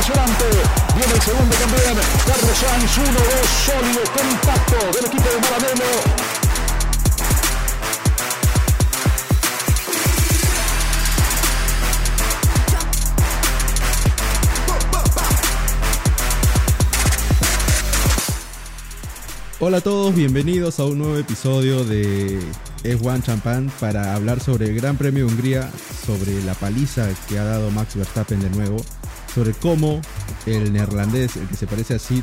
Viene el segundo también. Carlos Sainz, 1, 2, sólido, compacto del equipo de Maranello. Hola a todos, bienvenidos a un nuevo episodio de F1 Champagne para hablar sobre el Gran Premio de Hungría, sobre la paliza que ha dado Max Verstappen de nuevo, sobre cómo el neerlandés, el que se parece a Sid,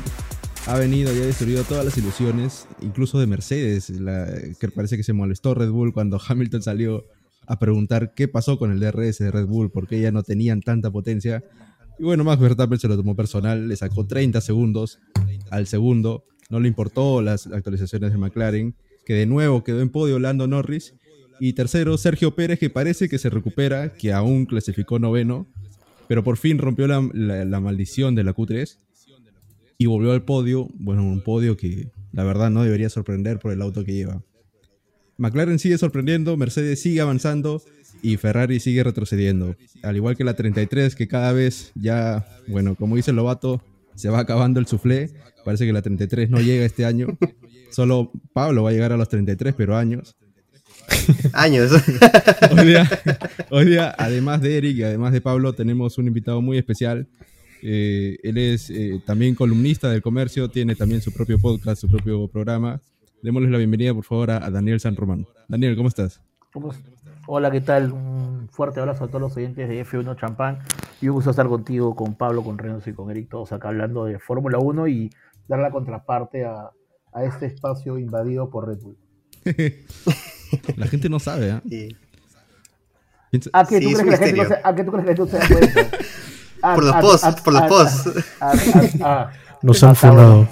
ha venido y ha destruido todas las ilusiones, incluso de Mercedes, que parece que se molestó Red Bull cuando Hamilton salió a preguntar qué pasó con el DRS de Red Bull, por qué ya no tenían tanta potencia. Y bueno, Max Verstappen se lo tomó personal, le sacó 30 segundos al segundo no le importó las actualizaciones de McLaren, que de nuevo quedó en podio Lando Norris. Y tercero, Sergio Pérez, que parece que se recupera, que aún clasificó noveno, pero por fin rompió la, maldición de la Q3 y volvió al podio. Bueno, un podio que la verdad no debería sorprender por el auto que lleva. McLaren sigue sorprendiendo, Mercedes sigue avanzando y Ferrari sigue retrocediendo. Al igual que la 33, que cada vez ya, bueno, como dice el Lobato, se va acabando el soufflé. Parece que la 33 no llega este año. Solo Pablo va a llegar a los 33, pero años. Años. hoy, día, además de Eric y además de Pablo, tenemos un invitado muy especial. Eh, él es eh, también columnista del comercio, tiene también su propio podcast, su propio programa. Démosle la bienvenida, por favor, a, Daniel San Román. Daniel, ¿cómo estás? Hola, ¿qué tal? Un fuerte abrazo a todos los oyentes de F1 Champán. Y un gusto estar contigo, con Pablo, con Renzo y con Eric, todos acá hablando de Fórmula 1 y dar la contraparte a, este espacio invadido por Red Bull. la gente no sabe, ¿eh? ¿A qué, tú crees que la gente no se, ¿A qué tú crees que la gente no se da cuenta? por los posts, por los posts. Nos han fundado.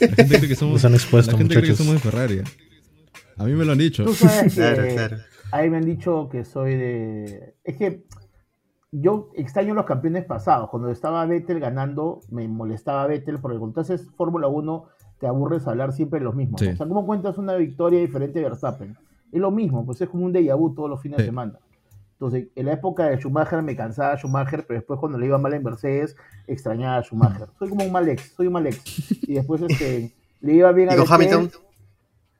La gente cree que somos, Nos han expuesto, la gente cree que somos de Ferrari. ¿eh? A mí me lo han dicho. Tú sabes que claro, claro. A mí me han dicho que soy de... Es que yo extraño los campeones pasados. Cuando estaba Vettel ganando, me molestaba Vettel porque entonces Fórmula 1 te aburres hablar siempre de los mismos. O sea, ¿cómo cuentas una victoria diferente de Verstappen? Es lo mismo, pues es como un déjà vu todos los fines de semana. Entonces, en la época de Schumacher me cansaba Schumacher, pero después cuando le iba mal en Mercedes, extrañaba a Schumacher. Soy como un mal ex, soy un mal ex. Y después este, le iba bien a Hamilton?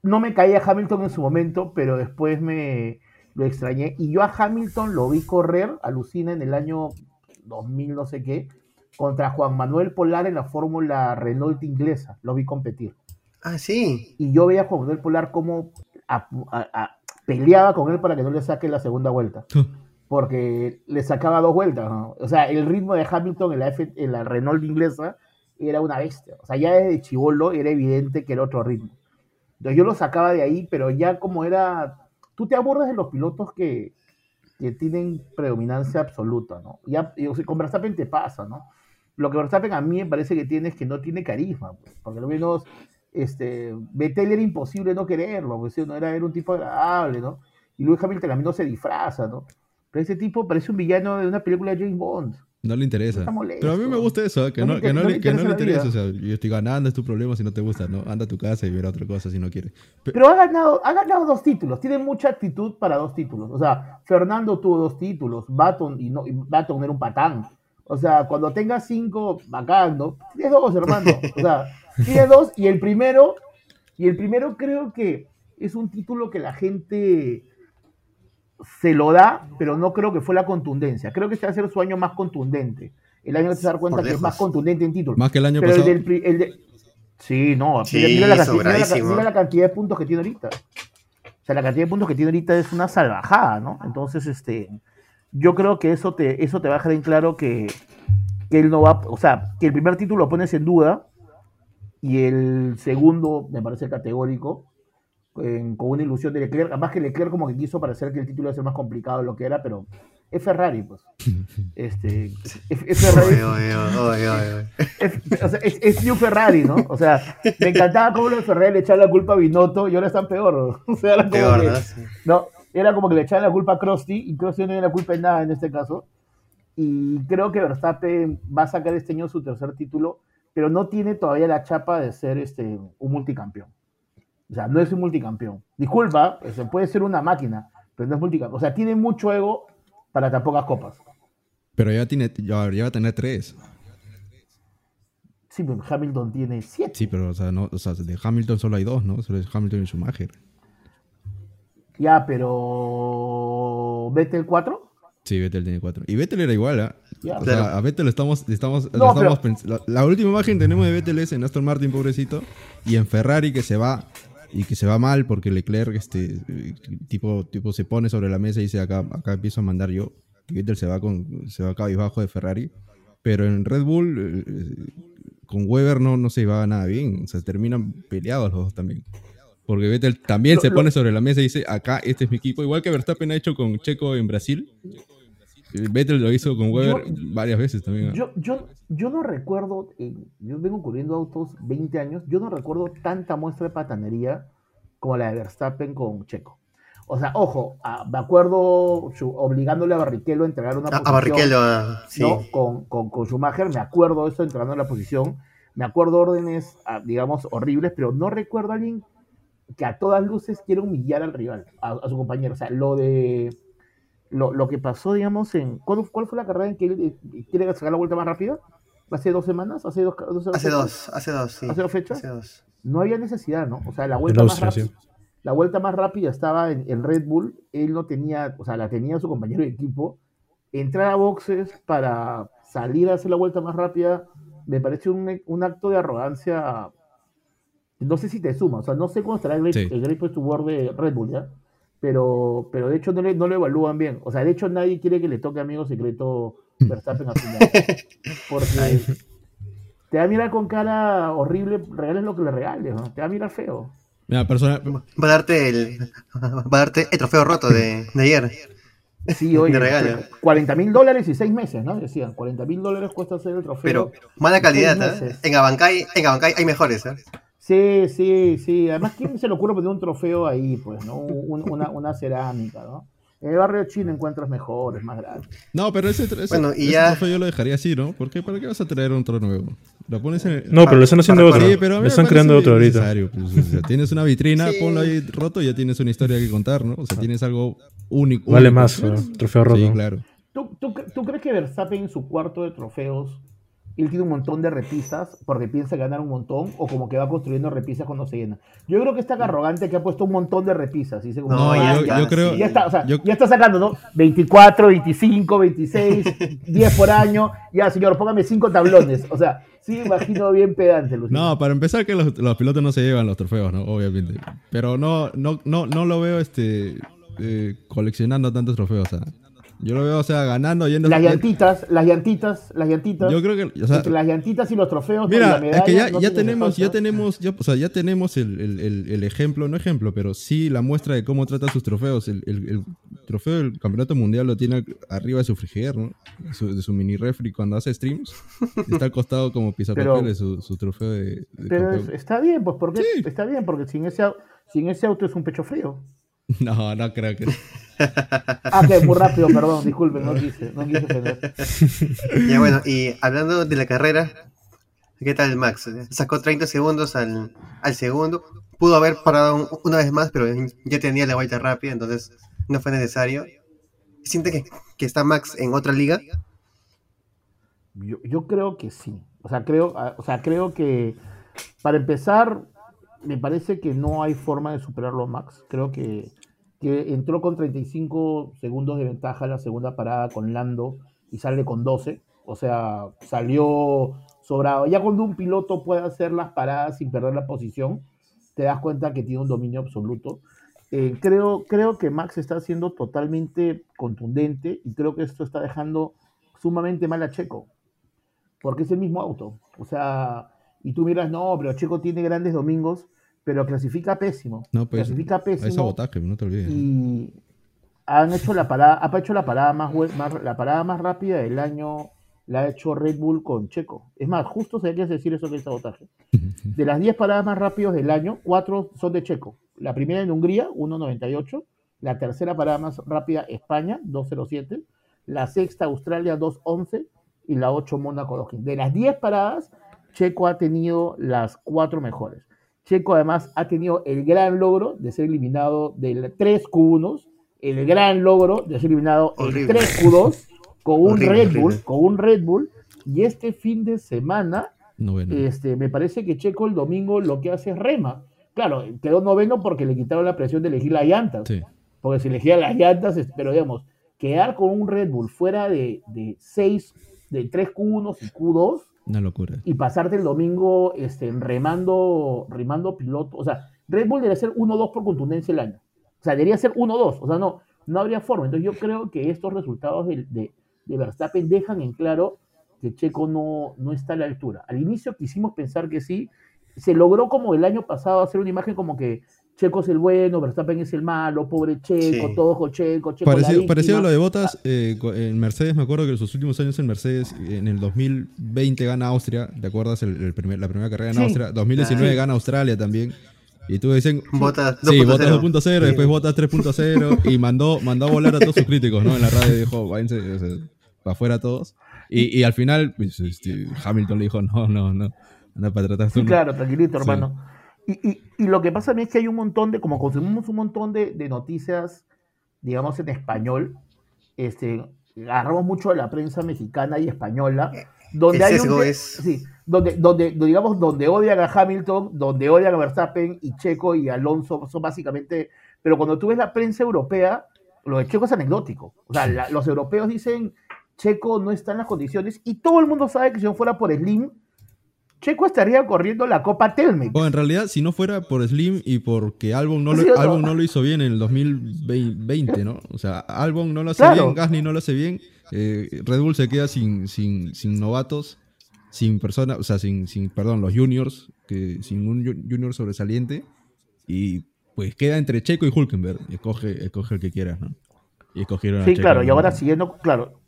No me caía Hamilton en su momento, pero después me, lo extrañé. Y yo a Hamilton lo vi correr, alucina, en el año 2000 no sé qué, contra Juan Manuel Polar en la fórmula Renault inglesa. Lo vi competir. Ah, sí. Y yo veía a Juan Manuel Polar como peleaba con él para que no le saque la segunda vuelta. Porque le sacaba dos vueltas. O sea, el ritmo de Hamilton en la, en la Renault inglesa era una bestia. O sea, ya desde chivolo era evidente que era otro ritmo. Entonces yo lo sacaba de ahí, pero ya como era tú te aburres de los pilotos que, tienen predominancia absoluta, ¿no? Ya, con Verstappen te pasa, ¿no? Lo que Verstappen a mí me parece que tiene es que no tiene carisma, pues, porque lo menos este, Vettel era imposible no quererlo, pues, no era, era un tipo agradable, ¿no? Y Luis Hamilton a mí no se disfraza, ¿no? Pero ese tipo parece un villano de una película de James Bond. No le interesa. Pero a mí me gusta eso, ¿eh? que no, que no, le, interesa. O sea, yo estoy ganando, es tu problema si no te gusta, ¿no? Anda a tu casa y verá otra cosa si no quieres. Pero, ha, ganado, ha ganado dos títulos, tiene mucha actitud para dos títulos. O sea, Fernando tuvo dos títulos, Baton y, no, Baton era un patán. O sea, cuando tenga cinco, bacán, ¿no? Tienes dos, hermano. O sea, tiene dos y el primero, y el primero creo que es un título que la gente se lo da, pero no creo que fue la contundencia. Creo que este va a ser su año más contundente. El año que te dar cuenta que es más contundente en título. Más que el año pasado. Sí, no. mira, la, cantidad de puntos que tiene ahorita. O sea, la cantidad de puntos que tiene ahorita es una salvajada, ¿no? Entonces, este, yo creo que eso te, eso te va a dejar en claro que, que él no va, o sea, que el primer título lo pones en duda y el segundo me parece categórico con una ilusión de Leclerc, además que Leclerc como que quiso parecer que el título iba a ser más complicado de lo que era, pero es Ferrari, pues. Este, es, Ferrari. es, es, New Ferrari, ¿no? O sea, me encantaba cómo los Ferrari le echaban la culpa a Binotto y ahora están peor. O sea, peor, que, ¿no? Era como que le echaban la culpa a Krusty y Krusty no tiene la culpa en nada en este caso. Y creo que Verstappen va a sacar este año su tercer título, pero no tiene todavía la chapa de ser este, un multicampeón. O sea, no es un multicampeón. Disculpa, se puede ser una máquina, pero no es multicampeón. O sea, tiene mucho ego para tan pocas copas. Pero ya, tiene, ya, va a tener tres. Sí, pero Hamilton tiene 7. Sí, pero o sea, no, o sea, de Hamilton solo hay dos, ¿no? Solo es Hamilton y Schumacher. Ya, pero. ¿Vettel 4? Sí, Vettel tiene cuatro. Y Vettel era igual, ¿ah? Ya. O Claro. sea, a Vettel lo estamos, estamos, No, estamos pero- la, la última imagen que tenemos de Vettel es en Aston Martin, pobrecito, y en Ferrari que se va y que se va mal porque Leclerc este eh, tipo tipo se pone sobre la mesa y dice acá acá empiezo a mandar yo. Y Vettel se va con se va cabizbajo de Ferrari, pero en Red Bull eh, con Weber no no se va nada bien, o sea, terminan peleados los dos también. Porque Vettel también Lo- se lo- pone sobre la mesa y dice, acá este es mi equipo. Igual que Verstappen ha hecho con Checo en Brasil. Eh, Vettel lo hizo con Weber Yo- varias veces también. ¿ah? Yo, yo, yo no recuerdo, eh, yo vengo cubriendo autos 20 años, yo no recuerdo tanta muestra de patanería como la de Verstappen con Checo. O sea, ojo, ah, me acuerdo su- obligándole a Barrichello a entregar una A, a posición, Barrichello, ah, sí. ¿no? Con, con, con Schumacher, me acuerdo eso entregando la posición, me acuerdo órdenes, digamos, horribles, pero no recuerdo a alguien que a todas luces quiere humillar al rival, a, a su compañero. O sea, lo de lo, lo que pasó, digamos, en. ¿cuál, cuál fue la carrera en que él eh, quiere sacar la vuelta más rápida? ¿Hace dos semanas? ¿Hace dos, dos- Hace dos, hace dos, sí. ¿Hace dos fechas? Hace dos. No había necesidad, ¿no? O sea, la vuelta, más rápida, la vuelta más rápida estaba en, en Red Bull. Él no tenía, o sea, la tenía su compañero de equipo. Entrar a boxes para salir a hacer la vuelta más rápida me parece un, un acto de arrogancia. No sé si te suma, o sea, no sé cómo estará el, Sí. el Great Place to Work de Red Bull, ¿ya? Pero, pero de hecho no, le, no lo evalúan bien. O sea, de hecho nadie quiere que le toque amigo secreto Verstappen al final. Porque te va a mirar con cara horrible, regales lo que le regales, ¿no? Te va a mirar feo. Mira, persona- Va a darte el, va a darte el trofeo roto de, de ayer. Sí, oye, De regalo. 40 mil dólares y 6 meses, ¿no? Decían, 40 mil dólares cuesta hacer el trofeo. Pero mala calidad, ¿eh? En Abancay, en Abancay hay mejores, ¿eh? Sí, sí, sí. Además, ¿quién se le ocurre poner un trofeo ahí, pues, ¿no? Un- una, una cerámica, ¿no? En el barrio chino encuentras mejores, más grandes. No, pero ese, ese, Bueno, y ese ya- trofeo yo lo dejaría así, ¿no? ¿Por qué? ¿Para qué vas a traer otro nuevo? Lo pones en el... No, pero le están haciendo para- otro. Sí, pero a mí le me están creando otro ahorita. pues, o sea, tienes una vitrina, Sí. ponlo ahí roto y ya tienes una historia que contar, ¿no? O sea, tienes algo único. Vale único. más, trofeo roto. Sí, claro. ¿Tú, tú, cre- tú crees que Verstappen en su cuarto de trofeos, él tiene un montón de repisas porque piensa ganar un montón o como que va construyendo repisas cuando se llena? Yo creo que está arrogante que ha puesto un montón de repisas. Como, No, "Ah, yo, ya, yo creo... Y ya está, o sea, yo- ya está sacando, ¿no? 24, 25, 26, 10 por año. Ya, señor, póngame 5 tablones. O sea, sí imagino bien pedante, Luciano. No, para empezar que los, los pilotos no se llevan los trofeos, ¿no? Obviamente. Pero no, no, no, no lo veo este eh, coleccionando tantos trofeos. sea, Yo lo veo, o sea, ganando, yendo Las llantitas, las llantitas, las llantitas. Yo creo que, o sea, entre las llantitas y los trofeos. Mira, es que ya, no ya tenemos, ya tenemos, ya, o sea, ya tenemos el, el- el- el ejemplo, no ejemplo, pero sí la muestra de cómo trata sus trofeos. El, trofeo del campeonato mundial lo tiene arriba de su frigider, ¿no? De su, de su mini refri cuando hace streams. Está al costado como pisapapeles su, su trofeo de, de Pero campeón. está bien, pues porque Sí. está bien, porque sin ese, sin ese auto es un pecho frío. No, no creo que. Ah, que muy rápido, perdón, disculpen, no quise, no quise ofender. Ya bueno, y hablando de la carrera, ¿qué tal Max? Sacó 30 segundos al, al segundo. Pudo haber parado un- una vez más, pero ya tenía la vuelta rápida, entonces no fue necesario. ¿Siente que, que está Max en otra liga? Yo, yo creo que sí. O sea, creo, ah, o sea, creo que para empezar, me parece que no hay forma de superarlo a Max. Creo que, que entró con 35 segundos de ventaja en la segunda parada con Lando y sale con 12. O sea, salió sobrado. Ya cuando un piloto puede hacer las paradas sin perder la posición, te das cuenta que tiene un dominio absoluto. Eh, creo, creo que Max está siendo totalmente contundente y creo que esto está dejando sumamente mal a Checo porque es el mismo auto. O sea, y tú miras, no, pero Checo tiene grandes domingos, pero clasifica pésimo. No, pues. clasifica Hay pésimo. sabotaje, no te olvides. Y han hecho la parada, ha hecho la parada más, más- la parada más rápida del año, la ha hecho Red Bull con Checo. Es más, justo se que decir eso que es sabotaje. De las 10 paradas más rápidas del año, 4 son de Checo. La primera en Hungría, 1.98. La tercera parada más rápida, España, 2.07. La sexta, Australia, 2.11. Y la 8, Mónaco, 2.15. De las 10 paradas, Checo ha tenido las 4 mejores. Checo además ha tenido el gran logro de ser eliminado del 3 Q1, el gran logro de ser eliminado en Horrible. 3 Q2 con un Horrible, Red Bull, horrible. con un Red Bull, y este fin de semana Noveno. Este, me parece que Checo el domingo lo que hace es rema. Claro, quedó noveno porque le quitaron la presión de elegir las llantas. Sí. Porque si elegía las llantas, pero digamos, quedar con un Red Bull fuera de, de 6, de 3 Q1 y Q2 Una locura. y pasarte el domingo este, remando, remando piloto. O sea, Red Bull debería ser 1-2 por contundencia el año. O sea, debería ser 1-2. O sea, no, no habría forma. Entonces yo creo que estos resultados de, de, de Verstappen dejan en claro que Checo no, no está a la altura. Al inicio quisimos pensar que sí. Se logró como el año pasado hacer una imagen como que Checo es el bueno, Verstappen es el malo, pobre Checo, Sí. todo con Checo, Checo la Parecido, víctima. parecido a lo de Botas en Mercedes, me acuerdo que en sus últimos años en Mercedes, en el 2020 gana Austria, ¿te acuerdas? El, el primer- la primera carrera en Sí. Austria. 2019 Sí. gana Australia también. Y tú dicen, Botas sí, Botas 2.0. 2.0, después Botas 3.0 y mandó, mandó a volar a todos sus críticos, ¿no? En la radio dijo, váyanse para afuera todos. Y, y al final, pues, este, Hamilton le dijo, no, no, no, anda para tratar Sí, claro, tranquilito, Sí. hermano. Y, y- y lo que pasa a mí es que hay un montón de, como consumimos un montón de, de noticias, digamos, en español, este, agarramos mucho de la prensa mexicana y española, donde el hay un es- sí, donde, donde, digamos, donde odian a Hamilton, donde odian a Verstappen y Checo y Alonso son básicamente, pero cuando tú ves la prensa europea, lo de Checo es anecdótico. O sea, la- los europeos dicen Checo no está en las condiciones y todo el mundo sabe que si no fuera por Slim, Checo estaría corriendo la Copa Telmex. O en realidad, si no fuera por Slim y porque Albon no, lo, ¿Sí o no? Albon no lo hizo bien en el 2020, ¿no? O sea, Albon no lo hace Claro. bien, Gasly no lo hace bien, eh, Red Bull se queda sin, sin, sin novatos, sin personas, o sea, sin, sin, perdón, los juniors, que, sin un ju- junior sobresaliente, y pues queda entre Checo y Hulkenberg, y escoge, escoge el que quieras, ¿no? Y escogieron a Sí, Checo, claro, y ahora siguiendo, claro,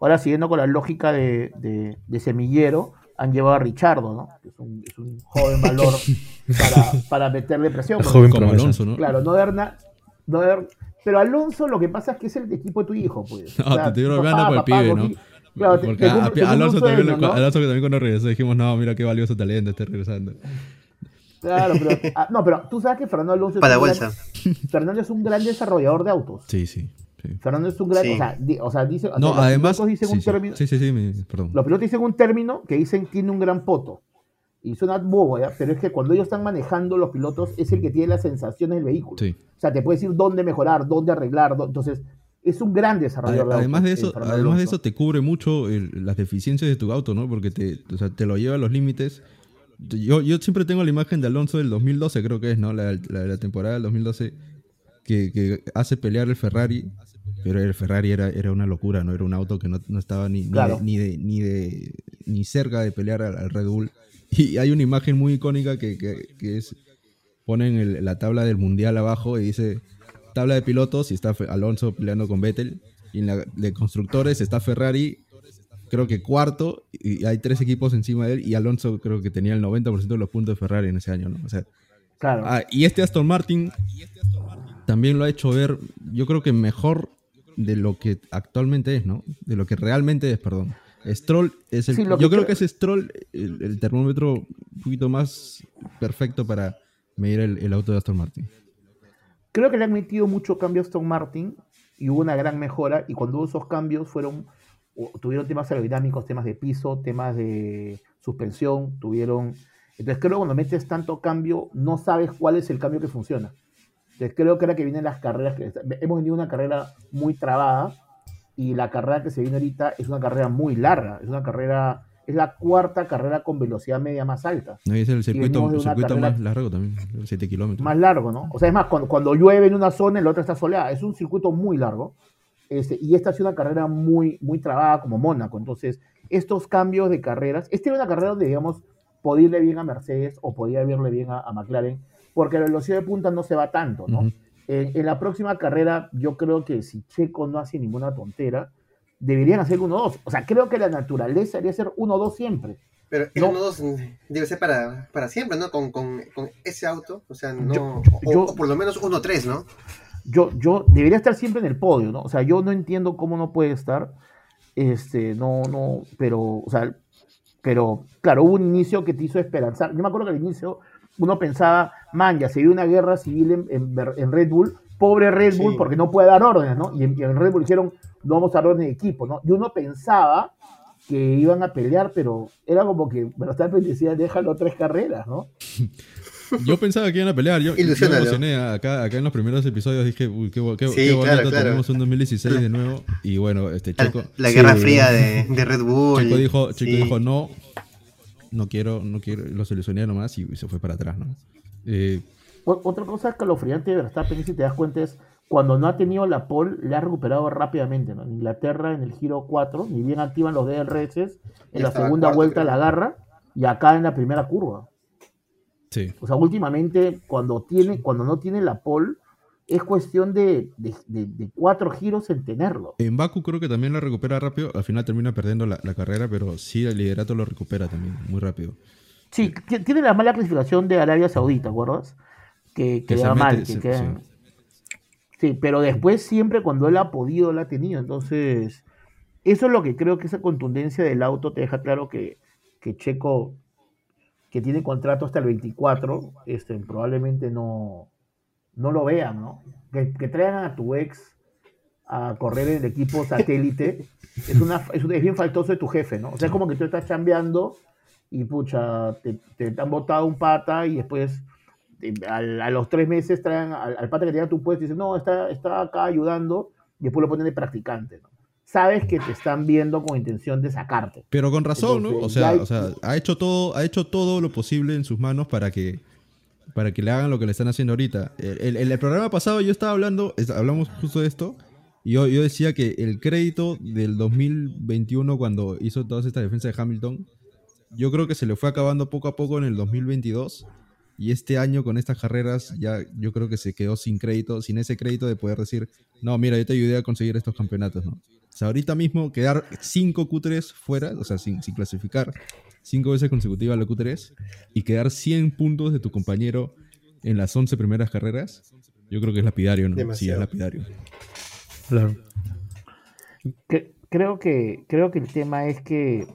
ahora siguiendo con la lógica de, de- de semillero, han llevado a Richardo, ¿no? Que es un, es un joven valor para, para meterle presión. Joven Como. Alonso, ¿no? Claro, no ver na- no pero Alonso lo que pasa es que es el equipo de tu hijo, pues. No, te estoy bromeando por el pibe, ¿no? Claro, te- Porque te a- a- te Alonso, también, sueño, ¿no? Alonso que también cuando regresó dijimos, no, mira qué valioso talento, está regresando. Claro, pero, ah, no, pero tú sabes que Fernando Alonso es Para la un gran-. Fernando es un gran desarrollador de autos. Sí, sí. Sí. Fernando es un gran, Sí. o sea, di- o sea, dice, o No, sea, los además. pilotos dicen sí, un sí. término, sí, sí, sí, me- perdón. Los pilotos dicen un término que dicen tiene un gran poto. Y suena bobo, ¿ya? pero es que cuando ellos están manejando los pilotos es el que tiene las sensaciones del vehículo. Sí. O sea, te puede decir dónde mejorar, dónde arreglar. Entonces, es un gran desarrollador. Ade- Además de eso, eh, además de eso te cubre mucho el- las deficiencias de tu auto, ¿no? Porque te, o sea, te lo lleva a los límites. Yo, yo siempre tengo la imagen de Alonso del 2012, creo que es, ¿no? La, la, la temporada del 2012, que, que hace pelear el Ferrari, pero el Ferrari era, era una locura, ¿no? Era un auto que no, no estaba ni, ni, Claro. de, ni, de, ni, de- ni cerca de pelear al, al Red Bull. Y hay una imagen muy icónica que, que, que es, ponen el- la tabla del mundial abajo y dice tabla de pilotos y está Alonso peleando con Vettel. Y en la de constructores está Ferrari, creo que cuarto, y hay tres equipos encima de él. Y Alonso creo que tenía el 90% de los puntos de Ferrari en ese año, ¿no? O sea, Claro. ah, y este Aston Martin también lo ha hecho ver, yo creo que mejor de lo que actualmente es, ¿no? De lo que realmente es, perdón. Stroll es el. Sí, yo creo creo- que es Stroll el, el termómetro un poquito más perfecto para medir el, el auto de Aston Martin. Creo que le han metido mucho cambio a Aston Martin y hubo una gran mejora. Y cuando hubo esos cambios fueron, tuvieron temas aerodinámicos, temas de piso, temas de suspensión, tuvieron. Entonces creo que cuando metes tanto cambio, no sabes cuál es el cambio que funciona. Entonces creo que ahora que vienen las carreras, que hemos tenido una carrera muy trabada y la carrera que se viene ahorita es una carrera muy larga, es una carrera, es la cuarta carrera con velocidad media más alta. No, es el circuito, el circuito más largo también, 7 kilómetros. más largo, ¿no? O sea, es más, cuando, cuando llueve en una zona, en la otra está soleada. Es un circuito muy largo. Este, y esta ha sido una carrera muy, muy trabada como Mónaco. Entonces, estos cambios de carreras, esta era una carrera donde, digamos, podía irle bien a Mercedes o podía irle bien a, a McLaren, porque la velocidad de punta no se va tanto, ¿no? Ujú. en, en la próxima carrera, yo creo que si Checo no hace ninguna tontera, deberían hacer 1-2. O sea, creo que la naturaleza debería ser 1-2 siempre. Pero el No. 1-2 debe ser para, para siempre, ¿no? Con, con, con ese auto. O sea, no. Yo- o, yo- o por lo menos 1-3, ¿no? yo, yo debería estar siempre en el podio, ¿no? O sea, yo no entiendo cómo no puede estar. Este, no, no, pero, o sea, pero, claro, hubo un inicio que te hizo esperanzar. Yo me acuerdo que al inicio uno pensaba, man, ya se vio una guerra civil en, en Ver- en Red Bull, pobre Red Bull, Sí. porque no puede dar órdenes, ¿no? Y en, y en Red Bull dijeron, no vamos a dar órdenes de equipo, ¿no? Y uno pensaba que iban a pelear, pero era como que Verstappen decía, déjalo tres carreras, ¿no? Yo pensaba que iban a pelear. Yo, yo me emocioné acá, acá en los primeros episodios. Dije, uy, qué, qué, Sí, qué bonito. claro, claro. Tenemos un 2016 de nuevo. Y bueno, este La, Checo. la Sí, guerra fría de, de Red Bull. Checo dijo, Checo dijo no, no quiero, no quiero, lo solucioné nomás y se fue para atrás, ¿no? Eh, Otra cosa escalofriante de Verstappen, si te das cuenta, es cuando no ha tenido la pole, le ha recuperado rápidamente. ¿no? En Inglaterra, en el giro 4, ni bien activan los DRS, en la segunda cuarto, vuelta creo. la agarra, y acá en la primera curva. sí. O sea, últimamente, cuando, tiene, cuando no tiene la pole, es cuestión de, de- de- de cuatro giros en tenerlo. En Baku creo que también la recupera rápido. Al final termina perdiendo la, la carrera, pero sí el liderato lo recupera también muy rápido. Sí, ti- tiene la mala clasificación de Arabia Saudita, ¿acuerdas? Que, que mal. que queda-. Sí, pero después siempre cuando él ha podido, la ha tenido. Entonces, eso es lo que creo que esa contundencia del auto te deja claro que, que Checo, que tiene contrato hasta el 24, este, probablemente no, no lo vean, ¿no? Que, que traigan a tu ex a correr en el equipo satélite es, una, es, es bien faltoso de tu jefe, ¿no? O sea, es como que tú estás chambeando y pucha, te, te han botado un pata y después eh, a, los tres meses traen al, al pata que tenía tu puesto y dicen, no, está, está acá ayudando y después lo ponen de practicante, ¿no? Sabes que te están viendo con intención de sacarte. Pero con razón, ¿no? O sea, hay- o sea, ha hecho todo, ha hecho todo lo posible en sus manos para que para que le hagan lo que le están haciendo ahorita. El, el- el programa pasado yo estaba hablando, es- hablamos justo de esto, y yo, yo decía que el crédito del 2021 cuando hizo toda esta defensa de Hamilton, yo creo que se le fue acabando poco a poco en el 2022. Y este año con estas carreras ya yo creo que se quedó sin crédito, sin ese crédito de poder decir, no, mira, yo te ayudé a conseguir estos campeonatos, ¿no? O sea, ahorita mismo quedar 5 Q3 fuera, o sea, sin, sin clasificar 5 veces consecutivas a la Q3 y quedar 100 puntos de tu compañero en las 11 primeras carreras, yo creo que es lapidario, ¿no? Sí, es Demasiado. lapidario. Claro. Cre- creo que creo que el tema es que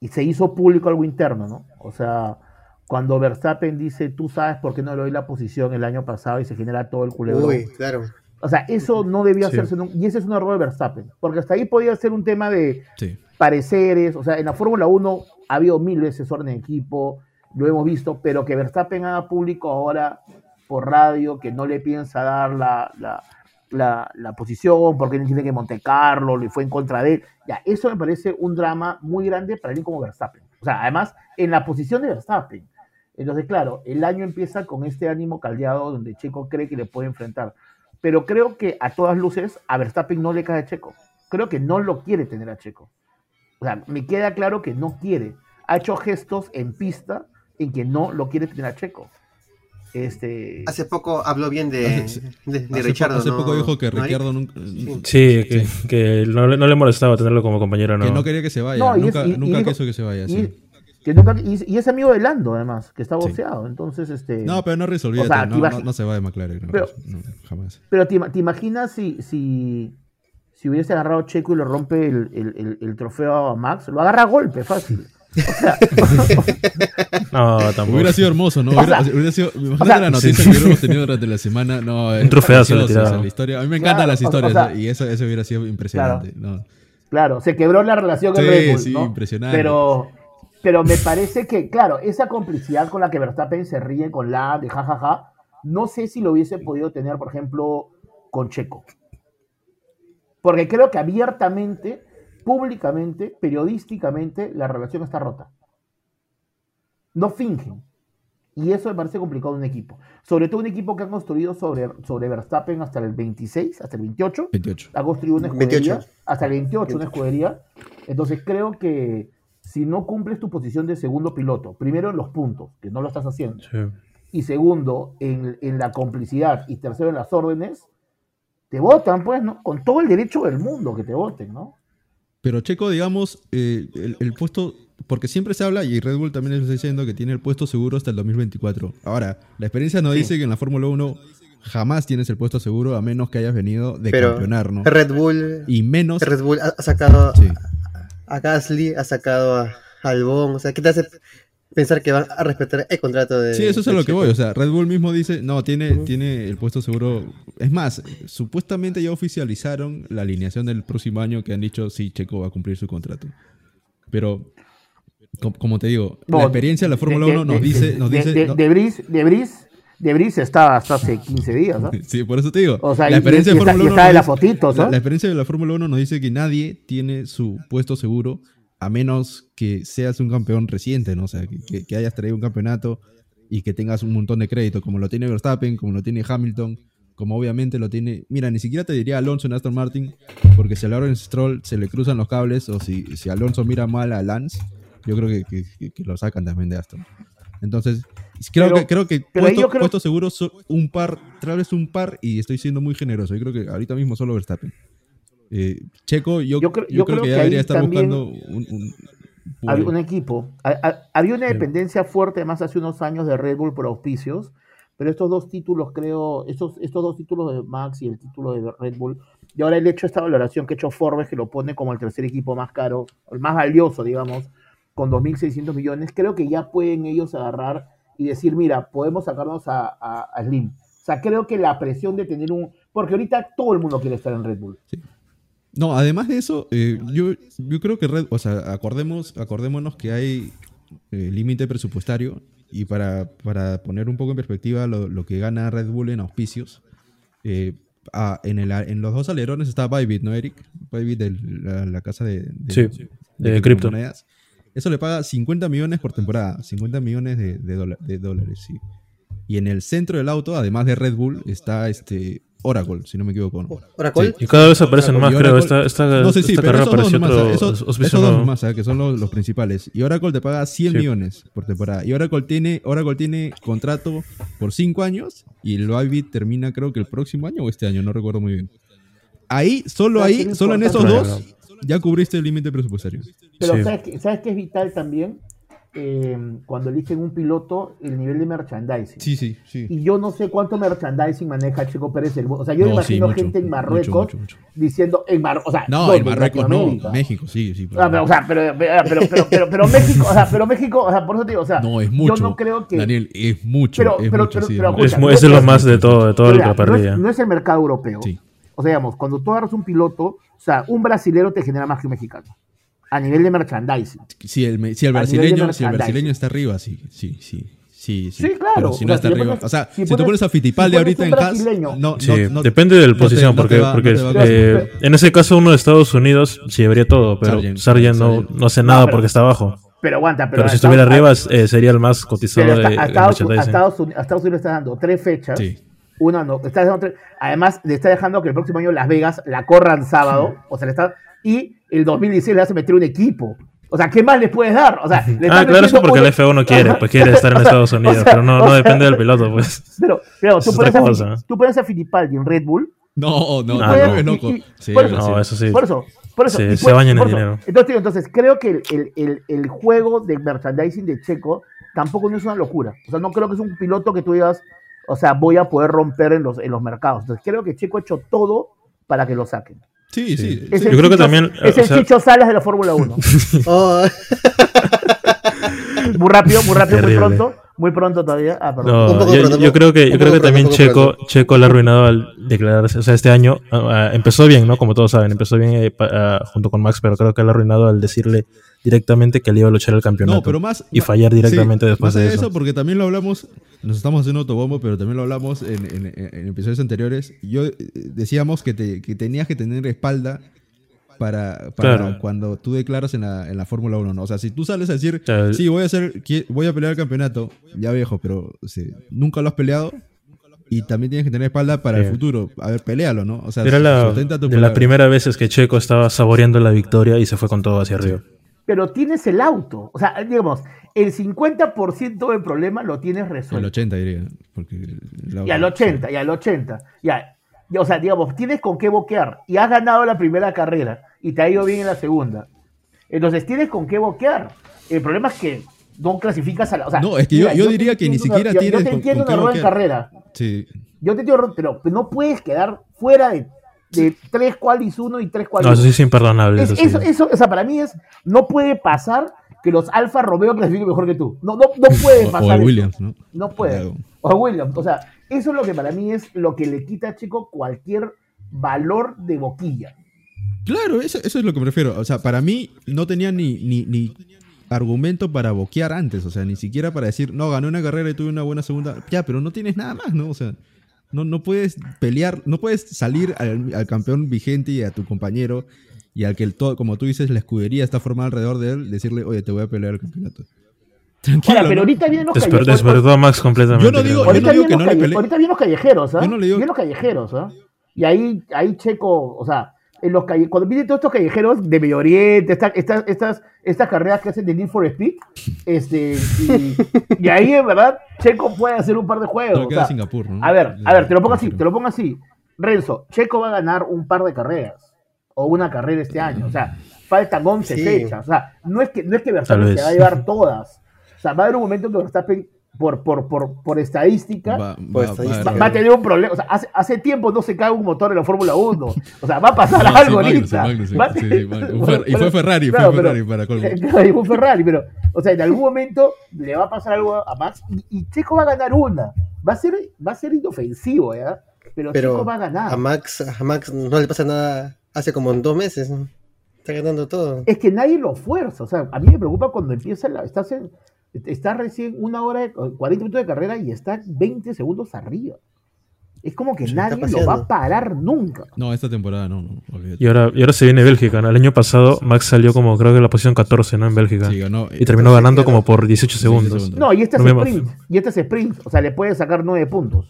y se hizo público algo interno, ¿no? O sea, cuando Verstappen dice, tú sabes por qué no le doy la posición el año pasado y se genera todo el culebrón. Uy, claro. O sea, eso no debía Sí. hacerse nunca. Y ese es un error de Verstappen. Porque hasta ahí podía ser un tema de Sí. pareceres. O sea, en la Fórmula 1 ha habido mil veces orden de equipo, lo hemos visto, pero que Verstappen haga público ahora por radio que no le piensa dar la, la, la- posición porque él tiene que Monte Carlo, le fue en contra de él. Ya, eso me parece un drama muy grande para alguien como Verstappen. O sea, además, en la posición de Verstappen. Entonces, claro, el año empieza con este ánimo caldeado donde Checo cree que le puede enfrentar. Pero creo que a todas luces a Verstappen no le cae Checo. Creo que no lo quiere tener a Checo. O sea, me queda claro que no quiere. Ha hecho gestos en pista en que no lo quiere tener a Checo. Este, Hace poco habló bien de, Hace- de, de hace, Richardo. po- hace ¿no? poco dijo que ¿No? Ricciardo nunca, Sí, que, que no, le- no le molestaba tenerlo como compañero, que no. no quería que se vaya. No, y nunca es- y- y nunca dijo- quiso que se vaya. y, sí. que nunca- y- y es amigo de Lando, además, que está Sí. boceado. Entonces, este. No, pero no resolvió. O sea, no, no, no se va de McLaren. no, Pero- no, jamás. Pero te, te imaginas si, si, si hubiese agarrado a Checo y le rompe el, el- el- el trofeo a Max, lo agarra a golpe, fácil. O sea, No, tampoco. Hubiera sido hermoso, ¿no? O Hubiera, sea, hubiera sido. Sea, la noticia sí. que hubiéramos tenido durante la semana. No, es trofeazo o la historia. A mí me encantan Claro, las o- o historias sea- y eso, eso hubiera sido impresionante. ¿no? claro, se quebró la relación Sí, Red Bull, sí, ¿no? impresionante. Pero, pero me parece que, claro, esa complicidad con la que Verstappen se ríe con la de jajaja, no sé si lo hubiese podido tener, por ejemplo, con Checo. Porque creo que abiertamente, públicamente, periodísticamente, la relación está rota. No fingen. Y eso me parece complicado en un equipo. Sobre todo un equipo que han construido sobre, sobre Verstappen hasta el 26, hasta el 28 28. ha construido una escudería 28. hasta el 28, una escudería. Entonces creo que si no cumples tu posición de segundo piloto, primero en los puntos, que no lo estás haciendo, Sí. y segundo en, en la complicidad, y tercero en las órdenes, te votan, pues, ¿no? Con todo el derecho del mundo que te voten, ¿no? Pero Checo, digamos, eh, el, el puesto. Porque siempre se habla, y Red Bull también está diciendo que tiene el puesto seguro hasta el 2024. Ahora, la experiencia nos Sí. dice que en la Fórmula 1 jamás tienes el puesto seguro a menos que hayas venido de Pero campeonar, ¿no? Red Bull, Y menos. Red Bull ha, sacado Sí. a Gasly, ha sacado a Albon. O sea, ¿qué te hace pensar que van a respetar el contrato de. Sí, eso es a lo que voy. O sea, Red Bull mismo dice, no, tiene, tiene el puesto seguro. Es más, supuestamente ya oficializaron la alineación del próximo año que han dicho, sí, Checo va a cumplir su contrato. Pero, com- como te digo, No, la experiencia de la Fórmula 1 nos dice... Nos de, dice de, no- de Brice, de Brice, de Brice está hasta hace 15 días, ¿no? Sí, por eso te digo. O sea, la experiencia y de está- Fórmula y 1 está de nos la la experiencia de la Fórmula 1 nos dice que nadie tiene su puesto seguro a menos que seas un campeón reciente, ¿no? O sea, que, hayas traído un campeonato y que tengas un montón de crédito, como lo tiene Verstappen, como lo tiene Hamilton, como obviamente lo tiene. Mira, ni siquiera te diría Alonso en Aston Martin, porque si a Lawrence Stroll se le cruzan los cables, o si, si Alonso mira mal a Lance, yo creo que, que- lo sacan también de Aston. Entonces, creo Pero- que, creo que puesto, creo- puesto seguro un par, tal vez un par, y estoy siendo muy generoso. Yo creo que ahorita mismo solo Verstappen. Eh, Checo, yo, Yo yo creo- que creo ya que debería ahí estar también buscando un, un- Había un- equipo. Ha- ha- Había una dependencia fuerte más hace unos años de Red Bull por auspicios, pero estos dos títulos, creo, estos, estos dos títulos de Max y el título de Red Bull, y ahora el hecho, esta valoración que ha hecho Forbes, que lo pone como el tercer equipo más caro, el más valioso, digamos, con 2.600 millones, creo que ya pueden ellos agarrar y decir, mira, podemos sacarnos a, a- a Slim. O sea, creo que la presión de tener un... Porque ahorita todo el mundo quiere estar en Red Bull. No, además de eso, eh, yo, yo creo que Red, o sea, acordemos, acordémonos que hay eh, límite presupuestario y para, para poner un poco en perspectiva lo, lo que gana Red Bull en auspicios, eh, ah, en, el, en los dos alerones está Bybit, ¿no, Eric? Bybit de la, la casa de, de, Sí, de cripto. Eso le paga 50 millones por temporada, 50 millones de, de, dola- de dólares, sí. Y en el centro del auto, además de Red Bull, está este Oracle, si no me equivoco. ¿no? Oracle. Y cada vez aparecen más, Y creo. Oracle- Esta, esta, no sé, sí, esta pero carrera esos dos apareció otro ¿eh? esos, esos dos nomás, ¿eh? que son los, los principales. Y Oracle te paga 100 Sí. millones por temporada. Y Oracle tiene, Oracle tiene contrato por 5 años y el Bybit termina creo que el próximo año o este año, no recuerdo muy bien. Ahí, solo ¿Sabes qué ahí, solo en esos dos, ya cubriste el límite presupuestario. Pero Sí. ¿sabes, qué, ¿sabes qué es vital también? Eh, cuando eligen un piloto, el nivel de merchandising. Sí, sí, sí. Y yo no sé cuánto merchandising maneja Checo Pérez. El, o sea, yo No, sí, imagino mucho, gente en Marruecos mucho, mucho. diciendo, en Mar, o sea, No, en Marruecos no. México, sí, sí. Ah, pero, o sea, pero, pero, pero, pero, pero, pero México, o sea, pero México, o sea, por eso te digo, o sea, no, es mucho. yo no creo que... Daniel, es mucho, Pero- es pero- mucho, pero- sí, pero es escucha, es es- lo más de todo, de toda Mira, la no, es, parrilla. no es el mercado europeo. Sí. O sea, digamos, cuando tú agarras un piloto, o sea, un brasilero te genera más que un mexicano. A nivel de merchandising. Si el, si el brasileño, si el brasileño está arriba, sí, sí, sí. Sí, sí. Sí, claro. Pero si O no sea, está arriba. pones- o sea, si si, tú pones- pones a Fittipaldi si ahorita en Haas, brasileño- no, Sí, no, no- depende de la no posición, no te porque, va- no porque eh, en ese caso uno de Estados Unidos sí llevaría todo, pero Sargent. Sargent no, Sargent. no hace No, nada pero- porque está abajo. Pero aguanta, pero, Pero, si estuviera arriba eh, sería el más cotizado de, está- de a, Estados, a, merchandising. Estados Unidos, a Estados Unidos le está dando tres fechas. Sí. Una no, está dejando tres- además le está dejando que el próximo año Las Vegas la corran sábado, o sea, le está y el 2016 le hace meter un equipo. O sea, ¿qué más le puedes dar? O sea, le Ah, claro, eso porque un- el F1 quiere, pues quiere estar en O sea, Estados Unidos, o sea, pero no, no sea, depende del piloto, pues. Pero, pero Es tú, pones a, tú pones a Fittipaldi en Red Bull No, no, no, no. loco. Sí, por eso- sí. No, eso sí. Por eso, por eso. Se- bañan en dinero. Entonces, entonces, creo que el, el- el- el juego de merchandising de Checo tampoco no es una locura. O sea, no creo que es un piloto que tú digas, o sea, voy a poder romper en los, en los mercados. Entonces, creo que Checo ha hecho todo para que lo saquen. Sí, sí. Sí. Yo creo que Chicho- también, Es o el sea- Chicho Salas de la Fórmula 1. Oh, Muy rápido, muy rápido, muy pronto. Muy pronto todavía. Ah, perdón. No, yo, pronto, yo creo que, yo creo que también pronto, Checo, Checo le ha arruinado al declararse. O sea, este año ah, empezó bien, ¿no? Como todos saben, empezó bien eh, ah, junto con Max, pero creo que le ha arruinado al decirle directamente que le iba a luchar el campeonato. No, pero más. y fallar directamente sí, después más de allá eso. porque también lo hablamos, nos estamos haciendo autobombo, pero también lo hablamos en, en- en episodios anteriores. Yo eh, decíamos que, te- que tenías que tener espalda para, para Claro. cuando tú declaras en la, en la Fórmula 1, ¿no? O sea, si tú sales a decir, sí, voy a hacer, voy a pelear el campeonato, ya viejo, pero sí, nunca lo has peleado. Y también tienes que tener espalda para Sí. el futuro. A ver, pelealo, ¿no? O sea, Era la, de las primeras veces que Checo estaba saboreando la victoria y se fue con todo hacia arriba. Pero tienes el auto. O sea, digamos, el 50% del problema lo tienes El resuelto. 80, diría. Porque la- Y al 80, y al 80. Ya. O sea, digamos, tienes con qué boquear. Y has ganado la primera carrera. Y te ha ido bien en la segunda. Entonces, tienes con qué boquear. El problema es que no clasificas a la. o sea, No, es que yo- diría que ni siquiera una- tienes Yo te entiendo con una rueda en carrera. Sí. Yo te entiendo, pero no puedes quedar fuera de, de tres qualis 1 y tres qualis No, eso sí es imperdonable. Es- eso sí. eso, eso, o sea, para mí es, no puede pasar que los Alfa Romeo clasifiquen mejor que tú. No, no, no puede pasar. o. Williams, ¿no? No puede. O Williams. O sea, eso es lo que para mí es lo que le quita Chico cualquier valor de boquilla. Claro, eso, eso es lo que me refiero. O sea, para mí no tenía ni, ni, ni argumento para boquear antes. O sea, ni siquiera para decir, no, gané una carrera y tuve una buena segunda. Ya, pero no tienes nada más, ¿no? O sea, no, no puedes pelear, no puedes salir al, al campeón vigente y a tu compañero y al que, el todo, como tú dices, la escudería está formada alrededor de él, decirle, oye, te voy a pelear el campeonato. Tranquilo, Ahora, pero ahorita vienen los Desper- callejeros. despertó a Max completamente. Yo no digo-. Ahorita digo vienen que los no le calle- pelee. ahorita vienen los callejeros, ¿ah? Yo no le digo- Vienen los callejeros, ¿ah? Y ahí, ahí Checo, o sea, en los calle- cuando vienen todos estos callejeros de Medio Oriente, esta- estas, estas, estas carreras que hacen de Need for Speed, este, y, y ahí en verdad Checo puede hacer un par de juegos. Solo o queda sea, Singapur, ¿no? a ver, a ver, te lo pongo así, te lo pongo así. Renzo, Checo va a ganar un par de carreras, o una carrera este año, o sea, faltan 11 Sí. fechas, o sea, no es que, no es que Verstappen se va a llevar todas, o sea, va a haber un momento en que Verstappen, por, por, por, por estadística, Va, va- va- va, va a tener un problema. O sea, hace, hace tiempo no se cae un motor en la Fórmula 1. O sea, va a pasar No, sí, algo ahorita. Y fue Ferrari, fue Claro, Ferrari pero- para colmo. Claro, y fue Ferrari, pero, o sea, en algún momento le va a pasar algo a Max y, y Checo va a ganar una. Va a ser, va a ser inofensivo, ¿ya? Pero, Pero Checo va a ganar. a Max, a Max no le pasa nada hace como dos meses. Está ganando todo. Es que nadie lo fuerza. O sea, a mí me preocupa cuando empieza la. Estás en- está recién una hora, 40 minutos de carrera y está 20 segundos arriba. Es como que Se nadie lo va a parar nunca. No, esta temporada no, no, olvídate. Y ahora, y ahora se viene Bélgica, ¿no? El año pasado Max salió como creo que en la posición 14, ¿no? En Bélgica. Sí, ganó. y terminó sí, ganando claro. como por 18 segundos. segundos. No, y este No es sprint. Y este es sprint. O sea, le puede sacar 9 puntos.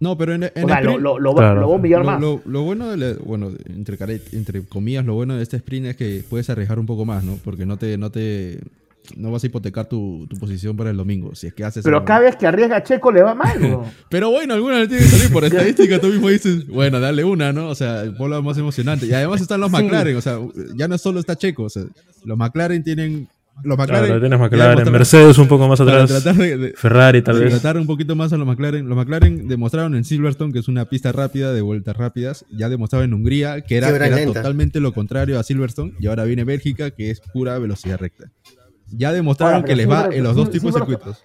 No, pero en, en O sea, lo, sprint- lo, lo, va- Claro. lo va a humillar lo, más. lo- lo bueno, de la- bueno, entre, entre comillas, lo bueno de este sprint es que puedes arriesgar un poco más, ¿no? Porque no te, no te, no vas a hipotecar tu, tu posición para el domingo, si es que haces Pero algo. cada vez que arriesga a Checo le va mal. ¿no? Pero bueno, alguna le tiene que salir por estadística, tú mismo dices, bueno, dale una, ¿no? O sea, por lo más emocionante. Y además están los Sí. McLaren, o sea, ya no solo está Checo, o sea, los McLaren tienen, los McLaren... Claro, tienes McLaren, Mercedes un poco más atrás, tratar de- de- Ferrari tal vez. tratar un poquito más a los McLaren. Los McLaren demostraron en Silverstone, que es una pista rápida de vueltas rápidas. Ya demostraron en Hungría, que era, totalmente lo contrario a Silverstone. Y ahora viene Bélgica, que es pura velocidad recta. Ya demostraron Ahora, que les va en los dos tipos de circuitos.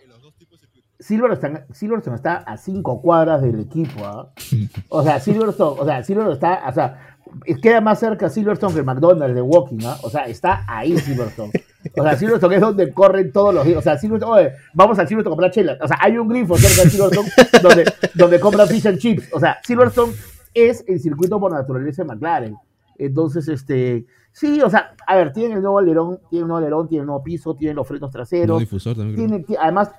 Silverstone, Silverstone está a 5 cuadras del equipo. ¿ah? O sea, Silverstone, o sea, Silverstone está, o sea, queda más cerca Silverstone que el McDonald's de Walking, ¿ah? O sea, está ahí Silverstone. O sea, Silverstone es donde corren todos los días. O sea, Silverstone, oye, vamos al Silverstone a comprar chela. O sea, hay un grifo cerca de Silverstone donde, donde compran fish and chips. O sea, Silverstone es el circuito por naturaleza de McLaren. Entonces, este, sí, o sea, a ver, tienen el nuevo alerón, tienen el nuevo alerón, tienen el nuevo piso, tienen los frenos No traseros, difusor también. tienen, ti- además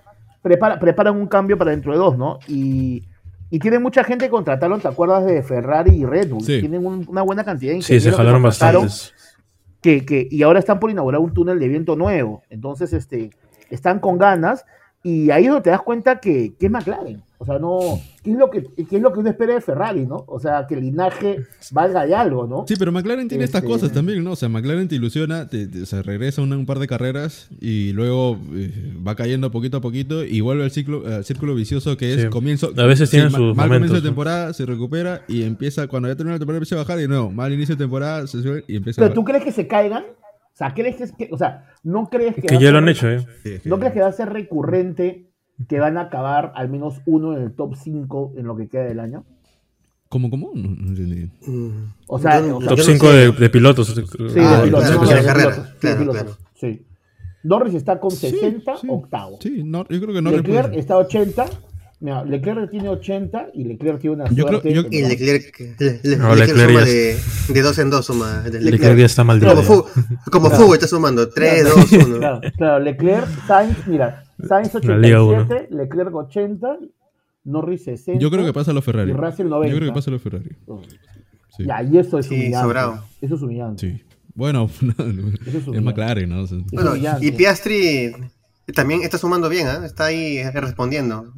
prepara- preparan un cambio para dentro de dos, ¿no? Y, y tienen mucha gente que contrataron, ¿te acuerdas de Ferrari y Red Bull? Sí. Tienen un- una buena cantidad de Sí, se jalaron bastantes. Que, que, y ahora están por inaugurar un túnel de viento nuevo. Entonces, este, están con ganas. Y ahí es donde te das cuenta que, que es McLaren. O sea, no. ¿Qué es, lo que, qué es lo que uno espera de Ferrari, no? O sea, que el linaje valga de algo, ¿no? Sí, pero McLaren tiene estas Este- cosas también, ¿no? O sea, McLaren te ilusiona, te, te- o sea, regresa una- un par de carreras y luego eh, va cayendo poquito a poquito y vuelve al ciclo, al círculo vicioso que es Sí. comienzo. A veces tienen ma- sus mal momentos, comienzo de ¿no? temporada, se recupera y empieza, cuando ya termina la temporada, empieza a bajar y nuevo, mal inicio de temporada, se sube y empieza a Pero tú crees que se caigan. O sea, ¿crees que, es que- o sea, no crees que. Que va a ya lo han hecho, ¿eh? Sí, ¿No crees que va a ser recurrente que van a acabar al menos uno en el top 5 en lo que queda del año? ¿Cómo, cómo? No, no entendí. O sea, yo- o sea, Top yo no 5 sé. de, de pilotos. Sí, Ah, de pilotos, no, de carrera, pilotos, sí, de claro, pilotos, claro. sí. Norris está con Sí, 60, sí, octavo. Sí, no, yo creo que no Leclerc está a 80. Mira, Leclerc tiene 80 y Leclerc tiene una Yo creo- suerte. yo- Y Leclerc, le- le- No, Leclerc Leclerc suma ya de, de dos en dos, suma. de Leclerc Leclerc. ya está maldito. Como, fu como Claro. fútbol está sumando 3, Claro. 2, 1. Claro, claro, Leclerc, Sainz, mira, Sainz La Liga 87, Leclerc 80, Norris 60. Yo creo que pasa a los Ferrari. Y Russell Yo 90. creo que pasa a los Ferrari. Sí. Ya, y eso es Sí, humillante. sobrado. Eso es humillante. Sí. Bueno, Eso es. McLaren, ¿no? O sea, Bueno, y Piastri también está sumando bien, ¿ah? está ahí eh, respondiendo.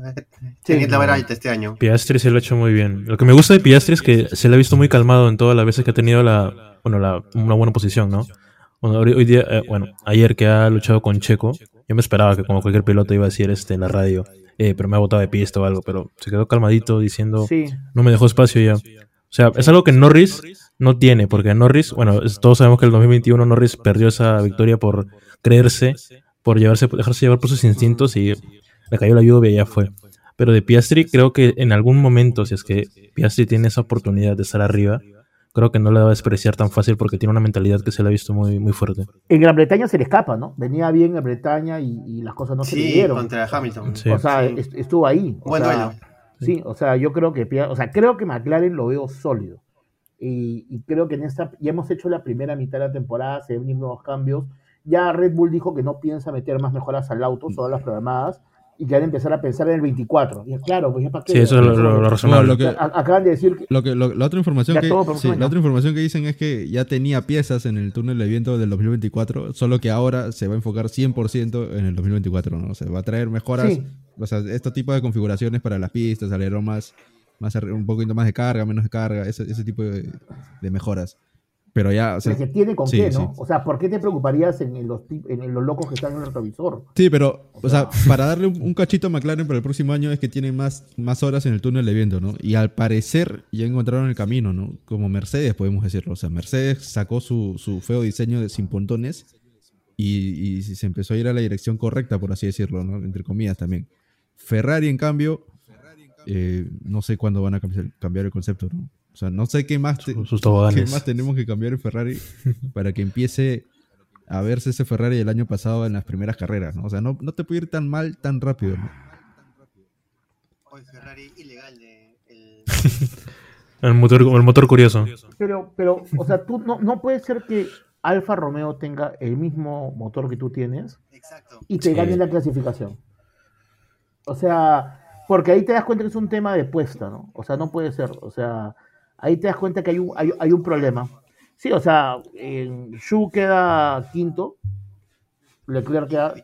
Tenía la vara alta este año. Piastri se lo ha hecho muy bien. Lo que me gusta de Piastri es que se le ha visto muy calmado en todas las veces que ha tenido la, bueno, la, una buena posición, ¿no? Bueno, hoy, hoy día, eh, bueno, ayer que ha luchado con Checo, yo me esperaba que como cualquier piloto iba a decir este en la radio, eh, pero me ha botado de pista o algo, pero se quedó calmadito diciendo, Sí, no me dejó espacio ya. O sea, es algo que Norris no tiene, porque Norris, bueno, todos sabemos que el 2021 Norris perdió esa victoria por creerse, por llevarse, dejarse llevar por sus instintos y le cayó la lluvia y ya fue. Pero de Piastri creo que en algún momento, si es que Piastri tiene esa oportunidad de estar arriba, creo que no le va a despreciar tan fácil porque tiene una mentalidad que se le ha visto muy, muy fuerte. En Gran Bretaña se le escapa, ¿no? Venía bien Gran Bretaña y, y las cosas no se le Sí, dieron. contra Hamilton. Sí. O sea, Sí. estuvo ahí. O Buen sea, duelo. Sí, o sea, yo creo que, o sea, creo que McLaren lo veo sólido. Y, y creo que en esta, ya hemos hecho la primera mitad de la temporada, se ven nuevos cambios. Ya Red Bull dijo que no piensa meter más mejoras al auto, todas las programadas, y que van a empezar a pensar en el 24. Y claro, pues ya para qué. Sí, eso es lo, lo- lo No, razonable. lo que, Acaban de decir que. lo que, lo- la otra información Ya que sí, la otra información que dicen es que ya tenía piezas en el túnel de viento del 2024, solo que ahora se va a enfocar 100% en el 2024, ¿no? O sea, va a traer mejoras, Sí. o sea, este tipo de configuraciones para las pistas, alerón más, más un poquito más de carga, menos de carga, ese, ese tipo de, de mejoras. Pero ya, o sea, que tiene con sí, qué, ¿no? sí. O sea, ¿por qué te preocuparías en, los, en los locos que están en el retrovisor? Sí, pero, o sea, para darle un, un cachito a McLaren para el próximo año es que tiene más, más horas en el túnel de viento, ¿no? Y al parecer ya encontraron el camino, ¿no? Como Mercedes, podemos decirlo. O sea, Mercedes sacó su, su feo diseño de sin pontones y, y se empezó a ir a la dirección correcta, por así decirlo, ¿no? Entre comillas también. Ferrari, en cambio, eh, no sé cuándo van a cambiar el concepto, ¿no? O sea, no sé qué más, te- Sus- sus qué más tenemos que cambiar en Ferrari para que empiece a verse ese Ferrari del año pasado en las primeras carreras, ¿no? O sea, no, no te puede ir tan mal tan rápido, ¿no? Hoy Ferrari ilegal de el- El motor, el motor curioso. Pero, pero, o sea, tú no, no puede ser que Alfa Romeo tenga el mismo motor que tú tienes Exacto. y te Sí. gane la clasificación. O sea, porque ahí te das cuenta que es un tema de puesta, ¿no? O sea, no puede ser. O sea, ahí te das cuenta que hay un, hay, hay un problema. Sí, o sea, en Shu queda quinto, Leclerc queda,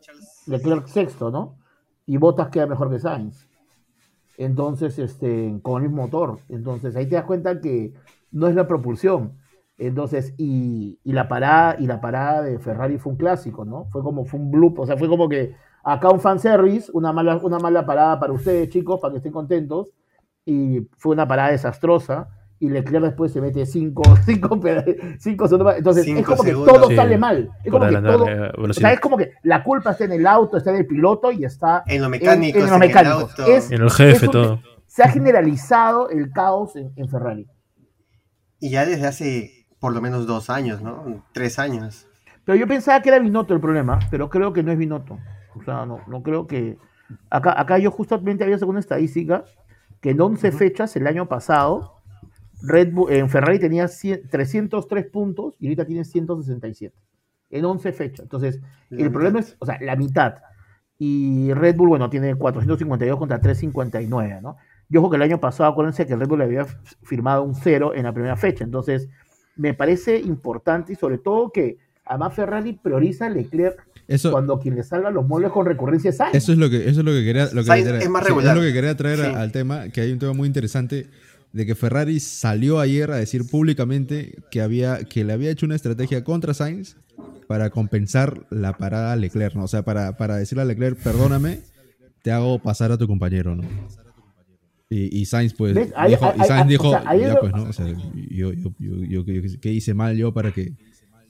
Leclerc sexto, ¿no? Y Bottas queda mejor que Sainz. Entonces, este, con el mismo motor. Entonces, ahí te das cuenta que no es la propulsión. Entonces, y, y la parada, y la parada de Ferrari fue un clásico, ¿no? Fue como, fue un bloop, o sea, fue como que acá un fanservice, una mala, una mala parada para ustedes, chicos, para que estén contentos. Y fue una parada desastrosa. Y Leclerc después se mete cinco, cinco, peda- cinco segundos más. Entonces, es Cinco como que segundos. todo Sí. sale mal. Es como que todo, eh, o sea, es como que la culpa está en el auto, está en el piloto y está En lo mecánico, en, en lo en el mecánico. auto. Es- En el jefe, es un- todo. Se ha generalizado el caos en, en Ferrari. Y ya desde hace por lo menos dos años, ¿no? Tres años. Pero yo pensaba que era Binotto el problema, pero creo que no es Binotto. O sea, no, no creo que. Acá, acá yo justamente había una estadística que en 11 fechas el año pasado, Red Bull, en Ferrari tenía 100 303 puntos y ahorita tiene 167. En 11 fechas. Entonces, La el problema es, o sea, la mitad. Y Red Bull, bueno, tiene 452 contra 359, ¿no? Yo ojo que el año pasado, acuérdense que Red Bull había f- firmado un cero en la primera fecha. Entonces, me parece importante y sobre todo que además Ferrari prioriza a Leclerc Eso, cuando quien le salga los muebles con recurrencia es Sainz. eso es lo que, eso es lo que quería, lo que Sainz quería- es más lo que quería traer Sí. al tema, que hay un tema muy interesante de que Ferrari salió ayer a decir públicamente que había, que le había hecho una estrategia contra Sainz para compensar la parada a Leclerc, ¿no? O sea, para, para decirle a Leclerc, perdóname, te hago pasar a tu compañero, ¿no? Y, y Sainz, pues, dijo, y Sainz ahí- dijo, o sea, ya lo- pues, ¿no? O sea, yo, yo, yo, yo- yo- ¿qué hice mal yo para que,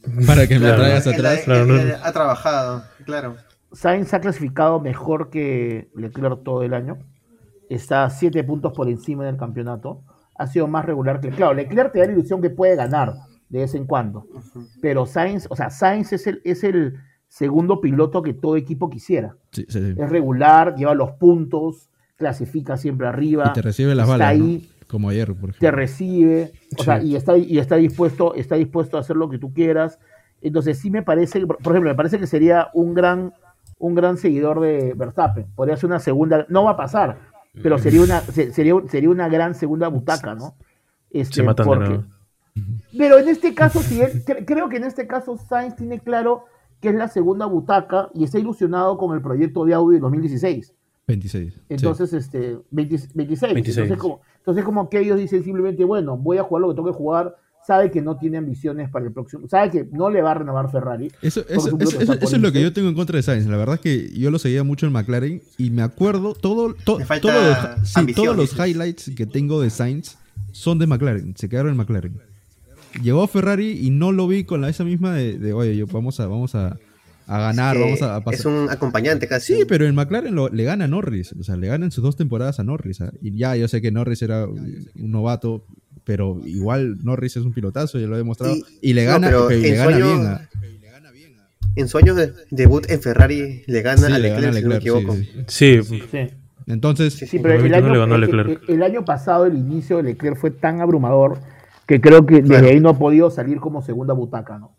para que me Claro. traigas atrás? Él- él ha trabajado, claro. Sainz ha clasificado mejor que Leclerc todo el año. Está a 7 puntos por encima del campeonato. Ha sido más regular que Claro, Leclerc te da la ilusión que puede ganar de vez en cuando. Pero Sainz, o sea, Sainz es el, es el segundo piloto que todo equipo quisiera. Sí, sí, sí. Es regular, lleva los puntos, clasifica siempre arriba. Y te recibe las está balas, ¿no? ahí, Como ayer, por te ejemplo. recibe, o Sí. sea, y está, y está dispuesto, está dispuesto a hacer lo que tú quieras. Entonces sí me parece, por ejemplo, me parece que sería un gran, un gran seguidor de Verstappen. Podría ser una segunda, no va a pasar, pero sería una, se- sería, sería una gran segunda butaca, ¿no? Este, Se matan de porque- nuevo. pero en este caso, sí, él- cre- creo que en este caso Sainz tiene claro que es la segunda butaca y está ilusionado con el proyecto de Audi de 2016. 26. sí. Entonces, este, 20 26. 26. Entonces, como, entonces, como que ellos dicen simplemente, bueno, voy a jugar lo que tengo que jugar. Sabe que no tiene ambiciones para el próximo. Sabe que no le va a renovar Ferrari. Eso, eso, es eso- es lo que yo tengo en contra de Sainz. La verdad es que yo lo seguía mucho en McLaren y me acuerdo todo, to- falta todo los- sí, ambición, todos los highlights que tengo de Sainz son de McLaren. Se quedaron en McLaren. Llegó a Ferrari y no lo vi con la, esa misma de, de, oye, yo, vamos a, vamos a, a ganar, Que vamos a, a pasar. es un acompañante casi. Sí, pero en McLaren lo- le gana a Norris. O sea, le ganan sus dos temporadas a Norris. ¿ah? Y ya, yo sé que Norris era un novato, pero igual Norris es un pilotazo, ya lo he demostrado. Y- Y, le no, gana, pero y le en gana sueño- bien. En su año de debut en Ferrari le gana Sí, a le Leclerc, si no me equivoco. sí, sí. Entonces, Sí, pero el 2021 año, le ganó a el- Leclerc. el- el año pasado el inicio de Leclerc fue tan abrumador que creo que desde Claro. ahí no ha podido salir como segunda butaca, ¿no?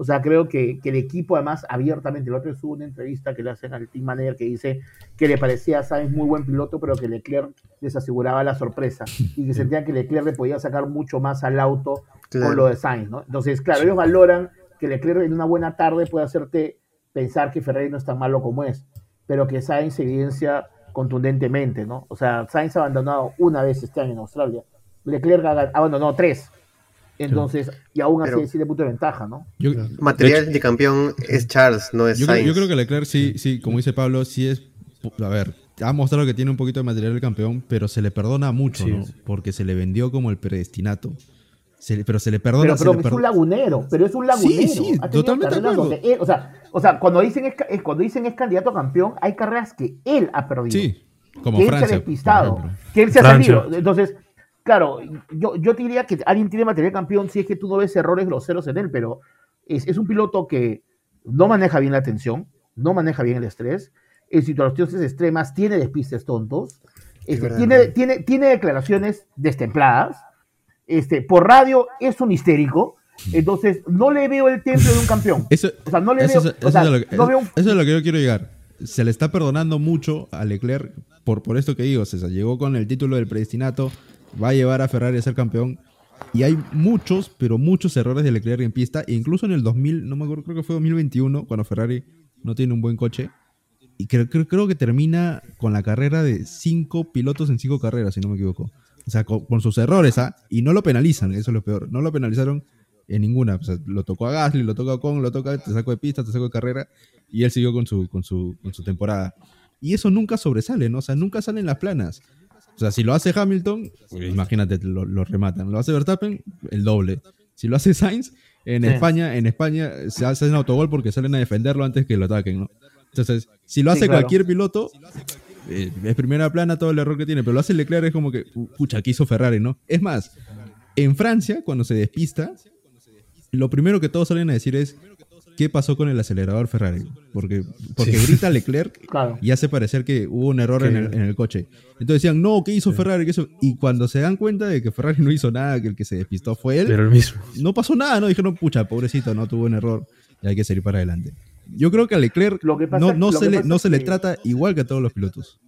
O sea, creo que, que el equipo además abiertamente, el otro es una entrevista que le hacen al team manager que dice que le parecía a Sainz muy buen piloto, pero que Leclerc les aseguraba la sorpresa y que sentían que Leclerc le podía sacar mucho más al auto Claro. con lo de Sainz, ¿no? Entonces, claro, ellos valoran que Leclerc en una buena tarde puede hacerte pensar que Ferrari no es tan malo como es, pero que Sainz evidencia contundentemente, ¿no? O sea, Sainz ha abandonado una vez este año en Australia, Leclerc ha ha abandonado tres, entonces, y aún así Pero- sí de punto de ventaja, ¿no? yo, Material de, campeón es Charles, no es yo, Sainz. yo creo que Leclerc sí, sí, como dice Pablo, sí es. A ver, ha mostrado que tiene un poquito de material del campeón, pero se le perdona mucho, Sí. ¿no? Porque se le vendió como el predestinato. Se le- pero se le perdona. Pero, pero le es per- un lagunero, pero es un lagunero. Sí, sí, totalmente de acuerdo. él- o, sea, o sea, cuando dicen es, es- cuando dicen es candidato a campeón, hay carreras que él ha perdido. Sí, como que él se Francia. ha despistado, que él se ha Francia. salido. Entonces, claro, yo, yo te diría que alguien tiene material campeón si es que tú no ves errores groseros en él, pero es, es un piloto que no maneja bien la tensión, no maneja bien el estrés, en situaciones extremas tiene despistes tontos, este, verdad. tiene, tiene, tiene declaraciones destempladas, este, por radio es un histérico, entonces no le veo el temple de un campeón. Eso, O sea, no le eso veo, o eso sea, es a lo que- no veo un- eso es lo que yo quiero llegar. Se le está perdonando mucho a Leclerc por, por esto que digo. César llegó con el título del predestinato, va a llevar a Ferrari a ser campeón. Y hay muchos, pero muchos errores de Leclerc en pista. E incluso en el 2000, no me acuerdo, creo que fue 2021, cuando Ferrari no tiene un buen coche. Y creo, creo, creo que termina con la carrera de cinco pilotos en cinco carreras, si no me equivoco. O sea, con, con sus errores, ¿ah? Y no lo penalizan, eso es lo peor. No lo penalizaron en ninguna. O sea, lo tocó a Gasly, lo tocó a Con, lo toca, te saco de pista, te saco de carrera. Y él siguió con su, con su, con su temporada. Y eso nunca sobresale, ¿no? O sea, nunca salen las planas. O sea, si lo hace Hamilton, pues, imagínate, lo, lo rematan. Lo hace Verstappen, el doble. Si lo hace Sainz, en Sí. España, en España se hace un autogol porque salen a defenderlo antes que lo ataquen, ¿no? Entonces, si lo Sí, hace claro. cualquier piloto, eh, es primera plana todo el error que tiene, pero lo hace Leclerc es como que, "Uh, pucha, que hizo Ferrari, ¿no? Es más, en Francia, cuando se despista, lo primero que todos salen a decir es, ¿qué pasó con el acelerador Ferrari? Porque, porque grita Leclerc Claro. y hace parecer que hubo un error en el, en el coche. Entonces decían, no, ¿qué hizo Ferrari? ¿Qué hizo? Y cuando se dan cuenta de que Ferrari no hizo nada, que el que se despistó fue él, pero el mismo. no pasó nada, ¿no? Dijeron, pucha, pobrecito, no tuvo un error y hay que seguir para adelante. Yo creo que a Leclerc Lo que pasa- no, no lo se, que le, pasa no se le trata igual que a todos los pilotos.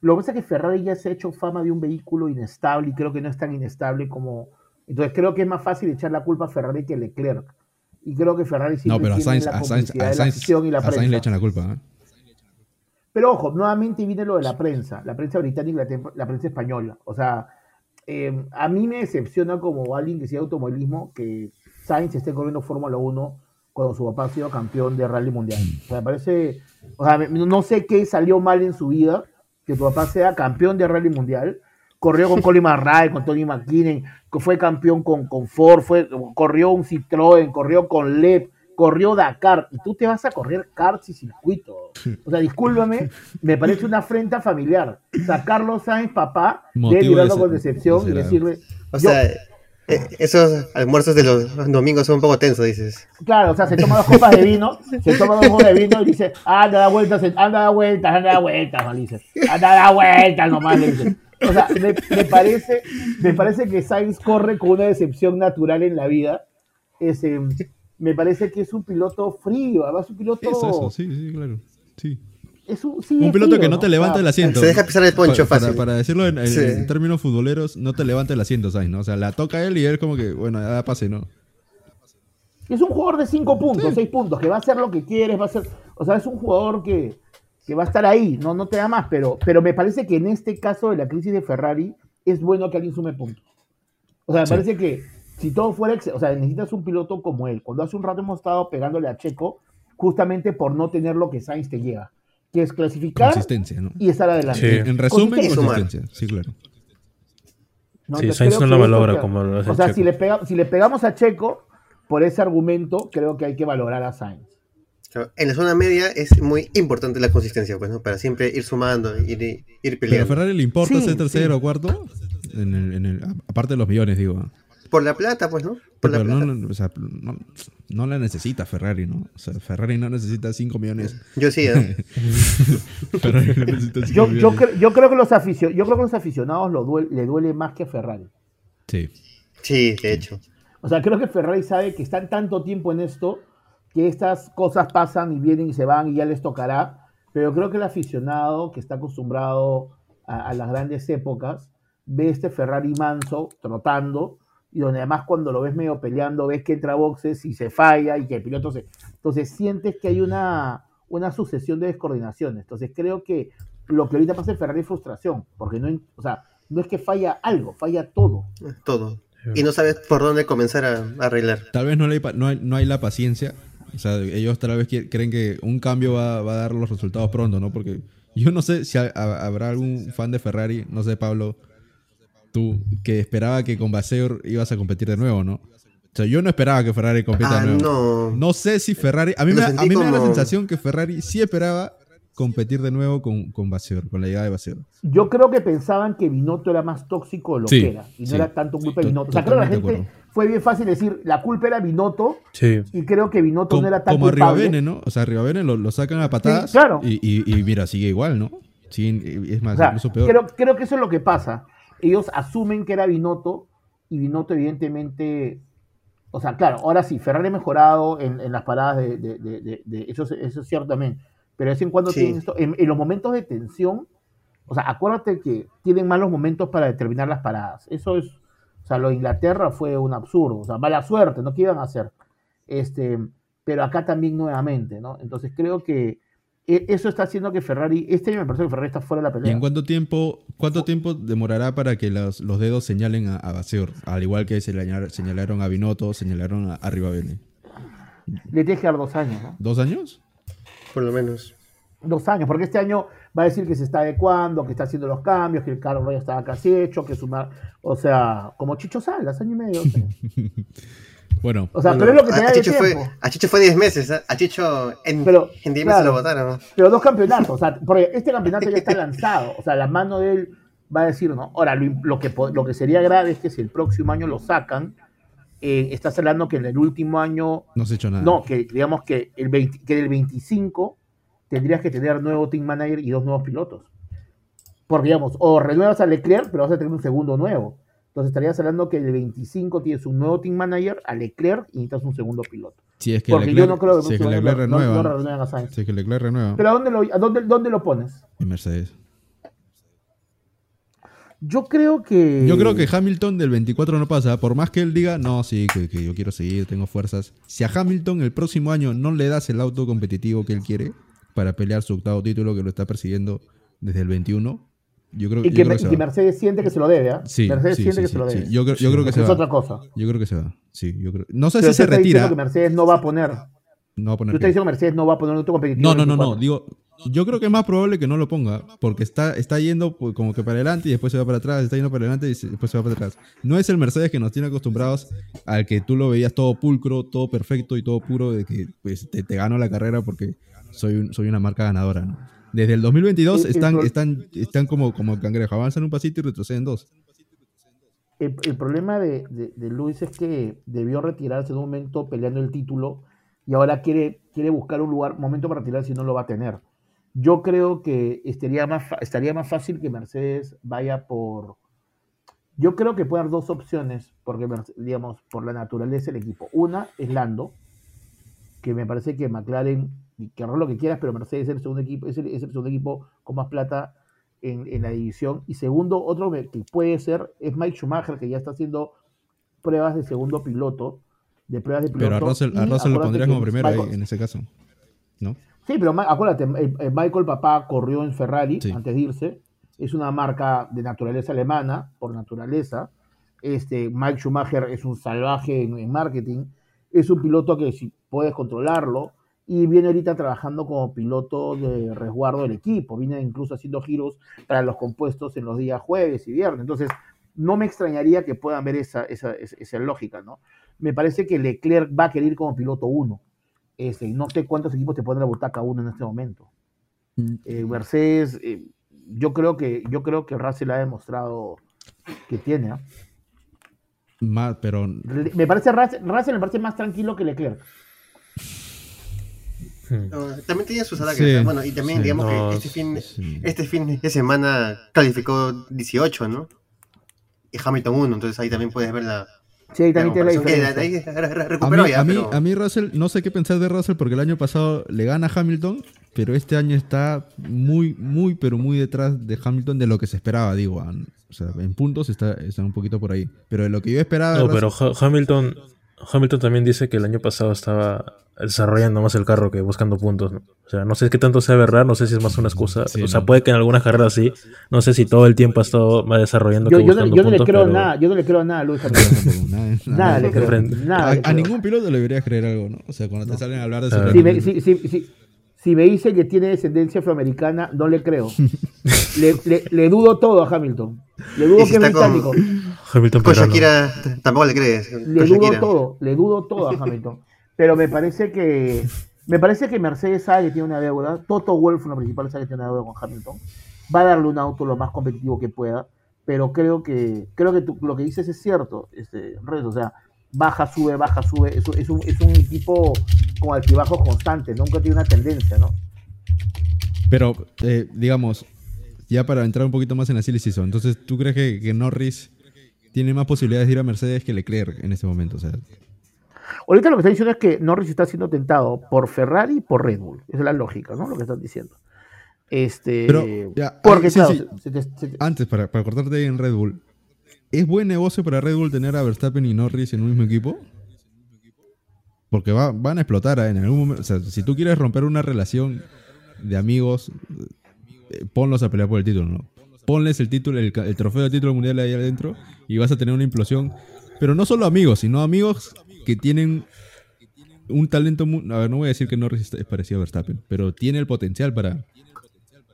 Lo que pasa es que Ferrari ya se ha hecho fama de un vehículo inestable y creo que no es tan inestable como. Entonces creo que es más fácil echar la culpa a Ferrari que a Leclerc. Y creo que Ferrari No, siempre pero a tiene Sainz, la a Sainz, de la afición y la a Sainz prensa. le echan la culpa. ¿eh? Pero ojo, nuevamente viene lo de la prensa, la prensa británica y la, prensa española. O sea, eh, a mí me decepciona como alguien que sigue automovilismo que Sainz esté corriendo Fórmula 1 cuando su papá ha sido campeón de rally mundial. O sea, me parece, o sea, no sé qué salió mal en su vida que tu papá sea campeón de rally mundial. Corrió con Colin McRae, con Tony McKinnon, fue campeón con, con Ford, fue, corrió un Citroën, corrió con Lep, corrió Dakar, y tú te vas a correr karts y circuitos. O sea, discúlpame, me parece una afrenta familiar. Sacarlo Sainz, papá, de Motivo de con decepción y será. decirle. O sea, eh, esos almuerzos de los domingos son un poco tensos, dices. Claro, o sea, se toma dos copas de vino, se toma dos copas de vino y dice, anda, da vueltas, anda, da vueltas, anda, da vueltas, no, le dice, anda, da vueltas nomás, le dice. O sea, me, me parece, me parece que Sainz corre con una decepción natural en la vida. Ese, me parece que es un piloto frío, además un piloto... Eso, eso, sí, sí, claro. Sí. es un, sí, Un es piloto frío, que no te levanta O sea, el asiento. Se deja pisar el poncho Pa- para, fácil. Para, decirlo en, en- Sí. en términos futboleros, no te levanta el asiento, ¿sabes? ¿no? O sea, la toca él y él como que, bueno, ya pase, ¿no? Es un jugador de 5 puntos, 6 puntos, que va a hacer lo que quieres, va a hacer. O sea, es un jugador que, que va a estar ahí, no, no te da más, pero, pero me parece que en este caso de la crisis de Ferrari es bueno que alguien sume puntos. O sea, me Sí. parece que si todo fuera. O sea, necesitas un piloto como él. Cuando hace un rato hemos estado pegándole a Checo, justamente por no tener lo que Sainz te lleva, que es clasificar Consistencia, ¿no? y estar adelante. Sí. En, en resumen, Consistencia. consistencia. Sí, claro. ¿no? Sí, Sainz no la que- como lo hace O sea, Checo. si le, pega- si le pegamos a Checo, por ese argumento, creo que hay que valorar a Sainz. Claro, En la zona media es muy importante la consistencia, pues, ¿no? Para siempre ir sumando, ir, ir Pero a peleando. Ferrari le importa Sí, ser tercero sí. o cuarto. En el, en el, aparte de los millones, digo. Por la plata, pues, ¿no? Por la Pero plata. no, no, o sea, no, no la necesita Ferrari, ¿no? O sea, Ferrari no necesita 5 millones. Yo sí, ¿eh? Ferrari no necesita 5 Yo, yo, millones. cre- yo creo que los aficio- yo creo que los aficionados lo duele, le duele más que a Ferrari. Sí. Sí, de hecho. O sea, creo que Ferrari sabe que están tanto tiempo en esto que estas cosas pasan y vienen y se van y ya les tocará. Pero creo que el aficionado que está acostumbrado a, a las grandes épocas ve este Ferrari manso trotando y donde además cuando lo ves medio peleando ves que entra a boxes y se falla y que el piloto se... Entonces sientes que hay una, una sucesión de descoordinaciones. Entonces creo que lo que ahorita pasa en Ferrari es frustración, porque no, o sea, no es que falla algo, falla todo. Todo. Y no sabes por dónde comenzar a, a arreglar. Tal vez no hay, pa- no hay, no hay la paciencia. O sea, ellos tal vez creen que un cambio va, va a dar los resultados pronto, ¿no? Porque yo no sé si ha- ha- habrá algún fan de Ferrari, no sé, Pablo, tú, que esperaba que con Baseur ibas a competir de nuevo, ¿no? O sea, yo no esperaba que Ferrari compita Ah, de nuevo. no. No sé si Ferrari. A mí, me, a mí me da la sensación que Ferrari sí esperaba competir de nuevo con, con Baseur, con la llegada de Baseur. Yo creo que pensaban que Binotto era más tóxico de lo Sí, que era. Y no sí. era tanto culpa de To- Binotto. O sea, creo que la de gente. Fue bien fácil decir, la culpa era Binotto Sí. y creo que Binotto Com- no era tan como a culpable. Rivabene, ¿no? O sea, a Rivabene lo, lo sacan a patadas. claro. y, y- y mira, sigue igual, ¿no? Sigue- es más, O sea, incluso peor. creo, creo que eso es lo que pasa. Ellos asumen que era Binotto y Binotto evidentemente... O sea, claro, ahora sí, Ferrari ha mejorado en, en las paradas de... de- de- de- de- eso, es- eso es cierto también. Pero de vez en cuando Sí. tienen esto... En, en los momentos de tensión, o sea, acuérdate que tienen malos momentos para determinar las paradas. Eso es... O sea, lo de Inglaterra fue un absurdo. O sea, mala suerte, ¿no? ¿Qué iban a hacer? Este, pero acá también nuevamente, ¿no? Entonces creo que e- eso está haciendo que Ferrari... Este año me parece que Ferrari está fuera de la ¿Y pelea. en cuánto tiempo, cuánto tiempo demorará para que los, los dedos señalen a, a Baseur? Al igual que señalar- señalaron a Binotto, señalaron a, a Rivabene. Le tienes que dar dos años, ¿no? ¿Dos años? Por lo menos. Dos años, porque este año va a decir que se está adecuando, que está haciendo los cambios, que el carro ya estaba casi hecho, que sumar, o sea, como Chicho Salas, año y medio. Bueno, O sea, Bueno, pero es lo que te a, de Chicho tiempo. fue, a Chicho fue 10 meses. ¿eh? A Chicho en, Pero, en 10 meses lo votaron. Pero dos campeonatos, o sea, porque este campeonato ya está lanzado, o sea, la mano de él va a decir, ¿no? Ahora, lo, lo que, lo que sería grave es que si el próximo año lo sacan, eh, estás hablando que en el último año no se ha hecho nada. No, que digamos que el 20 que del 25 tendrías que tener nuevo team manager y dos nuevos pilotos. Porque digamos, o renuevas a Leclerc, pero vas a tener un segundo nuevo. Entonces estarías hablando que del 25 tienes un nuevo team manager, a Leclerc y necesitas un segundo piloto. Si es que Porque Leclerc, yo no creo que, si es que no- Leclerc no- no renueva. a Sainz. si es que Leclerc renueva. Pero ¿a dónde lo, a dónde, dónde lo pones? en Mercedes. Yo creo que. Yo creo que Hamilton del 24 no pasa. Por más que él diga, no, sí, que, que yo quiero seguir, tengo fuerzas. Si a Hamilton el próximo año no le das el auto competitivo que él quiere para pelear su octavo título que lo está persiguiendo desde el 21, yo creo, Y yo que, creo que y que. Mercedes siente que se lo debe, ¿ah? Sí, Mercedes sí, siente sí, que se lo debe. Yo, creo- yo creo que se es va. otra cosa. Yo creo que se va. Sí, yo creo. No sé Pero si se retira. que Mercedes no va a poner. No va a poner Tú estás diciendo que Mercedes no va a poner un auto competitivo. No, no, no, no. 24. Digo, yo creo que es más probable que no lo ponga, porque está, está yendo como que para adelante y después se va para atrás, está yendo para adelante y después se va para atrás. No es el Mercedes que nos tiene acostumbrados al que tú lo veías todo pulcro, todo perfecto y todo puro, de que pues, te, te gano la carrera porque soy, un- soy una marca ganadora. ¿no? Desde el 2022 El- el están, están, están como, como cangrejo, avanzan un pasito y retroceden dos. El, el problema de, de, de Luis es que debió retirarse en un momento peleando el título y ahora quiere, quiere buscar un lugar, momento para retirarse y no lo va a tener. Yo creo que estaría más, estaría más fácil que Mercedes vaya por... Yo creo que puede haber dos opciones, porque digamos, por la naturaleza del equipo. Una es Lando, que me parece que McLaren, y que lo que quieras, pero Mercedes es el segundo equipo, es el, es el segundo equipo con más plata en, en la división. Y segundo, otro que puede ser es Mike Schumacher, que ya está haciendo pruebas de segundo piloto, de pruebas de piloto. Pero a Russell, a y Russell lo pondrías como primero ahí, Michael- en ese caso. ¿No? Sí, pero acuérdate, eh, eh, Michael Papá corrió en Ferrari Sí. antes de irse. Es una marca de naturaleza alemana, por naturaleza. Este, Mike Schumacher es un salvaje en, en marketing. Es un piloto que si puedes controlarlo. Y viene ahorita trabajando como piloto de resguardo del equipo. Viene incluso haciendo giros para los compuestos en los días jueves y viernes. Entonces, no me extrañaría que puedan ver esa, esa, esa- esa lógica, ¿no? Me parece que Leclerc va a querer ir como piloto uno. Este, no sé cuántos equipos te ponen la butaca uno en este momento. Eh, Mercedes, eh, yo creo que yo creo que Russell ha demostrado que tiene. ¿ah? Más, pero Me parece Russell, Russell me parece más tranquilo que Leclerc. No, también tenía sus ataques. Sí, bueno, y también sí. digamos No, que este fin, sí. este fin de semana calificó 18, ¿no? Y Hamilton 1, entonces ahí también puedes ver la, Sí, ahí también la que diferencia. ahí A mí, ya, a, mí, pero- a mí Russell, no sé qué pensar de Russell porque el año pasado le gana a Hamilton, pero este año está muy, muy, pero muy detrás de Hamilton de lo que se esperaba, digo. O sea, en puntos está, está un poquito por ahí. Pero de lo que yo esperaba... No, Russell- pero Ha- Hamilton, Hamilton también dice que el año pasado estaba desarrollando más el carro que buscando puntos. ¿no? O sea, no sé qué tanto sea verdad, no sé si es más una excusa. Sí, o sea, no. puede que en algunas carreras sí. No sé si todo el tiempo ha estado más desarrollando Yo, que yo no, le creo pero- nada, yo no le creo nada a tampoco, nada, Nada le creo. Nada a, le a creo. ningún piloto le deberías creer algo, ¿no? O sea, cuando te salen a hablar de. Si me, si, si- si- si me dice que tiene descendencia afroamericana, no le creo. le, le- le dudo todo a Hamilton. Le dudo que es está con- británico. Hamilton peruano. Shakira tampoco le crees. Le con dudo Shakira. todo, le dudo todo a Hamilton. Pero me parece que me parece que Mercedes sabe que tiene una deuda. Toto Wolff, lo principal, sabe que tiene una deuda con Hamilton. Va a darle un auto lo más competitivo que pueda. Pero creo que creo que tú- lo que dices es cierto, este. O sea, baja, sube, baja, sube. Es, es un, equipo con altibajos constantes. Nunca tiene una tendencia, ¿no? Pero, eh, digamos, ya para entrar un poquito más en la silly season, entonces, ¿tú crees que, que Norris tiene más posibilidades de ir a Mercedes que Leclerc en este momento? O sea, Ahorita lo que está diciendo es que Norris está siendo tentado por Ferrari y por Red Bull. Esa es la lógica, ¿no? Lo que están diciendo. Este, Pero, ya, porque sí, claro, sí. se- se- se- antes, para, para cortarte ahí en Red Bull, ¿es buen negocio para Red Bull tener a Verstappen y Norris en un mismo equipo? Porque va- van a explotar ¿eh? en algún momento. O sea, si tú quieres romper una relación de amigos, eh, ponlos a pelear por el título, ¿no? Ponles el título, el trofeo de título mundial ahí adentro y vas a tener una implosión. Pero no solo amigos, sino amigos que tienen un talento. mu- A ver, no voy a decir que Norris es parecido a Verstappen, pero tiene el potencial para,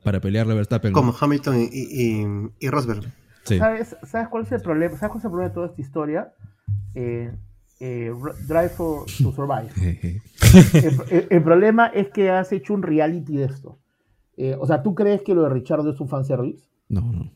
para pelearle a Verstappen. ¿no? Como Hamilton y, y, y- y Rosberg. Sí. ¿Sabes, ¿Sabes cuál es el problema? ¿Sabes cuál es el problema de toda esta historia? Eh, eh, Drive for, to Survive. El, el- el problema es que has hecho un reality de esto. Eh, o sea, ¿tú crees que lo de Richardo es un fanservice? No, no.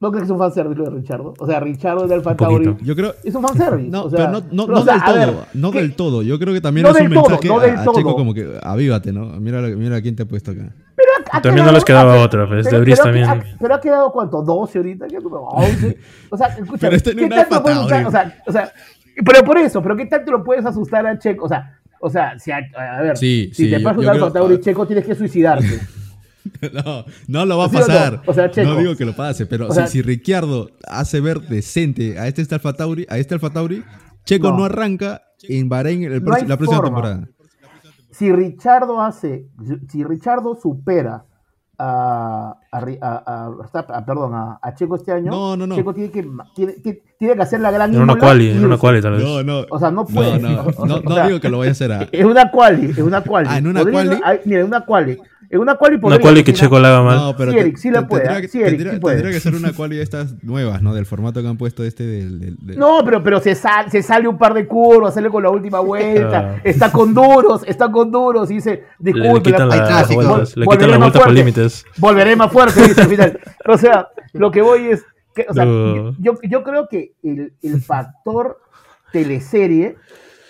¿No crees que es un fanservice lo de Richardo? O sea, Richardo del poquito. Tauri Yo creo. es un fanservice. No, o sea, pero no, no, pero, no o sea, del todo, ver, no ¿qué- del todo. Yo creo que también No es un todo, mensaje no a- del a, todo. Checo como que avívate, ¿no? Mira, mira quién te ha puesto acá. Pero ha- ha También no les quedado- quedaba ha- otra, pues, pero- de Brice también. ha- pero ha quedado cuánto, 12 ahorita, ¿qué número? 11. O sea, escucha, Pero este no ¿qué tanto puedes Tauri. asustar? O sea, o sea, pero por eso, pero ¿qué tanto lo puedes asustar a Checo? O sea, o sea, si a, a ver, Sí, si sí, te yo- pasa un Alfa Tauri Checo, tienes que suicidarte. No, no lo va a ¿Sí o no? pasar. O sea, Checo. no digo que lo pase, pero O si, sea- si Ricciardo hace ver decente a este Alfa Tauri, a este Alfa Tauri, Checo No. no, arranca en Bahrein el No la próxima forma. temporada. si Richardo hace, si Richardo supera a, a, a- a Verstappen- a- perdón, a, a Checo este año, No, no, no. Checo tiene que, tiene, tiene- tiene que hacer la gran En una quali, en una quali tal vez. No, no. O sea, no puede. no, O sea, no, o no sea, digo que lo vaya a hacer a. Es una quali, es una quali. Ah, ¿en una quali? mira, en una quali. En una quali Una podría quali que Checo la haga mal. No, pero Sí, Eric, sí la te- puede, Tendría, que- sí, Eric, tendría- sí puede. tendría que ser una quali de estas nuevas, ¿no? Del formato que han puesto este del. del- del- No, pero, pero se, sal- se sale un par de curvas, sale con la última vuelta, Ah. está con duros, está con duros y dice, Le, le disculpe, quitan la- hay la- las tráfico. vueltas, le Volveré quitan la más vuelta por fuerte. límites. volveré más fuerte, dice al final. O sea, lo que voy es que, o sea, No. yo, yo creo que el, el factor teleserie,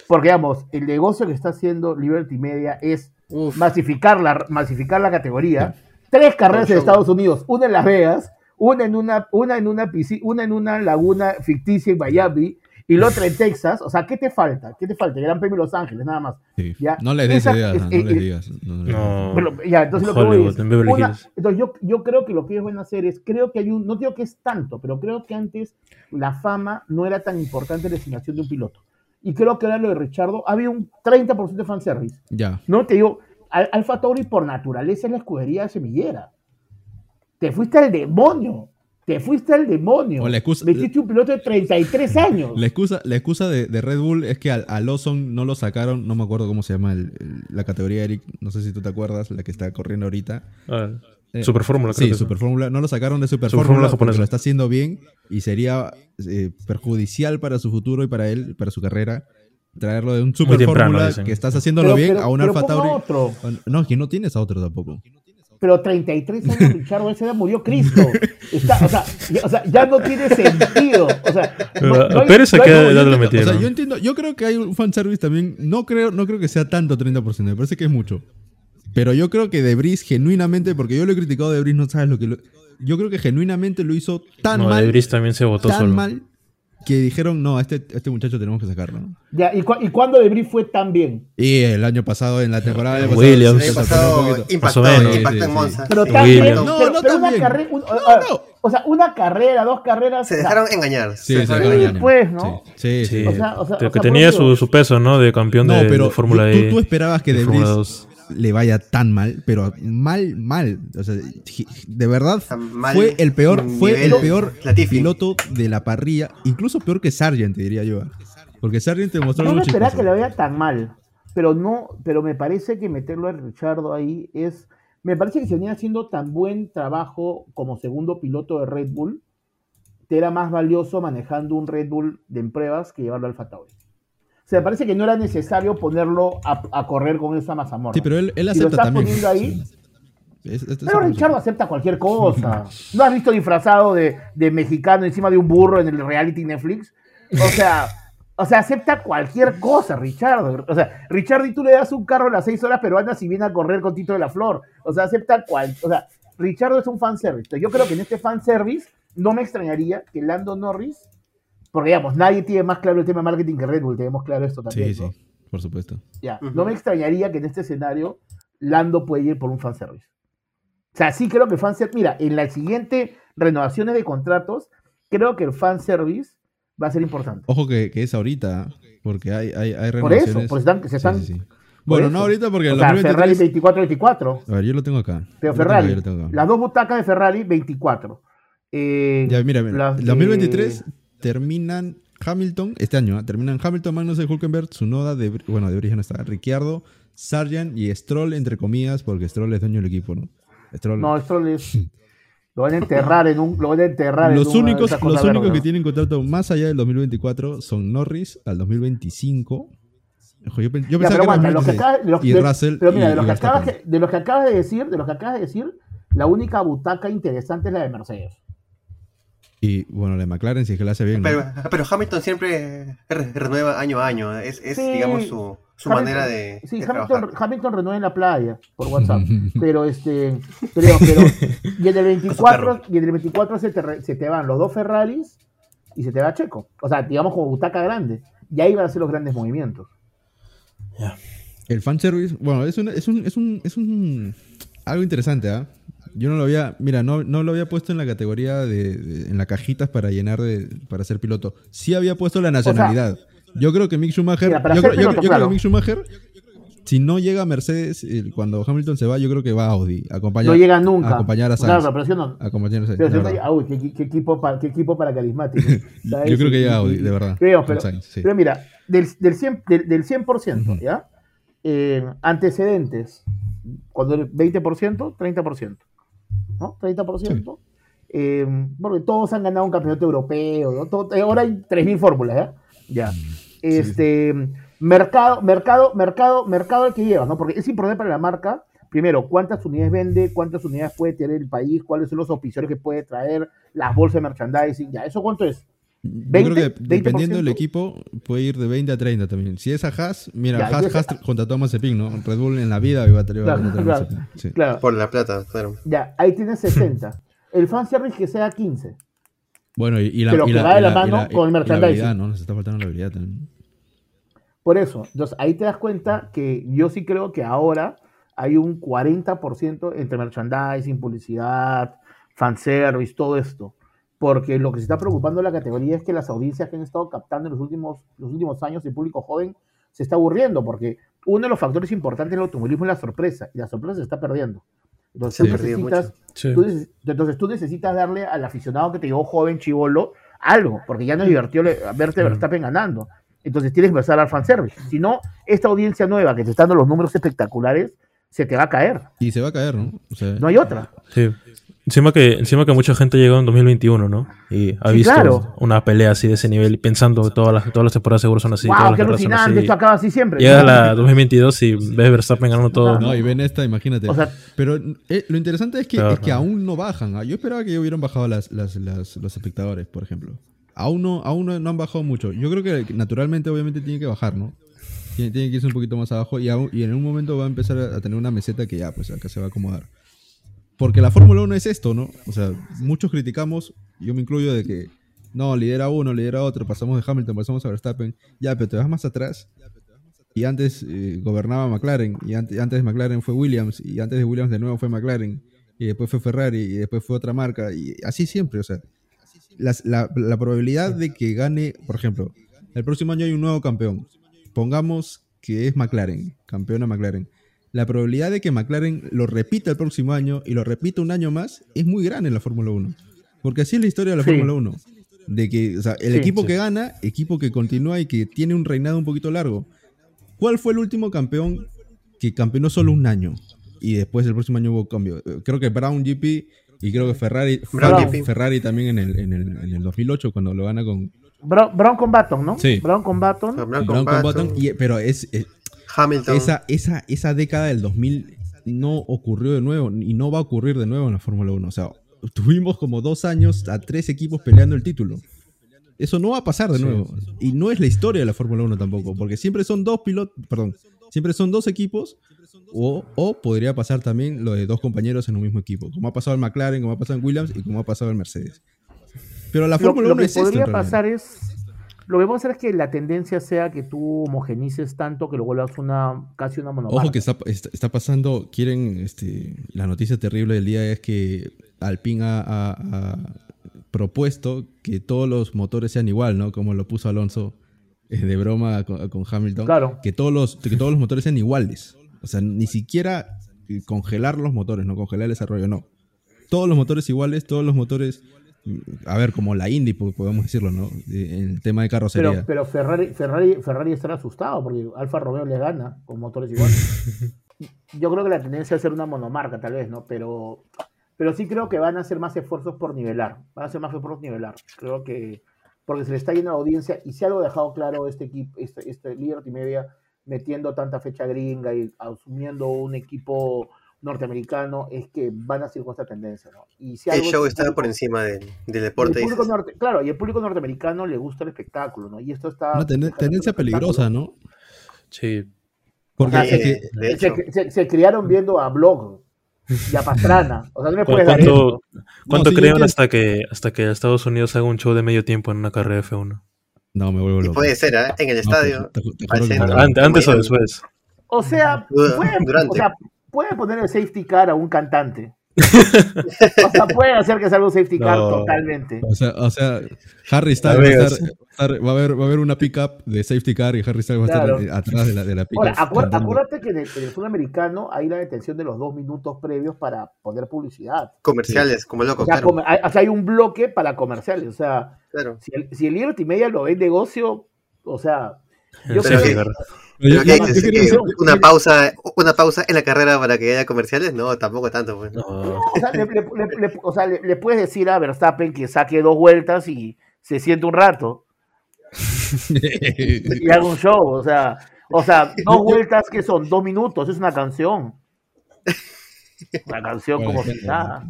porque digamos, el negocio que está haciendo Liberty Media es Uf. masificar la, masificar la categoría. Tres carreras en. Estados Unidos, una en Las Vegas, una en una, una en una piscina, una en una laguna ficticia en Miami y la otra en Texas. O sea, ¿qué te falta? ¿Qué te falta? El Gran Premio de Los Ángeles, nada más. Sí. Ya. No les des Esa- ideas, es- no, eh, no les eh, digas. no, no ya, entonces lo que voy Hollywood, es, una- entonces yo, yo creo que lo que ellos van a hacer es, creo que hay un, no digo que es tanto, pero creo que antes la fama no era tan importante en la designación de un piloto. Y creo que ahora lo de Richardo, había un 30% de fanservice. Ya. No te digo, Al- Alfa Tauri por naturaleza es la escudería semillera. Te fuiste al demonio. Te fuiste al demonio. O la excusa- Metiste un piloto de 33 años. La excusa, la excusa de, de Red Bull es que a, a Lawson no lo sacaron, no me acuerdo cómo se llama el- el- la categoría, Eric, no sé si tú te acuerdas, la que está corriendo ahorita. Ah, Eh, Super Fórmula, creo Sí, que Super Fórmula, no lo sacaron de Super, Super Fórmula japonesa. lo está haciendo bien y sería eh, perjudicial para su futuro y para él, para su carrera, traerlo de un Super temprano, Fórmula dicen. que estás haciéndolo Pero- bien pero- a un pero Alfa Tauri. otro. No, que no tienes a otro tampoco. pero 33 años Richard, ese edad murió Cristo. Está, o, sea, ya, o sea, ya no tiene sentido. O sea, no- no a hay- Pérez a no hay- qué No, yo edad lo entiendo, metieron. O sea, yo entiendo, yo creo que hay un fanservice también. No creo, no creo que sea tanto 30%, me parece que es mucho. Pero yo creo que Debris genuinamente, porque yo lo he criticado a Debris, no sabes lo que lo- Yo creo que genuinamente lo hizo tan no, mal, Debris también se votó tan solo. mal, que dijeron, no, a este, a este muchacho tenemos que sacarlo. ¿no? Ya, ¿y, cu ¿Y cuándo Debris fue tan bien? Y el año pasado, en la temporada año Williams. El pasado, impactó, Más o menos. impactó en Monza. Pero tan bien. No, pero, no pero tan una bien. carrera, un- No, o sea, una carrera, dos carreras. Se o sea, dejaron engañar. Sí, se dejaron engañar. pues, ¿no? Sí, sí. Sí, sí. O sea, o sea, Pero o que tenía su, eso- su peso, ¿no? De campeón No, de, de Fórmula tú, E. tú esperabas que de Debris Fórmula 2. Le vaya tan mal, pero mal, mal. O sea, de verdad mal, fue el peor, fue el peor Latifi. piloto de la parrilla, incluso peor que Sargent, te diría yo. Porque Sargent te mostró No me esperaba que le vaya tan mal, pero no, pero me parece que meterlo a Richardo ahí es, me parece que se venía haciendo tan buen trabajo como segundo piloto de Red Bull, te era más valioso manejando un Red Bull de en pruebas que llevarlo al Tauri. O sea, me parece que no era necesario ponerlo a, a correr con esa mazamorra. Sí, pero él, él Si lo acepta estás también. poniendo ahí, Es- es- pero Richardo acepta cualquier cosa. ¿No has visto disfrazado de, de mexicano encima de un burro en el reality Netflix? O sea, o sea, acepta cualquier cosa, Richardo. O sea, Richardo y tú le das un carro a las seis horas peruanas y viene a correr con Tito de la Flor. O sea, acepta cual. O sea, Richardo es un fanservice. Yo creo que en este fanservice no me extrañaría que Lando Norris, porque digamos, nadie tiene más claro el tema de marketing que Red Bull, tenemos claro esto también. Sí, ¿no? sí, por supuesto. Ya. No me extrañaría que en este escenario Lando puede ir por un fanservice. O sea, sí creo que el fanservice. Mira, en las siguientes renovaciones de contratos, creo que el fanservice va a ser importante. Ojo que, que es ahorita, porque hay, hay, hay Por eso, renovaciones. porque están, se Sí, están. sí, sí. Bueno, eso. no ahorita porque O sea, Ferrari 2023... 24-24. A ver, yo lo tengo acá. Pero Yo lo tengo Ferrari, acá, yo lo tengo acá. las dos butacas de Ferrari 24. Eh, Ya, mira, mira, las el de- 2023 terminan Hamilton, este año, ¿ah? terminan Hamilton, Magnussen, Hulkenberg, Tsunoda, de, bueno, de origen no está, Ricciardo, Sargent y Stroll, entre comillas, porque Stroll es dueño del equipo, ¿no? Stroll, No, esto les. Lo van a enterrar en un. Lo van a enterrar los en una- únicos, los únicos que ¿no? tienen contrato más allá del 2024 son Norris al 2025. Ojo, Yo, Ya, pensaba pero que aguanta, los que 2026. acabas- de los- y de- Russell pero mira, y- de los, que acabas, de los que acabas de decir, de los que acabas de decir, la única butaca interesante es la de Mercedes. Y bueno, la de McLaren, si es que la hace bien. ¿no? Pero, pero Hamilton siempre re- renueva año a año. Es, es Sí. digamos, su, su Hamilton- manera de, Sí, de Hamilton. Hamilton renueva en la playa por WhatsApp. pero este. Pero, pero. Y en el 24, y en el 24 se, te, se te van los dos Ferraris y se te va Checo. O sea, digamos como butaca grande. Y ahí van a ser los grandes movimientos. El fanservice, bueno, es un, es un, es un, es un algo interesante, ¿ah? Yo no lo había, mira, no, no lo había puesto en la categoría de, de- en la cajitas para llenar de, para ser piloto. Sí había puesto la nacionalidad. yo creo que Mick Schumacher, Mira, yo, creo, piloto, yo claro. que Mick Schumacher, si no llega a Mercedes, cuando Hamilton se va, yo creo que va a Audi, a acompañar, No llega nunca. a acompañar a Claro, Sainz. pero si no- a acompañar a Sainz, pero si no uy, qué, qué equipo para, qué equipo para carismático. Yo creo que llega y- Audi, de verdad, Creo, pero, Sainz, sí. pero mira, del, del 100%, del, del 100% Ujú. ¿ya? Eh, antecedentes, cuando el 20%, 30%. ¿No? 30%. Eh, porque todos han ganado un campeonato europeo. ¿no? Todo- eh, ahora hay 3.000 fórmulas, ¿ya? Ya. Este, mercado, mercado, mercado, mercado el que llevas, ¿no? Porque es importante para la marca, primero, cuántas unidades vende, cuántas unidades puede tener el país, cuáles son los auspiciadores que puede traer, las bolsas de merchandising, ya, ¿eso cuánto es? Yo 20, creo que dependiendo del 20%. equipo, puede ir de 20 a 30 también. Si es a Haas, mira, Ya, Haas, Haas contrató a Mazepin, ¿no? Red Bull en la vida iba a a Claro, a claro. Sí. Claro, Por la plata, claro. ya, ahí tienes 60. El fanservice que sea 15. Bueno, y, y la, Pero y que la- va de la la- mano la- con el la merchandising. habilidad, ¿no? Nos está faltando la habilidad también. Por eso, entonces ahí te das cuenta que yo sí creo que ahora hay un 40% entre merchandising, publicidad, fanservice, todo esto. Porque lo que se está preocupando en la categoría es que las audiencias que han estado captando en los últimos, los últimos años, el público joven, se está aburriendo, porque uno de los factores importantes del automovilismo es la sorpresa, y la sorpresa se está perdiendo. Entonces, ha tú necesitas, Sí. tú entonces tú necesitas darle al aficionado que te llegó joven, chivolo, algo, porque ya no es divertido verte Verstappen ganando. Entonces tienes que empezar a dar fanservice. Si no, esta audiencia nueva que te está dando los números espectaculares, se te va a caer. Y se va a caer, ¿no? O sea, No hay otra. Sí. Encima que, encima que mucha gente llegó en 2021, ¿no? Y ha Sí, visto claro. una pelea así de ese nivel y pensando que todas las, todas las temporadas seguro son así. wow, todas las qué son así. esto acaba así siempre. Llega ¿no? la 2022 y ves Verstappen ganando todo. No, y ven esta, imagínate. O sea- Pero eh, lo interesante es que, es que ¿no? aún no bajan. ¿ah? Yo esperaba que hubieran bajado las, las- las- los espectadores, por ejemplo. Aún no, aún no, no han bajado mucho. Yo creo que naturalmente, obviamente, tiene que bajar, ¿no? Tiene, tiene que irse un poquito más abajo y, aún- y en un momento va a empezar a tener una meseta que ya, pues acá se va a acomodar. Porque la Fórmula 1 es esto, ¿no? O sea, muchos criticamos, yo me incluyo, de que no, lidera uno, lidera otro, pasamos de Hamilton, pasamos a Verstappen. Ya, pero te vas más atrás y antes eh, gobernaba McLaren, y ante- antes de McLaren fue Williams, y antes de Williams de nuevo fue McLaren, y después fue Ferrari, y después fue otra marca, y así siempre, o sea, la probabilidad de que gane, por ejemplo, el próximo año hay un nuevo campeón, pongamos que es McLaren, campeona McLaren, la probabilidad de que McLaren lo repita el próximo año y lo repita un año más es muy grande en la Fórmula 1, porque así es la historia de la Sí. Fórmula 1. De que, o sea, el Sí, equipo sí. que gana, equipo que continúa y que tiene un reinado un poquito largo. ¿Cuál fue el último campeón que campeonó solo un año? Y después el próximo año hubo cambio. Creo que Brown GP y creo que Ferrari, Brown Ferrari. Ferrari también en el, en, el, en el 2008 cuando lo gana con Brown, Brown con Baton, ¿no? Sí. Brown con Baton. Brown Brown con con Button, Button. y- pero es, es- Hamilton. esa, esa, esa década del 2000 no ocurrió de nuevo y no va a ocurrir de nuevo en la Fórmula 1. O sea, tuvimos como dos años a tres equipos peleando el título. Eso no va a pasar de nuevo. Y no es la historia de la Fórmula 1 tampoco, porque siempre son dos pilotos, perdón, siempre son dos equipos, o, o podría pasar también lo de dos compañeros en un mismo equipo, como ha pasado en McLaren, como ha pasado en Williams y como ha pasado en Mercedes. Pero la Lo, Fórmula lo 1 que es esto. podría en realidad. pasar es. Lo que vamos a hacer es que la tendencia sea que tú homogenices tanto que lo vuelvas una casi una monomarca. Ojo que está, está, está pasando, quieren, este, la noticia terrible del día es que Alpine ha, ha- ha propuesto que todos los motores sean igual, ¿no? Como lo puso Alonso eh, de broma con, con Hamilton. Claro. Que todos, los, que todos los motores sean iguales. O sea, ni siquiera congelar los motores, no congelar el desarrollo, no. Todos los motores iguales, todos los motores, a ver, como la Indy, po- podemos decirlo, ¿no? Eh, En el tema de carrocería. Pero, pero Ferrari, Ferrari, Ferrari estará asustado porque Alfa Romeo le gana con motores iguales. Yo creo que la tendencia es ser una monomarca, tal vez, ¿no? Pero, pero sí creo que van a hacer más esfuerzos por nivelar. Van a hacer más esfuerzos por nivelar. Creo que porque se le está yendo a la audiencia y si algo ha dejado claro este equipo, este, este Liberty Media, metiendo tanta fecha gringa y asumiendo un equipo norteamericano, es que van a seguir con esta tendencia, ¿no? Y si el show está público- por encima del, del el deporte. público dices. norte- claro, y el público norteamericano le gusta el espectáculo, ¿no? Y esto está. Una ten- tendencia peligrosa. ¿no? Sí. Porque Ah, de Se, hecho. se- se criaron viendo a Blog y a Pastrana. O sea, no me ¿Cu- puedes dar ¿Cuánto, eso. cuánto sí, yo creen hasta que hasta que Estados Unidos haga un show de medio tiempo en una carrera F1? no, me vuelvo Y loco. puede ser, ¿ah? En el No, estadio. te- te- te al juro que centro. no. Ante- antes o después. O sea, pueden, durante. o sea, pueden poner el safety car a un cantante. o sea, pueden hacer que salga un safety car No. totalmente. O sea, o sea, Harry Styles va a, estar- va a haber, va a haber una pickup de safety car y Harry Styles va a estar atrás de la, de la pickup. Ahora, acuer- cantando. acuérdate que en el, en el fútbol americano hay la detención de los dos minutos previos para poner publicidad. Comerciales, como loco, O sea, claro. hay, o sea, hay un bloque para comerciales. O sea, claro. si el, si el Liberty Media lo ve en negocio, o sea, yo Sí, creo que, claro. Pero yo- Pero ¿qué yo- dices? yo ¿Que quería- ¿Una pausa, ¿Una pausa en la carrera para que haya comerciales? No, tampoco tanto. Pues. No. o sea, le, le- le- le- o sea, le- le puedes decir a Verstappen que saque dos vueltas y se siente un rato y haga un show. O sea, o sea, dos vueltas que son dos minutos, es una canción. Una canción Bueno, como si nada.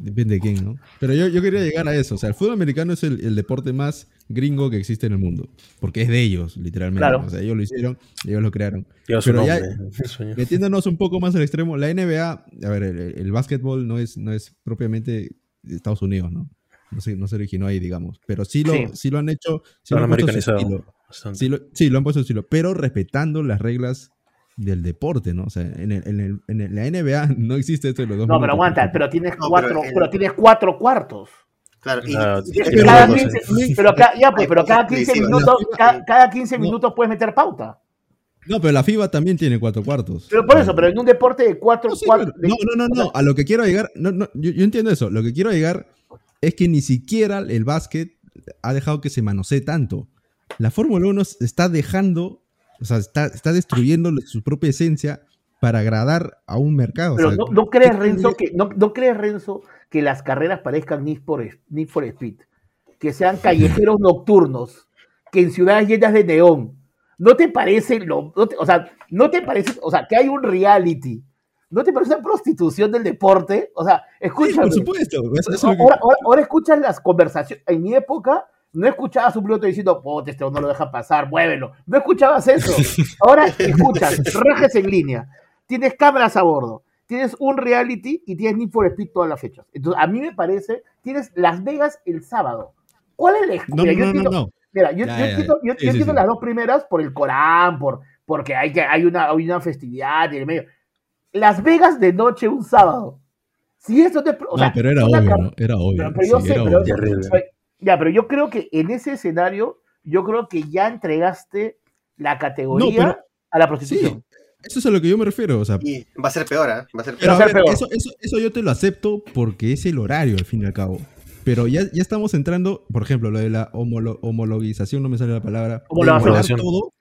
Depende de quién, ¿no? Pero yo, yo quería llegar a eso. O sea, el fútbol americano es el, el deporte más gringo que existe en el mundo. Porque es de ellos, literalmente. Claro. O sea, ellos lo hicieron, ellos lo crearon. Su Pero ya-. Metiéndonos un poco más al extremo, la NBA, a ver, el, el básquetbol no es, no es propiamente de Estados Unidos, ¿no? No se, no se originó ahí, digamos. Pero sí lo, Sí. sí lo han hecho. Sí Lo han americanizado. Sí lo, sí, lo han puesto estilo, pero respetando las reglas del deporte, ¿no? O sea, en, el- en, el- en el- la NBA no existe esto de los dos No, pero aguanta, pero tienes No, cuatro, pero pero, el- tienes cuatro cuartos. Claro. Y, y- sí, y- pero cada no, 15, sí. pero ca- ya, pues, Hay pero cada cosas 15 televisivas. minutos, La ca- cada 15 No. minutos puedes meter pauta. No, pero la FIBA también tiene cuatro cuartos. Pero por eso, pero en un deporte de cuatro, No, sí, cuatro- no, no, no, no, a lo que quiero llegar, no, no, yo, yo entiendo eso, lo que quiero llegar es que ni siquiera el básquet ha dejado que se manosee tanto. La Fórmula 1 se está dejando, o sea, está, está destruyendo su propia esencia para agradar a un mercado. o Pero sea, no, no crees, ¿qué- Renzo, que, no, no crees, Renzo, que las carreras parezcan Need for, Need for Speed, que sean callejeros nocturnos, que en ciudades llenas de neón. ¿No te parece lo, no te- o sea, no te parece, o sea, que hay un reality? ¿No te parece una prostitución del deporte? O sea, Sí, escúchame. por supuesto. Eso, eso que- ahora, ahora- ahora escuchas las conversaciones. En mi época, no escuchabas un piloto diciendo, pote, este no lo deja pasar, muévelo. No escuchabas eso. Ahora escuchas, rajes en línea. Tienes cámaras a bordo. Tienes un reality y tienes Need for Speed todas las fechas. Entonces, a mí me parece, tienes Las Vegas el sábado. ¿Cuál es la excu- No, Mira, no, yo no, no, entiendo- no. Mira, yo, Ya, yo ya, entiendo, ya. yo- Sí, yo sí, entiendo sí. las dos primeras por el Corán, por, porque hay, que, hay, una, hay una festividad en el medio. Las Vegas de noche un sábado. Si eso te. O No, sea, pero era obvio, ¿no? Era obvio. pero, pero yo sé, era pero, obvio. Terrible. pero- ya, pero yo creo que en ese escenario, yo creo que ya entregaste la categoría No, pero- a la prostitución. Eso es a lo que yo me refiero. O sea, Y va a ser peor, ¿ah? Va a ser Pero peor. a ser ver, peor. eso, eso, eso yo te lo acepto porque es el horario, al fin y al cabo. Pero ya, ya estamos entrando, por ejemplo, lo de la homolo- homologización, no me sale la palabra. Homologación. todo,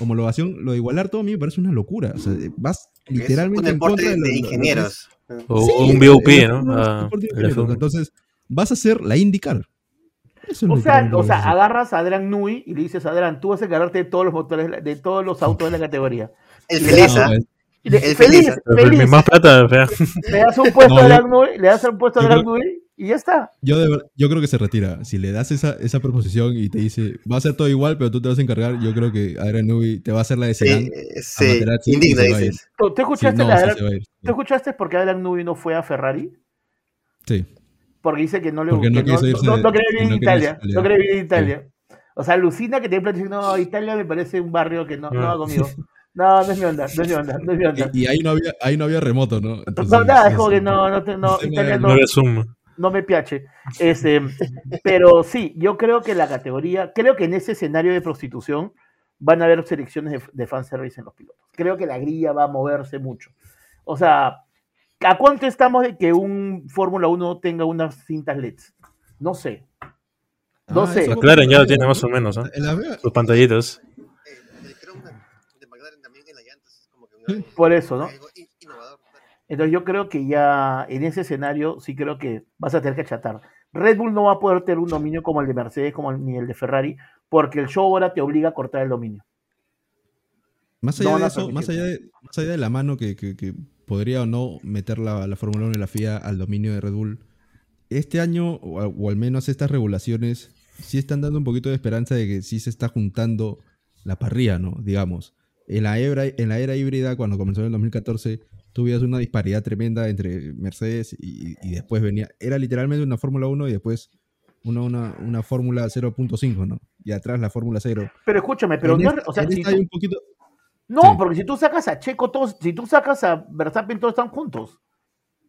homologación, lo de igualar todo a mí me parece una locura. O sea, vas Es literalmente un en deporte contra de, lo- lo- lo que ingenieros. O Sí, un BOP, ¿no? un Ah, deporte de el ingenieros. F1. Entonces, vas a hacer la IndyCar. O sea, o sea, agarras a Adrian Nui y le dices, Adrian, tú vas a encargarte de todos los motores, de todos los autos de la categoría. El feliz, ¿ah? El feliz, feliz, feliz. Más plata, fea. Le das un puesto No, a Adrian Nui, le das un puesto a creo- Nui y ya está. Yo, de yo creo que se retira. Si le das esa, esa proposición y te dice, va a ser todo igual, pero tú te vas a encargar, yo creo que Adrian Newey te va a hacer la de Sedan. Sí, sí, indigna, dices. ¿Tú, tú Sí, escuchaste no, la sí Adrian- se va a ir. ¿Tú escuchaste Nui no fue a Ferrari? Sí. Porque dice que no le Porque no no, quería vivir en Italia. No quería vivir en Italia. O sea, alucina que te plan diciendo, no, Italia me parece un barrio que no, no va Ah. conmigo. No, no es mi onda, no es mi onda, no es mi onda. Y, y ahí no había, ahí no había remoto, ¿no? Entonces, No, nada, es como que no, no, Italia no, no me piache. Este, pero sí, yo creo que la categoría, creo que en ese escenario de prostitución van a haber selecciones de, de fanservice en los pilotos. Creo que la grilla va a moverse mucho. O sea, ¿a cuánto estamos de que un Fórmula 1 tenga unas cintas LEDs? No sé. No Ah, sé. McLaren ya lo tiene más o menos, ¿no? En la vea- Sus pantallitas. Eh, el croma de McLaren también en las llantas es como que un- Por eso, ¿no? Entonces yo creo que ya en ese escenario sí creo que vas a tener que achatar. Red Bull no va a poder tener un dominio como el de Mercedes como el- ni el de Ferrari, porque el show ahora te obliga a cortar el dominio. Más allá de eso, más allá de, más allá de la mano que, que- que podría o no meter la, la Fórmula 1 y la FIA al dominio de Red Bull, este año, o, al menos estas regulaciones, sí están dando un poquito de esperanza de que sí se está juntando la parrilla, ¿no? Digamos. En la era, en la era híbrida, cuando comenzó en el 2014, tuvieras una disparidad tremenda entre Mercedes y, y después venía. Era literalmente una Fórmula 1 y después una, una, una Fórmula 0.5, ¿no? Y atrás la Fórmula 0. Pero escúchame, pero En no, esta- es- o sea, en si esta tú- hay un poquito. No, sí. porque si tú sacas a Checo todos, si tú sacas a Verstappen todos están juntos.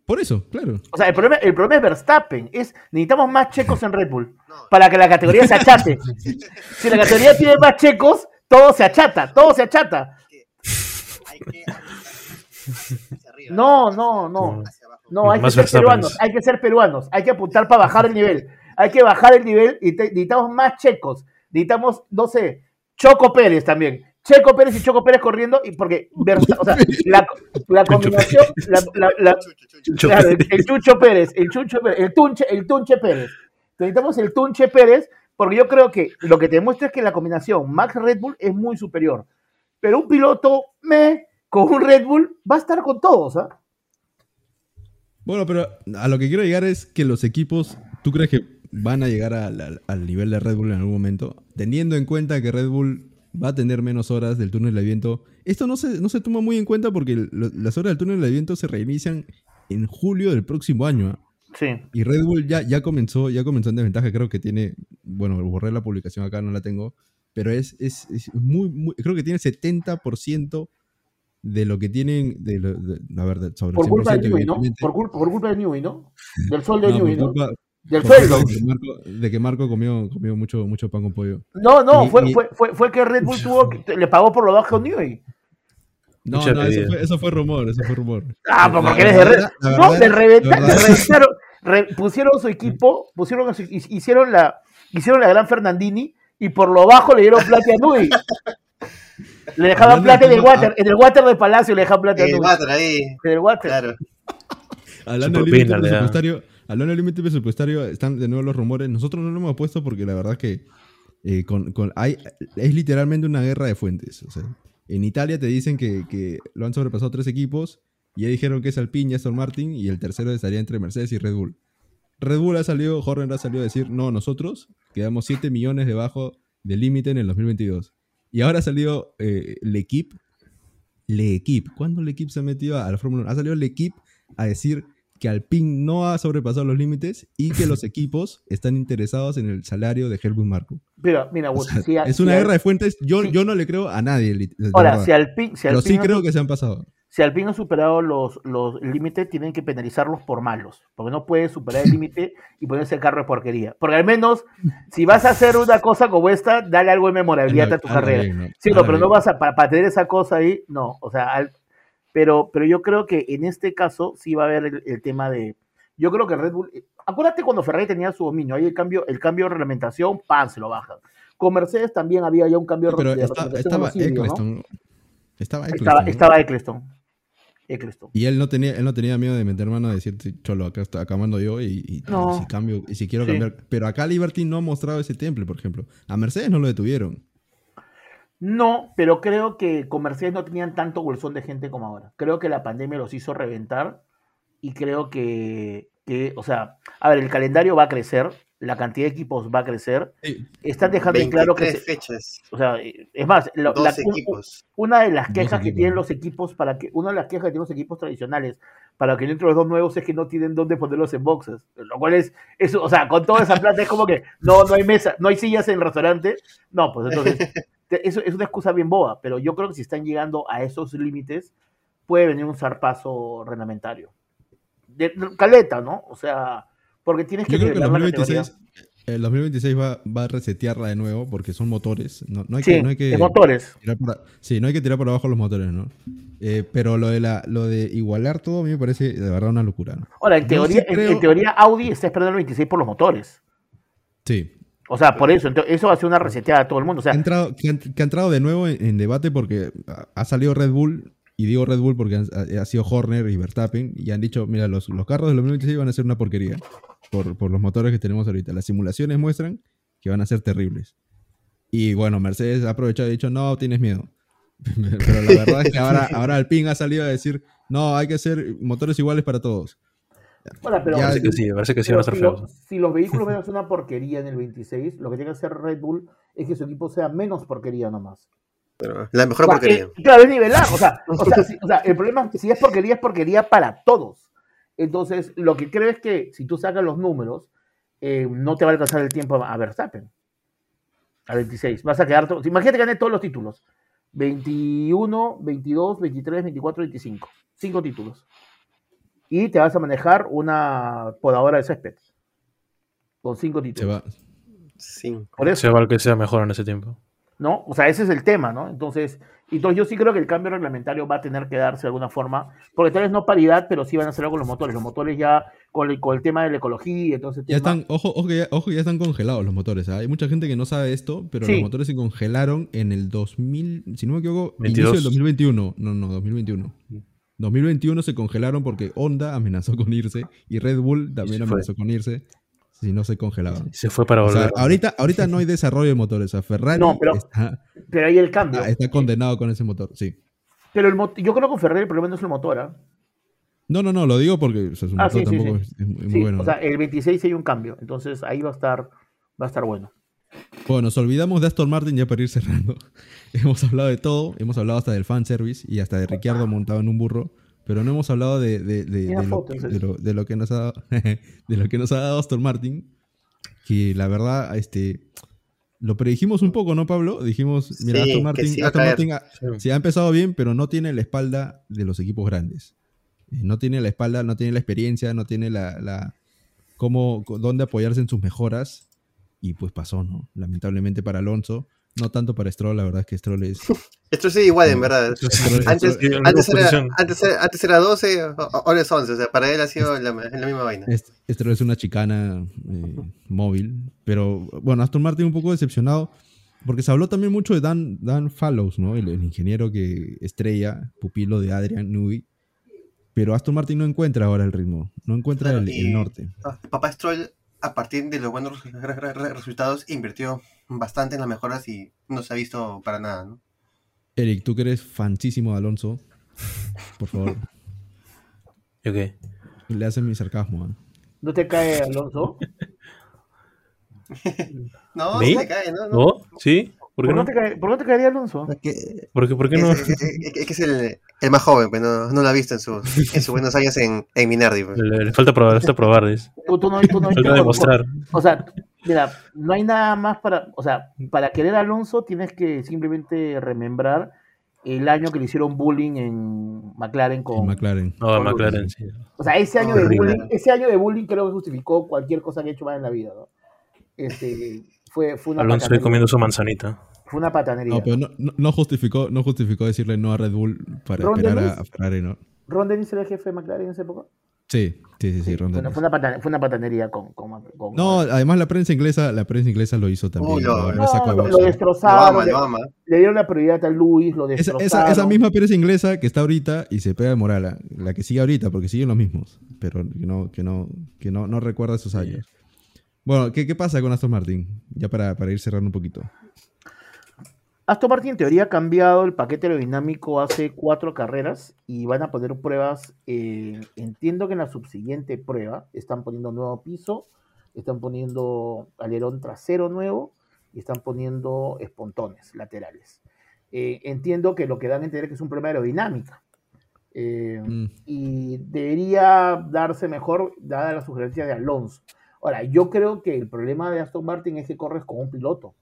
Por eso, claro. O sea, el problema, el problema es Verstappen, es necesitamos más checos en Red Bull No, para que la categoría se achate. Si la categoría tiene más checos, todo se achata, todo se achata. hay que hacia arriba. No, no, no. No, hay que Más ser Verstappen. peruanos, hay que ser peruanos, hay que apuntar para bajar el nivel. Hay que bajar el nivel y te- necesitamos más checos. Necesitamos, no sé, Choco Pérez también. Checo Pérez y Choco Pérez corriendo, y porque Versta- o sea, la, la combinación, la, la- la- Chucho, chucho. claro, el, el Chucho Pérez, el Chucho Pérez, el Tunche, el Tunche Pérez. Necesitamos el Tunche Pérez, porque yo creo que lo que te demuestra es que la combinación Max Red Bull es muy superior. Pero un piloto me con un Red Bull va a estar con todos, ¿ah? Bueno, pero a lo que quiero llegar es que los equipos, ¿tú crees que van a llegar al, al- al nivel de Red Bull en algún momento? Teniendo en cuenta que Red Bull va a tener menos horas del túnel de viento. Esto no se, no se toma muy en cuenta porque las horas del túnel de viento se reinician en julio del próximo año. ¿ah? Sí. Y Red Bull ya, ya comenzó, ya comenzó en desventaja, creo que tiene, bueno, borré la publicación acá, no la tengo, pero es, es, es muy, muy- creo que tiene 70% de lo que tienen, de, lo- de- a ver, sobre Por culpa 100%, de Newey, ¿no? Por culpa, por culpa de Newey, ¿no? Del sol de No, Newey, por ¿no? Del de que Marco, de que Marco comió, comió mucho, mucho pan con pollo. No, no, Y- fue, y- fue, fue, fue que Red Bull tuvo, que- le pagó por lo bajo a Newey. No, Mucha no, eso fue, eso fue rumor, eso fue rumor. Ah, porque la eres de Red No, reventaron, re- pusieron su equipo, pusieron a su- hicieron la, hicieron la gran Fernandini y por lo bajo le dieron plata a Newey. Le dejaban plata en el water, en el water de Palacio le dejaban plata a El Newey. water ahí, En el water. claro. Hablando del límite presupuestario, hablando límite presupuestario, están de nuevo los rumores. Nosotros no lo hemos puesto porque la verdad que eh, con, con- hay, es literalmente una guerra de fuentes. O sea, en Italia te dicen que, que lo han sobrepasado tres equipos y ya dijeron que es Alpine Aston Martin y el tercero estaría entre Mercedes y Red Bull. Red Bull ha salido, Horner ha salido a decir, no, nosotros quedamos 7 millones debajo del límite en el 2022. Y ahora ha salido eh, L'Equipe, L'Equipe, ¿cuándo L'Equipe se ha metido a la Fórmula 1? Ha salido L'Equipe a decir que Alpine no ha sobrepasado los límites y que los equipos están interesados en el salario de Helmut Marko. Pero, mira, O sea, si a- es si una a- guerra de fuentes. Yo, sí. yo no le creo a nadie. Ahora, si Alpine, si Pero sí Alpine creo que se han pasado. si Alpine ha superado los, los límites, tienen que penalizarlos por malos. Porque no puedes superar el límite y ponerse el carro de porquería. Porque al menos, si vas a hacer una cosa como esta, dale algo de memorabilidad a tu carrera. bien, ¿no? Sí, no, pero no vas a, para, para tener esa cosa ahí, no. O sea, al- pero, pero yo creo que en este caso sí va a haber el, el tema de. Yo creo que Red Bull. Acuérdate cuando Ferrari tenía su dominio, ahí el cambio, el cambio de reglamentación, pan, se lo bajan. Con Mercedes también había ya un cambio Sí, pero de está- estaba homicidio, ¿no? Eccleston. Estaba Eccleston. Estaba, ¿no? estaba Eccleston. Eccleston. Y él no tenía, él no tenía miedo de meter mano a decir, "Sí, cholo, acá, está, acá mando yo y, y- No. y si cambio, y si quiero Sí. cambiar. Pero acá Liberty no ha mostrado ese temple, por ejemplo. A Mercedes no lo detuvieron. No, pero creo que con Mercedes no tenían tanto bolsón de gente como ahora. Creo que la pandemia los hizo reventar y creo que, que, o sea, a ver, el calendario va a crecer, la cantidad de equipos va a crecer. Están dejando en claro que, 23 se- fechas, o sea, es más, la- la- equipos. una de las quejas que tienen los equipos para que una de las quejas que tienen los equipos tradicionales para que dentro de los dos nuevos es que no tienen dónde ponerlos en boxes, lo cual es eso, o sea, con toda esa plata es como que no no hay mesa, no hay sillas en el restaurante, no, pues entonces eso es una excusa bien boba, pero yo creo que si están llegando a esos límites puede venir un zarpazo reglamentario. De, caleta, ¿no? O sea, porque tienes que Yo creo que el nivelar la 2026, el 2026 va, va a resetearla de nuevo porque son motores. No, no hay Sí, que, no hay que motores. tirar por, a- sí, no hay que tirar por abajo los motores, ¿no? Eh, pero lo de, la, lo de igualar todo a mí me parece de verdad una locura, ¿no? Ahora, en teoría, sí en- creo- en teoría Audi está esperando el 26 por los motores. Sí. O sea, por eso, entonces, eso va a ser una reseteada a todo el mundo. O sea, ha entrado, que, ha, que ha entrado de nuevo en, en debate porque ha- salido Red Bull, y digo Red Bull porque han- ha, ha sido Horner y Verstappen, y han dicho, mira, los, los carros del 2026 van a ser una porquería por, por los motores que tenemos ahorita. Las simulaciones muestran que van a ser terribles. Y bueno, Mercedes ha aprovechado y ha dicho, no, tienes miedo. Pero la verdad es que ahora, ahora Alpine ha salido a decir, no, hay que hacer motores iguales para todos. Ahora, pero, Ya, Parece que sí, parece que sí va a estar si, feo. lo- si los vehículos van a ser una porquería en el 26, lo que tiene que hacer Red Bull es que su equipo sea menos porquería nomás. Pero la mejor O sea, porquería. eh, claro, es nivelar. O sea, o sea, si- o sea, el problema es que si es porquería, es porquería para todos. Entonces, lo que creo es que si tú sacas los números, eh, no te va a alcanzar el tiempo a, Verstappen. A 26. Vas a quedar. to- Imagínate que gané todos los títulos: 21, 22, 23, 24, 25. Cinco títulos. Y te vas a manejar una podadora de césped. Con cinco Se títulos. va. Sí. Por eso. Se va el que sea mejor en ese tiempo. ¿no? O sea, ese es el tema, ¿no? Entonces, entonces yo sí creo que el cambio reglamentario va a tener que darse de alguna forma, porque tal vez no paridad, pero sí van a hacerlo con los motores. Los motores ya, con el, con el tema de la ecología, entonces... Ya están, ojo, ojo, que ya, ojo, ya están congelados los motores. ¿ah? Hay mucha gente que no sabe esto, pero Sí. los motores se congelaron en el 2000, si no me equivoco, 22. inicio del 2021. No, no, 2021. 2021 se congelaron porque Honda amenazó con irse y Red Bull también amenazó con irse si no se congelaban. Se fue para O sea, volver. ahorita, ahorita no hay desarrollo de motores. O sea, Ferrari No, pero- está, Pero ahí el cambio. está- está condenado con ese motor, sí. Pero el mot- yo creo que con Ferrari el problema no es el motor, ¿ah? No, no, no, lo digo porque o sea, su Ah, motor sí, tampoco sí. es, es muy Sí, bueno. o sea, el 26 hay un cambio, entonces ahí va a estar, va a estar bueno. Bueno, nos olvidamos de Aston Martin ya para ir cerrando. hemos hablado de todo, hemos hablado hasta del fanservice y hasta de Ricciardo montado en un burro, pero no hemos hablado de, de- de- Mira de lo, que nos ha dado, de lo que nos ha dado Aston Martin, que la verdad, este, lo predijimos un poco, ¿no, Pablo? Dijimos, mira, Sí, Aston Martin, sí Aston. Martin ha, Sí. ha empezado bien, pero no tiene la espalda de los equipos grandes. Eh, No tiene la espalda, no tiene la experiencia, no tiene la, la cómo, dónde apoyarse en sus mejoras. Y pues pasó, ¿no? Lamentablemente para Alonso, no tanto para Stroll, la verdad es que Stroll es... Esto sí igual, en verdad. Sí, Stroll- Antes, antes, era, antes, era, antes era 12, o- o- ahora es 11. O sea, para él ha sido la, la misma vaina. Stroll es una chicana eh, móvil. Pero bueno, Aston Martin un poco decepcionado. Porque se habló también mucho de Dan, Dan Fallows, ¿no? El, el ingeniero que estrella, pupilo de Adrian Newey. Pero Aston Martin no encuentra ahora el ritmo, no encuentra Claro, el, el norte. Papá Stroll, a partir de los buenos re- re- re- re- resultados, invirtió bastante en las mejoras y no se ha visto para nada, ¿no? Eric, tú que eres fancísimo de Alonso, por favor, ¿Yo qué? le haces mi sarcasmo. ¿ah? ¿No te cae Alonso? No, ¿Sí? se le cae, ¿no? no. ¿No? ¿Sí? ¿Por qué ¿Por, no? no te cae- por qué no te caería Alonso? Es que- ¿Por qué, por qué es, no? es- es- es que es el, el más joven, pero no, no lo ha visto en, su, en sus buenos años en, en Minardi. pues. Le, le falta probar, le falta probar, dice. Tú, tú no, tú no Falta demostrar. O sea, mira, no hay nada más para, o sea, para querer a Alonso tienes que simplemente remembrar el año que le hicieron bullying en McLaren con, En McLaren. No, Con McLaren, sí. o sea, ese año de bullying, ese año de bullying creo que justificó cualquier cosa que he hecho más en la vida, ¿no? Este, fue, fue una Alonso comiendo su manzanita. Fue una patanería. No, pero no, no- no justificó, no justificó decirle no a Red Bull para Ron esperar a, Dennis. a Ferrari, ¿no? ¿Ron Dennis era el jefe de McLaren en esa época? Sí, sí, sí, sí, Ron Fue una, Dennis. fue una patane- fue una patanería con, con, con- No, además la prensa inglesa, la prensa inglesa lo hizo también. Uy, lo- lo- lo No, sacó a lo, bolsa. lo Lo destrozaron, ama, le, lo ama. le dieron la prioridad a Luis, lo destrozaron. esa, esa misma prensa inglesa que está ahorita y se pega de moral, la que sigue ahorita, porque siguen los mismos, pero que no, que no, que no, no recuerda esos años. Bueno, ¿qué, qué pasa con Aston Martin? Ya para, para ir cerrando un poquito. Aston Martin en teoría ha cambiado el paquete aerodinámico hace cuatro carreras y van a poner pruebas. eh, entiendo que en la subsiguiente prueba están poniendo nuevo piso, están poniendo alerón trasero nuevo y están poniendo espontones laterales. Eh, entiendo que lo que dan a entender que es un problema de aerodinámica. Eh, Mm. y debería darse mejor dada la sugerencia de Alonso. Ahora, yo creo que el problema de Aston Martin es que corres con un piloto.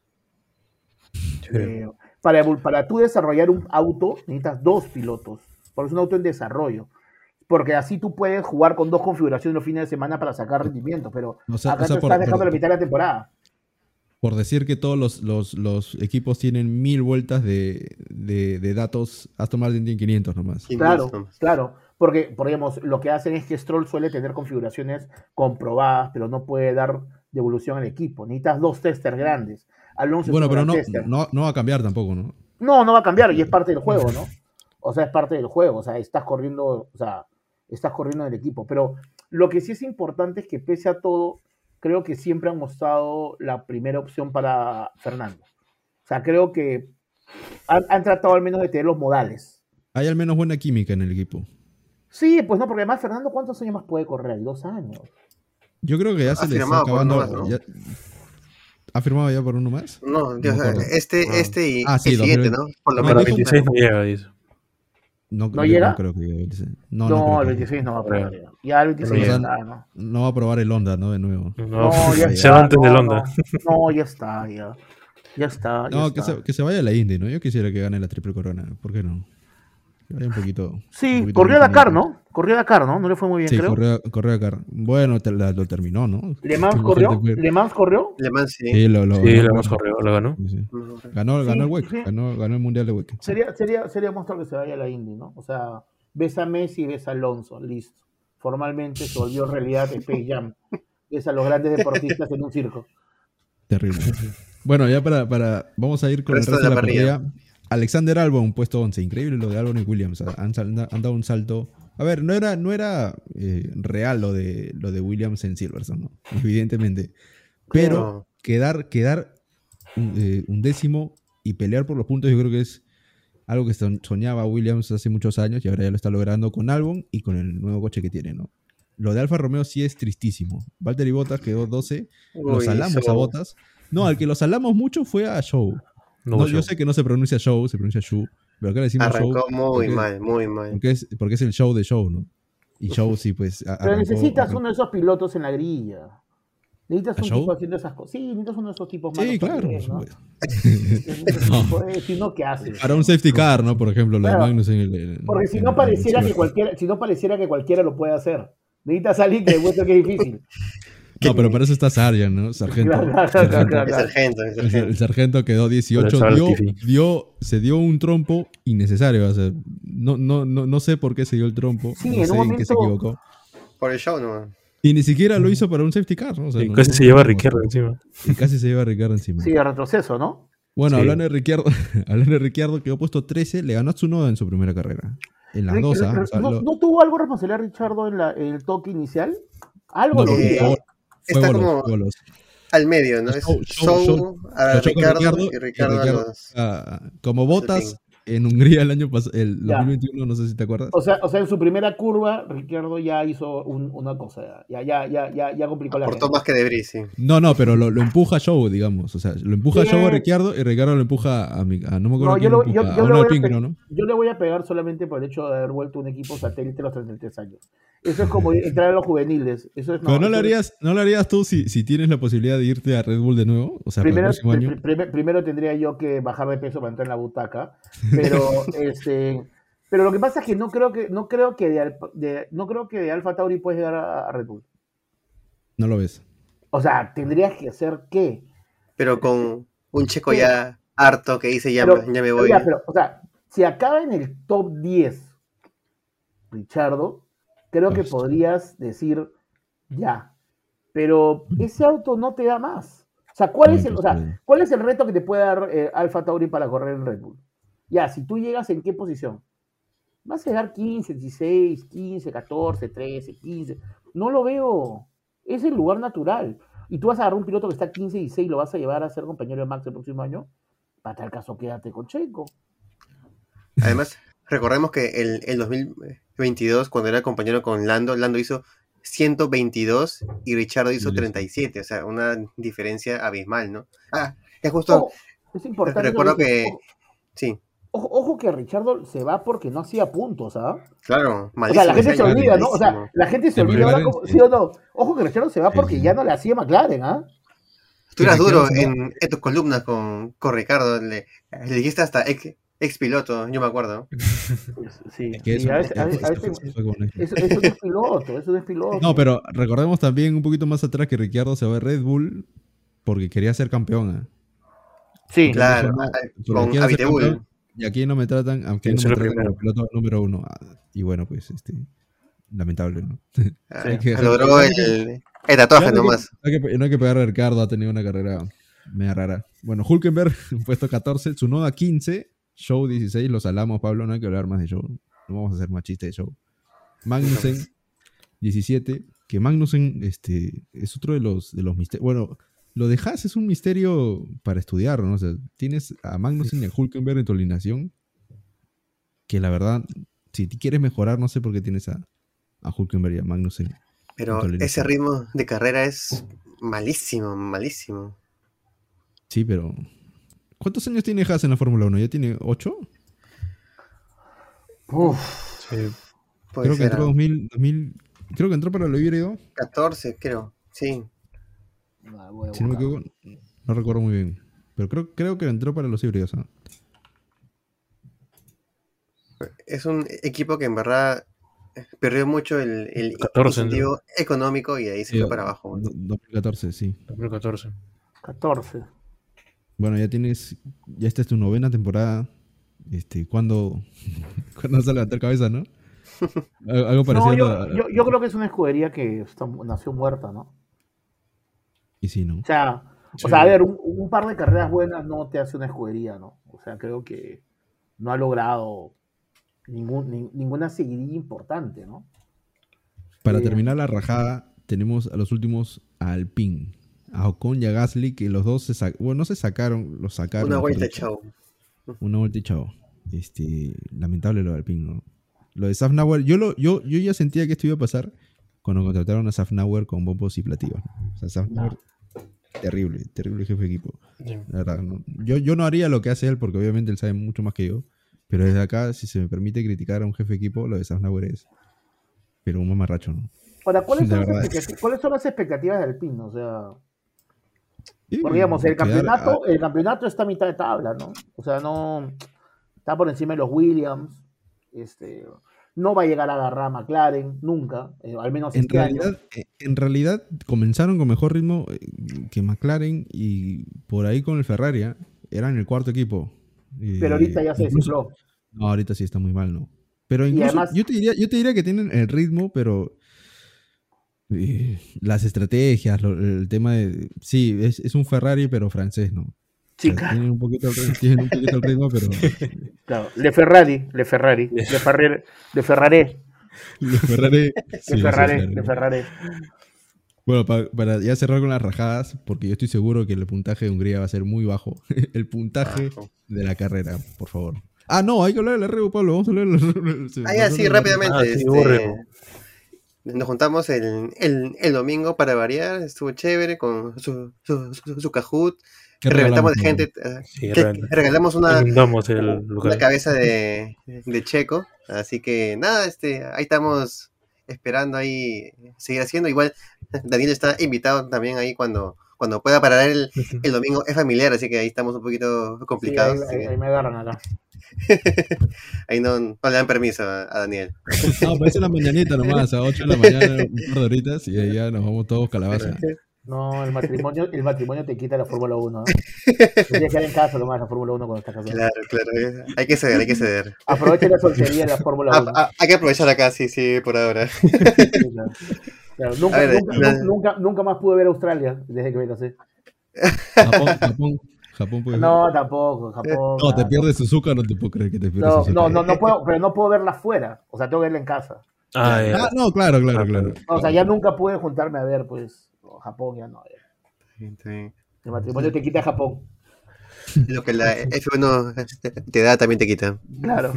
Eh, para, para tú desarrollar un auto necesitas dos pilotos, porque es un auto en desarrollo. Porque así tú puedes jugar con dos configuraciones los fines de semana para sacar rendimiento, pero O sea- acá o sea, te por- estás dejando por- la mitad de la temporada. Por decir que todos los, los, los equipos tienen mil vueltas de, de, de datos, Aston Martin tiene 500 nomás. Claro, claro. Porque, por digamos, lo que hacen es que Stroll suele tener configuraciones comprobadas, pero no puede dar devolución al equipo. Necesitas dos testers grandes. Alonso Bueno, pero no, no, no va a cambiar tampoco, ¿no? No, no va a cambiar y es parte del juego, ¿no? O sea, es parte del juego, o sea, estás corriendo, o sea, estás corriendo en el equipo. Pero lo que sí es importante es que pese a todo, creo que siempre han mostrado la primera opción para Fernando. O sea, creo que han, han tratado al menos de tener los modales. Hay al menos buena química en el equipo. Sí, pues no, porque además Fernando, ¿cuántos años más puede correr? Dos años. Yo creo que ya se le está acabando. más, ¿no? ya- ¿Ha firmado ya por uno más? No, acuerdo. este, Ah. este y Ah, sí, el siguiente, 2020. ¿no? Por lo No, menos. dijo- 26 no llega, dice. No, ¿No yo llega? No creo que llegue. No, No, no, creo el que- 26 no va a probar. ya. Ya el 26 O ya sea, está, ¿no? No va a probar el Honda, ¿no? De nuevo. No, No, ya se está. va antes no, del no, Honda. No, ya está, ya. Ya está. ya No, que está. se, que se vaya a la Indy, ¿no? Yo quisiera que gane la triple corona. ¿Por qué no? Que vaya un poquito. un Sí, poquito corrió a Dakar. ¿no? Corrió a Dakar, ¿no? No le fue muy bien, Sí, creo. corrió, corrió Dakar. Bueno, te- la- lo terminó, ¿no? Le Mans corrió. Le Mans corrió. Le Mans, sí. Sí, lo, lo Sí, ganó. lo hemos corrido, lo ganó. Sí, sí. No, Ganó, ganó el WEC, sí. ganó, ganó el Mundial de WEC. Sería, sería, sería monstruo que se vaya a la Indy, ¿no? O sea, ves a Messi y ves a Alonso, listo. Formalmente se volvió realidad Space Jam. Ves a los grandes deportistas en un circo. Terrible. Bueno, ya para, para. Vamos a ir con Resto el resto de de la la parrilla. parrilla. Alexander Albon, puesto 11. Increíble lo de Albon y Williams. Han, dado un salto. A ver, no era, no era eh, real lo de, lo de Williams en Silverstone, ¿no? Evidentemente. Pero No. quedar, quedar un, eh, un décimo y pelear por los puntos, yo creo que es algo que soñaba Williams hace muchos años y ahora ya lo está logrando con Albon y con el nuevo coche que tiene, ¿no? Lo de Alfa Romeo sí es tristísimo. Valtteri Bottas quedó 12. Lo Uy, salamos eso- a Bottas. No, al que lo salamos mucho fue a Show. No, No, yo- sé que no se pronuncia Show, se pronuncia Show. Pero acá le decimos Show. Arrancó muy porque- mal, muy mal. Porque es, porque es el show de Show, ¿no? Y Show sí, pues. Pero necesitas arrancó- uno de esos pilotos en la grilla. Necesitas ¿A un Show? tipo haciendo esas cosas. Sí, necesitas uno de esos tipos malos Sí, claro. ¿no? pues. Si no, ¿qué haces? Para un safety car, ¿no? Por ejemplo, lo de. Magnus en el. Porque si en- no pareciera que cualquiera, si no pareciera que cualquiera lo puede hacer. Necesitas a alguien que demuestre que es difícil. No, pero para eso está Sargent, ¿no? Sargento. El, el sargento. quedó 18. Pero estaba Dio, dio- se dio un trompo innecesario. O sea, no, no, no, no sé por qué se dio el trompo. Sí, no en sé un en qué se momento- equivocó. Por el show, ¿no? Y ni siquiera lo hizo para un safety car, ¿no? O sea, y no- casi no- se lleva a no- Ricciardo encima. Y casi se lleva a Ricardo encima. Sí, de retroceso, ¿no? Bueno, Sí. hablando de Ricciardo, hablando de Ricciardo, quedó puesto 13, le ganó a Tsunoda en su primera carrera. en las dos, ¿ah? Rick- O sea, ¿no, lo- no tuvo algo responsabilidad Richardo en, la, en el toque inicial? Algo no, lo Eh, vi, ¿ah? Está como-. Al medio, ¿no? Es Show- show- Show, show- a Ricardo, Ricardo y Ricardo a los... como botas en Hungría el año pasado, el Ya. 2021, no sé si te acuerdas. O sea, o sea, en su primera curva, Ricardo ya hizo un- una cosa, ya, ya, ya, ya, ya complicó la Aportó gente. más que Debris, sí. No, no, pero lo, lo empuja Show, digamos. O sea, lo empuja. Show a Ricardo y Ricardo lo empuja a, mi, a no me acuerdo No, quién yo lo yo- empuja, yo pe- ¿no? Yo le voy a pegar solamente por el hecho de haber vuelto un equipo satélite a los 33 años. Eso es como entrar a los juveniles. Eso es, Pero no lo harías, no lo harías tú si, si tienes la posibilidad de irte a Red Bull de nuevo, o sea, primero, el primero tendría yo que bajar de peso para entrar en la butaca, pero este pero lo que pasa es que no creo que no creo que de, Al- de- no creo que de Alfa Tauri puedes llegar a, a Red Bull. No lo ves. O sea, tendrías que hacer qué? Pero con un checo ya harto que dice ya, Pero- ya me voy. Ya, pero, o sea, si acaba en el top 10, Richardo, creo que podrías decir ya. Pero ese auto no te da más. O sea, ¿cuál, es el, o sea. ¿cuál es el reto que te puede dar eh, Alfa Tauri para correr en Red Bull? Ya, si tú llegas en qué posición? Vas a llegar 15, 16, 15, 14, 13, 15. No lo veo. Es el lugar natural. Y tú vas a agarrar un piloto que está 15 y 16 y lo vas a llevar a ser compañero de Max el próximo año. Para tal caso, quédate con Checo. Además, recordemos que el, el 2022, cuando era compañero con Lando, Lando hizo 122 y Richardo hizo Sí. 37, o sea, una diferencia abismal, ¿no? Ah, es justo, Ojo, es importante. recuerdo que- que, sí, ojo, ojo que Richardo se va porque no hacía puntos, ¿ah? claro, O malísimo. sea, la gente se olvida, ¿no? O sea, la gente se olvida ahora, como- sí. ¿sí o no? Ojo que Richardo se va porque sí. ya no le hacía McLaren, ¿ah? Tú eras duro Ricardo en, en tus columnas con, con Ricardo, le, le dijiste hasta ex, ex piloto, yo me acuerdo. Sí, Es que eso- a veces, a veces- a eso- veces- no es piloto, eso no es piloto. No, pero recordemos también un poquito más atrás que Ricciardo se va a Red Bull porque quería ser campeón. ¿ah? Sí, Claro, con campeón Y aquí no me tratan, aunque no me tratan como piloto número uno. Ah, Y bueno, pues, este, lamentable, ¿no? Ah, Hay que- logró el, el tatuaje nomás. No hay, que, no hay que pegar a Ricardo, ha tenido una carrera media rara. Bueno, Hulkenberg, puesto 14, Tsunoda 15, Show 16, los salamos, Pablo, no hay que hablar más de Show. No vamos a hacer más chiste de Show. Magnussen 17, que Magnussen este, es otro de los, de los misterios. Bueno, lo de Haas es un misterio para estudiar, ¿no? O sea, tienes a Magnussen y a Hulkenberg en tu alineación, que la verdad, si te quieres mejorar, no sé por qué tienes a, a Hulkenberg y a Magnussen. Pero ese ritmo de carrera es malísimo, malísimo. Sí, pero. ¿Cuántos años tiene Haas en la Fórmula 1? ¿Ya tiene 8? Uf, Sí. Puede Creo que entró ah, 2000, 2000. Creo que entró para lo híbrido. 14, creo. Sí. No, voy a Si no me equivoco. No recuerdo muy bien. Pero creo, creo que entró para los híbridos. Es un equipo que en verdad perdió mucho el, el 14, incentivo económico y ahí se Sí, fue para abajo. do- 2014, sí. 2014. 14. Bueno, ya tienes. Ya esta es tu novena temporada. Este, ¿cuándo, ¿cuándo vas a levantar cabeza, no? Al- Algo No, parecido. yo, a- yo, yo creo que es una escudería que está- nació muerta, ¿no? Y sí, ¿no? O sea, Sí. o sea, a ver, un, un par de carreras buenas no te hace una escudería, ¿no? O sea, creo que no ha logrado ningún, ninguna seguidilla importante, ¿no? Para eh, terminar la rajada, tenemos a los últimos a Alpine. A Ocon y a Gasly, que los dos se sacaron. Bueno, no se sacaron, los sacaron. Una vuelta, dicho. chao. Una vuelta y chao. Este, lamentable lo de Alpine, ¿no? Lo de Safnauer, yo, lo, yo, yo ya sentía que esto iba a pasar cuando contrataron a Safnauer con bombos y platillos. ¿no? O sea, Safnauer, terrible, terrible jefe de equipo. Sí. La verdad, ¿no? yo, yo no haría lo que hace él porque obviamente él sabe mucho más que yo. Pero desde acá, si se me permite criticar a un jefe de equipo, lo de Safnauer es. Pero un mamarracho, ¿no? Ahora, ¿cuáles son, las verdad. expectati- ¿cuáles son las expectativas del PIN? O sea, porque digamos, el campeonato, a- el campeonato está a mitad de tabla, ¿no? O sea, no está por encima de los Williams, este, no va a llegar a agarrar a McLaren nunca, eh, al menos En este realidad, eh, en realidad comenzaron con mejor ritmo eh, que McLaren y por ahí con el Ferrari. ¿ah? Eran el cuarto equipo. Pero ahorita ya se incluso- desinfló. No, ahorita sí está muy mal, ¿no? Pero incluso además- yo, te diría, yo te diría que tienen el ritmo, pero eh, las estrategias, el tema de... Sí, es, es un Ferrari, pero francés, ¿no? Chica. Tienen un poquito el, un poquito el ritmo, pero Claro, Le Ferrari, Le Ferrari, Le Ferrari, Le Ferrari, los Ferrari. Le sí, Ferrari. Le Ferrari. Bueno, pa- para ya cerrar con las rajadas, porque yo estoy seguro que el puntaje de Hungría va a ser muy bajo. el puntaje de la carrera, por favor. Ah, no, hay que hablar del arreo, Pablo. Vamos a hablar del Ah, ya, sí, rápidamente. Ah, sí, este, nos juntamos el, el, el domingo para variar, estuvo chévere con su, su, su, su Kahoot. ¿Qué Reventamos de regalamos, gente. eh, Sí, que- regalamos una, cabeza de, de Checo. Así que nada, este, ahí estamos esperando ahí seguir haciendo. Igual Daniel está invitado también ahí cuando, cuando pueda parar el, el domingo. Es familiar, así que ahí estamos un poquito Sí, complicados. ahí, me agarran acá. ahí no, no le dan permiso a, a Daniel. No, parece la mañanita nomás, a 8 de la mañana, un par de horitas, y ahí ya nos vamos todos calabaza. No, el matrimonio, el matrimonio te quita la Fórmula 1. ¿eh? Tienes que quedar en casa nomás la Fórmula 1 cuando estás casado. Claro, claro. eh, Hay que ceder, hay que ceder. Aprovecha la soltería de la Fórmula Ah, 1. ah, hay que aprovechar acá, sí, sí, por ahora. Sí, claro. Claro, nunca, ver, nunca, la- nunca, nunca, nunca más pude ver Australia desde que me casé. Japón, Japón, Japón puede No, tampoco, Japón. No, te pierdes Suzuka, no te puedo creer que te pierdes No, Suzuka. no, no, no puedo, pero no puedo verla afuera. O sea, tengo que verla en casa. Ah, ya. Ah, no, claro, claro, claro. O sea, ya nunca pude juntarme a ver, pues, Japón ya no. ya. Sí. El matrimonio te quita Japón. Lo que la F1 te da también te quita. Claro,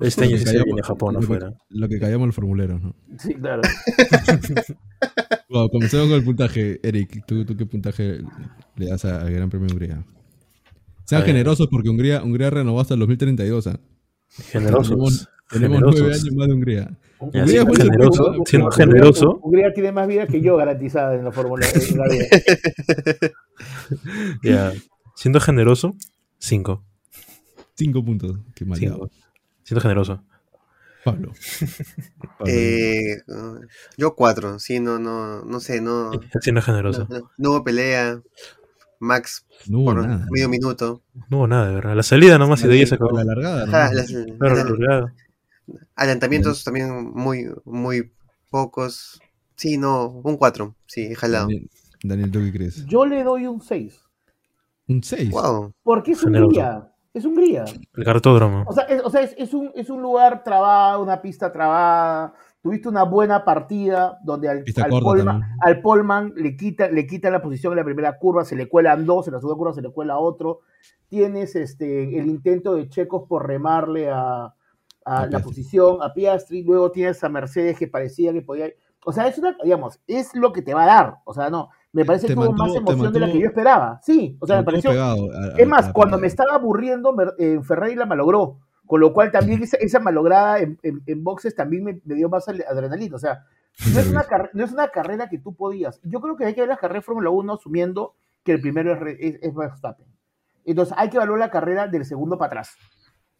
Este año se viene Japón lo que- afuera. Lo que callamos los formuleros, ¿no? sí, claro. Bueno, comencemos con el puntaje. Eric, ¿tú, tú qué puntaje le das al Gran Premio de Hungría? Sean generosos porque Hungría, Hungría renovó hasta el 2032. ¿ah? Generosos. Tenemos, tenemos generosos. nueve años más de Hungría. Ya, Hungría siendo generoso, siendo Hungría- generoso, Hungría tiene más vida que yo garantizada en la Fórmula la ya. Siendo generoso, 5. Cinco puntos. Qué maleado. Siendo generoso. Pablo. Pablo. Eh, yo cuatro, sí, no, no, no sé, no, Siendo no, generoso. no, no hubo pelea. Max no hubo por nada. medio minuto. No hubo nada, de verdad. La salida nomás y de ahí se acabó. La largada. ¿no? Las- Claro, las- la largada. Adelantamientos también muy, muy pocos. Sí, no, un cuatro, sí, jalado. Daniel, Daniel, ¿tú qué crees? Yo le doy un 6. Un 6. Wow. Porque es Generoso. Hungría. Es Hungría. El cartódromo. O sea, es, o sea, es, es un, es un lugar trabado, una pista trabada. Tuviste una buena partida donde al, Polman, al Polman le quita, le quita la posición en la primera curva, se le cuelan dos, en la segunda curva se le cuela otro. Tienes este, el intento de Checos por remarle a, a A la posición, a Piastri. Luego tienes a Mercedes que parecía que podía. O sea, es una, digamos, es lo que te va a dar. O sea, no. Me parece Te que tuvo mantuvo- más emoción de la que mantuvo- yo esperaba. Sí, o sea, me pareció. Pegado a- Es más, cuando me estaba aburriendo, eh, Ferrari la malogró. Con lo cual también esa, esa malograda en, en- en boxes también me, me dio más adrenalina. O sea, no es, una no es una carrera que tú podías. Yo creo que hay que ver las carreras de Fórmula 1 asumiendo que el primero es, es- es Verstappen. Entonces hay que evaluar la carrera del segundo para atrás.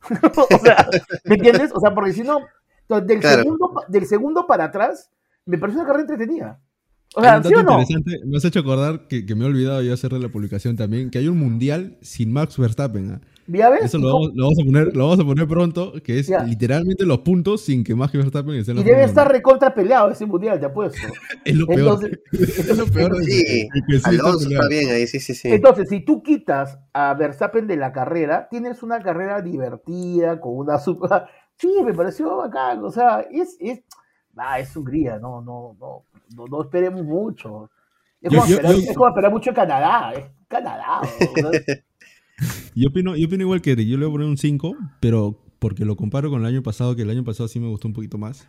o sea, ¿me entiendes? O sea, porque si no, del, Claro. segundo, del segundo para atrás, me parece una carrera entretenida. O Hay sea, ¿sí o no? interesante, me has hecho acordar que, que me he olvidado ya hacerle la publicación también, que hay un mundial sin Max Verstappen. ¿ah? ¿Ya ves? Eso lo vamos, lo vamos a poner, lo vamos a poner pronto, que es Ya. literalmente los puntos sin que Max Verstappen esté en la y debe estar recontra peleado ese mundial, te apuesto. Es lo peor. Entonces, es lo peor. Sí, que Alonso está bien ahí, sí, sí, sí. Entonces, si tú quitas a Verstappen de la carrera, tienes una carrera divertida, con una super... Sí, me pareció bacán, o sea, es, es, ah, es Hungría, no, no, no, no, no esperemos mucho. Es Yo- como, yo- esperar, yo- es como esperar mucho en Canadá, es Canadá. Yo opino, yo opino igual que Eric, yo le voy a poner un 5, pero porque lo comparo con el año pasado, que el año pasado sí me gustó un poquito más.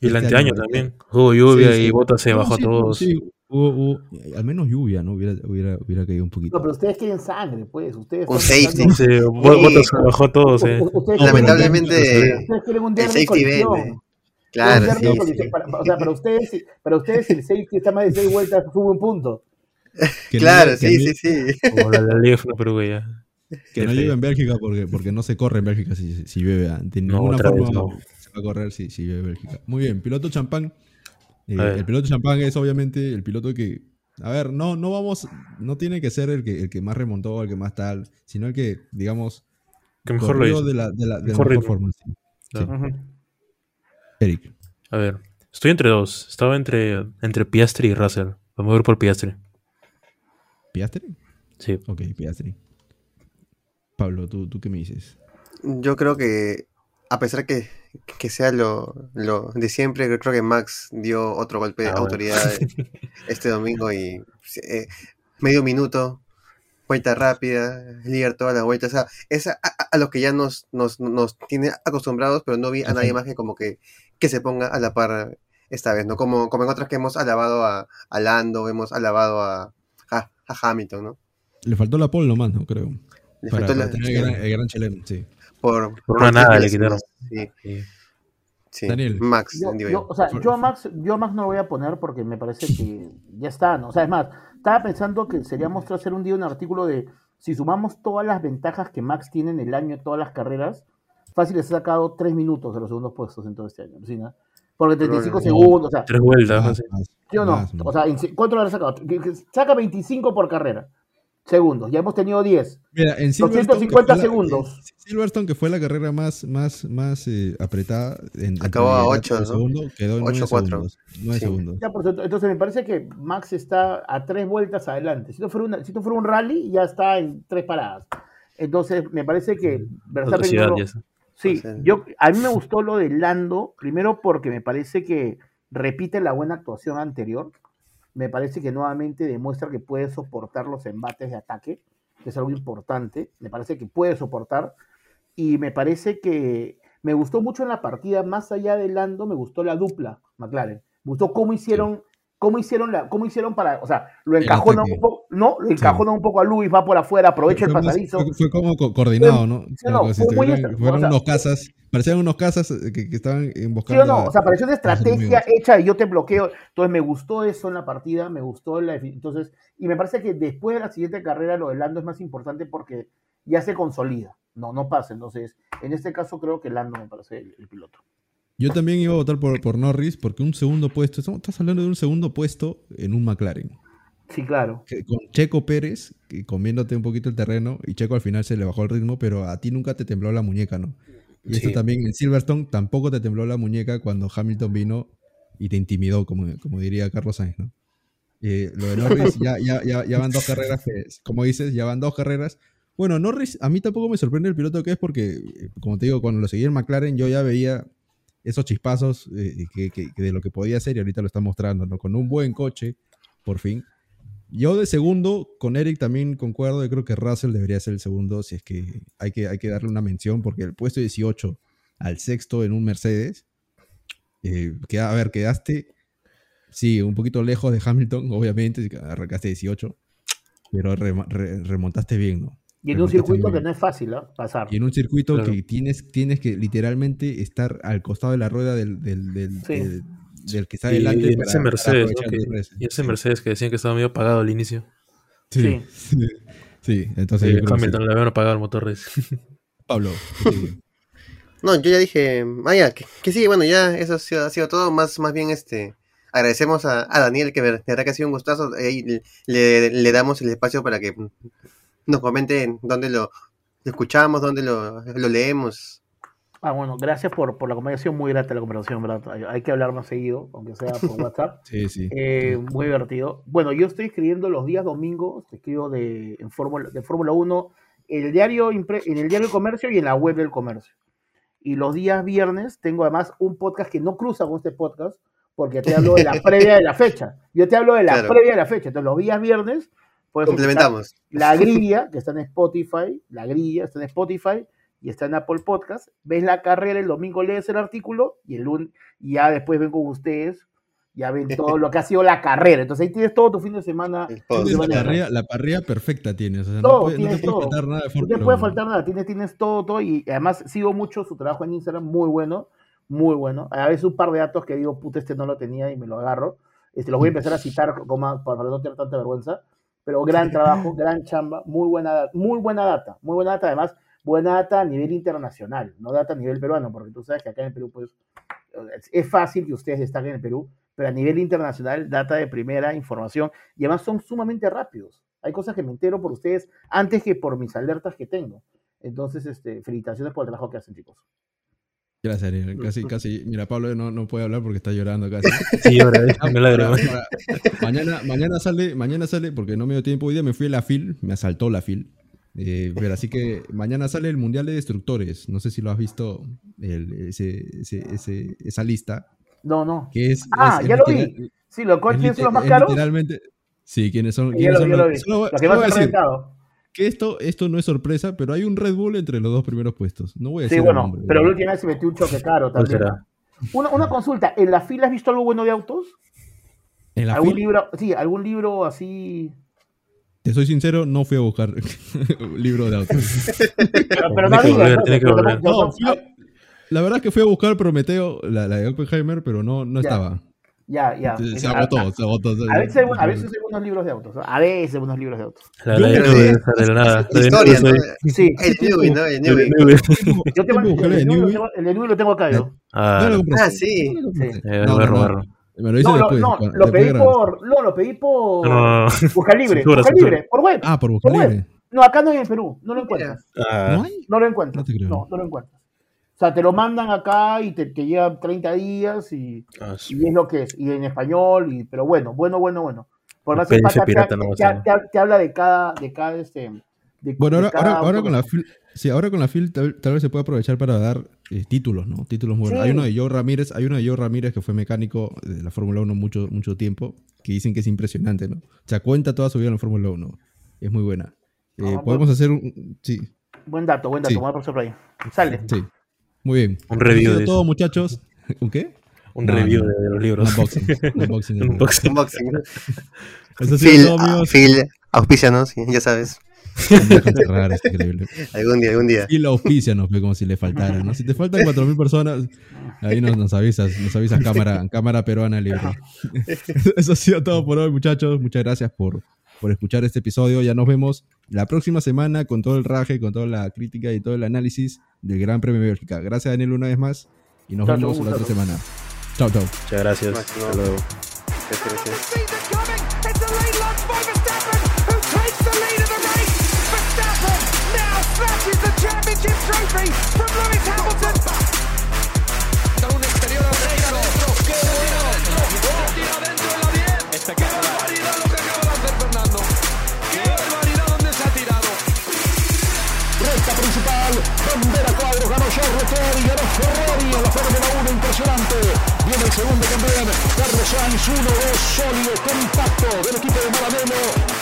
Y el Este anteaño año, también. Hubo lluvia Sí, sí. y Bota se No, bajó sí, a todos. sí, hubo- hubo- al menos lluvia, ¿no? Hubiera, hubiera, hubiera caído un poquito. no, pero ustedes quieren sangre, pues, ustedes Un safety. buscando- Sí, Bo- Bota se bajó a todos. eh. Lamentablemente, ustedes quieren un el safety vende. Claro, sí, sí. Para- o sea, para ustedes, para ustedes el safety está más de seis vueltas, sube un punto. Que no- Claro, que sí, no- sí, sí. Como la, la Liga F1 Perú ya. Que no llueve en Bélgica porque, porque no se corre en Bélgica si, si llueve. ah. De No, ninguna otra forma vez no. se va a correr si, si llueve en Bélgica. Muy bien, piloto champán. Eh, el piloto champán es obviamente el piloto que. A ver, no, no vamos. No tiene que ser el que, el que más remontó, el que más tal, sino el que, digamos. Que mejor lo hizo. de la, de la, de la Mejor mejor ritmo. forma. sí. Claro. Eric. A ver, estoy entre dos. Estaba entre, entre Piastri y Russell. Vamos a ver por Piastri. ¿Piastri? Sí. Ok, Piastri. Pablo, ¿tú, tú qué me dices? Yo creo que, a pesar que, que sea lo, lo de siempre, yo creo que Max dio otro golpe de Ah, bueno. autoridad este domingo y eh, medio minuto, vuelta rápida, líder toda la vuelta. O sea, es a, a- a lo que ya nos, nos, nos tiene acostumbrados, pero no vi a nadie más que como que, que se ponga a la par esta vez, ¿no? Como, como en otras que hemos alabado a, a Lando, hemos alabado a, a, a Hamilton, ¿no? Le faltó la pole nomás, ¿no? Creo. Le Para, faltó para la- tener el gran, el gran chileno, sí. por, Por una nada le quitaron. Sí, Sí. sí. Daniel. Max, yo. o sea, yo a Max, yo a Max no lo voy a poner porque me parece que ya está, ¿no? O sea, es más, estaba pensando que sería mostrar hacer un día un artículo de si sumamos todas las ventajas que Max tiene en el año en todas las carreras, fácil les ha sacado tres minutos de los segundos puestos en todo este año, ¿sí, no? Porque 35 Probablemente. segundos, o sea, Tres vueltas. ¿sí o no? más, más. O sea, ¿cuánto le ha sacado? Saca 25 por carrera, segundos, ya hemos tenido 10. Mira, en Silverstone, 250 que fue la- segundos. en Silverstone, que fue la carrera más, más, más eh, apretada. En, Acabó a entre ocho, el ¿no? segundo, quedó en 9 Ocho, cuatro. segundos. 9 Sí. segundos. Ya, por entonces me parece que Max está a tres vueltas adelante. Si no fuera, una- si no fuera un rally, ya está en tres paradas. Entonces, me parece que Verstappen no eso. Sí, O sea, yo, a mí me gustó lo de Lando, primero porque me parece que repite la buena actuación anterior. Me parece que nuevamente demuestra que puede soportar los embates de ataque, que es algo importante. Me parece que puede soportar. Y me parece que me gustó mucho en la partida, más allá de Lando, me gustó la dupla, McLaren. Me gustó cómo hicieron, cómo hicieron la, cómo hicieron para, o sea, lo encajonan un poco, no, lo encajonan un poco a Luis, va por afuera, aprovecha el Fue pasadizo. Fue, fue como co- coordinado, ¿no? Sí, si fue muy fueron o sea- unos casas, parecían unos casas eh, que, que estaban ¿Sí emboscando. o no? a- O sea, pareció una estrategia hecha y yo te bloqueo. Entonces me gustó eso en la partida, me gustó la entonces y me parece que después de la siguiente carrera lo de Lando es más importante porque ya se consolida. No, no pasa. Entonces, en este caso creo que Lando me parece el, el piloto. Yo también iba a votar por, por Norris porque un segundo puesto, estás hablando de un segundo puesto en un McLaren. Sí, claro. con Checo Pérez, comiéndote un poquito el terreno, y Checo al final se le bajó el ritmo, pero a ti nunca te tembló la muñeca, ¿no? Y esto Sí. también en Silverstone tampoco te tembló la muñeca cuando Hamilton vino y te intimidó, como, como diría Carlos Sainz, ¿no? Eh, lo de Norris, ya, ya, ya, ya van dos carreras, que, como dices, ya van dos carreras. Bueno, Norris, a mí tampoco me sorprende el piloto que es porque, eh, como te digo, cuando lo seguí en McLaren, yo ya veía esos chispazos eh, que, de lo que podía hacer y ahorita lo está mostrando, ¿no? Con un buen coche, por fin. Yo de segundo, con Eric también concuerdo, yo creo que Russell debería ser el segundo, si es que hay que, hay que darle una mención, porque el puesto 18 al sexto en un Mercedes, eh, a ver, quedaste, sí, un poquito lejos de Hamilton, obviamente, arrancaste 18, pero remontaste bien, ¿no? Y en un circuito que no es fácil ¿ah? pasar. Y en un circuito Claro. que tienes, tienes que literalmente estar al costado de la rueda del, del, del, Sí. del- del que está delante. y para- ese Mercedes, y ese. Mercedes que decían que estaba medio apagado al inicio. Sí, sí, sí, entonces Sí. Hamilton le habían apagado el motor. Pablo. No, yo ya dije, ah, ya, que, que sí, bueno, ya eso ha sido, ha sido todo. Más, más bien, este, agradecemos a, a Daniel, que de verdad que ha sido un gustazo. Ahí le, le- le damos el espacio para que nos comente dónde lo, lo escuchamos, dónde lo, lo leemos. Ah, bueno, gracias por, por la conversación, muy grata la conversación, ¿verdad? Hay, hay que hablar más seguido, aunque sea por WhatsApp. sí, sí. Eh, muy divertido. Bueno, yo estoy escribiendo los días domingos, escribo de, en Fórmula, de Fórmula 1 en el, diario, impre- en el diario del comercio y en la web del comercio. Y los días viernes tengo además un podcast que no cruza con este podcast, porque te hablo de la previa de la fecha. Yo te hablo de la Claro. previa de la fecha. Entonces, los días viernes puedes Complementamos. la grilla, que está en Spotify, la grilla está en Spotify y está en Apple Podcast. Ves la carrera, el domingo lees el artículo y el lunes, y ya después ven con ustedes, ya ven todo lo que ha sido la carrera. Entonces ahí tienes todo tu fin de semana. Tienes la, parrilla, la parrilla perfecta tienes. O sea, Todo, no, puede- no tienes te puede todo. faltar nada de No te puede 1. faltar nada, tienes, tienes todo, todo, y además sigo mucho su trabajo en Instagram, muy bueno, muy bueno. A veces un par de datos que digo, puta, este no lo tenía y me lo agarro. Este, los voy a empezar a citar como, para no tener tanta vergüenza, pero gran trabajo, gran chamba, muy buena, muy buena data, muy buena data, además, buena data a nivel internacional, no data a nivel peruano, porque tú sabes que acá en el Perú, pues, es- es fácil que ustedes destaquen en el Perú, pero a nivel internacional, data de primera, información, y además son sumamente rápidos. Hay cosas que me entero por ustedes antes que por mis alertas que tengo. Entonces, este, felicitaciones por el trabajo que hacen, chicos. Gracias, Ariel. Casi, casi. Mira, Pablo no, no puede hablar porque está llorando casi. Sí, ahora eh, me la mañana, mañana sale, mañana sale, porque no me dio tiempo. Hoy día me fui a la FIL, me asaltó la FIL. Eh, pero así que mañana sale el Mundial de Destructores. No sé si lo has visto, el- ese- ese- ese- esa lista. No, no. Que es, Ah, es- ya es lo literal- vi. Sí, los es coches son los más caros. Literalmente. Sí, ¿quiénes son? Quiénes lo son los- Los que más han reventado. Que esto, esto no es sorpresa, pero hay un Red Bull entre los dos primeros puestos. No voy a Sí, decir el bueno, nombre, pero la última vez se metió un choque caro ¿Cuál también. Una, una consulta, ¿en la fila has visto algo bueno de autos? En la ¿Algún fila- libro? Sí, algún libro así. Te soy sincero, no fui a buscar libro de autos. Pero, pero no ¿no? la verdad es que fui a buscar Prometeo, la, la de Oppenheimer, pero no, no Ya. estaba. Ya, ya. Se, se agotó, se agotó. A veces, hay, a veces hay buenos libros de autos. A veces hay buenos libros de autos. La, Historia, ¿no? Sí. El Newey, ¿no? El Newey. Yo tengo el, Newey lo Newey. tengo- el Newey lo tengo acá yo. Ah, sí. No No, voy a no, no. robarlo. Me lo hice No, después. no, lo pedí por. No, lo pedí por. No, no, no. Busca libre. Censura, Busca censura. libre, por web. Ah, por web. libre. No, acá no hay en Perú. No lo encuentras. ¿No hay? No lo encuentras. No te creo. No, no lo encuentras. O sea, te lo mandan acá y te, te llevan 30 días y, ah, sí. y es lo que es. Y en español, y, pero bueno, bueno, bueno, bueno. Por más empata, te, a te- te- te habla de cada, de cada este. de- Bueno, de ahora, cada ahora, ahora con la fil, sí, ahora con la fil tal, tal vez se puede aprovechar para dar eh, títulos, ¿no? Títulos buenos. Sí. Hay uno de Joe Ramírez, hay uno de Joe Ramírez que fue mecánico de la Fórmula 1 mucho, mucho tiempo, que dicen que es impresionante, ¿no? O sea, cuenta toda su vida en la Fórmula 1. Es muy buena. Eh, Ah, podemos hacer un... Sí, Buen dato, buen dato. Sí. Vamos a pasar por ahí. Sale. sí. Muy bien. Un review Eso ha de sido todo, muchos. ¿Un qué? Un No, review no. de, de los libros. unboxing. Un unboxing. Un unboxing. Unboxing. Eso Phil, todo, ah, amigos. Phil, auspícianos, ya sabes. Cerrar, es increíble. Algún día, algún día. Y la auspicia nos ve como si le faltara, ¿no? Si te faltan 4.000 personas, ahí nos, nos avisas, nos avisas cámara, cámara peruana libre. Eso ha sido todo por hoy, muchachos. Muchas gracias por, por escuchar este episodio. Ya nos vemos la próxima semana con todo el raje, con toda la crítica y todo el análisis del Gran Premio de Bélgica. Gracias, Daniel, una vez más. Y nos vemos la otra semana. Chao, chao. Muchas gracias. Máximo. Hasta luego. Gracias, gracias. Bandera ganó Charles Leclerc ganó Ferrari en la Fórmula 1, impresionante. Viene el segundo también, Carlos Sainz, 1-2, sólido, compacto del equipo de Maranello.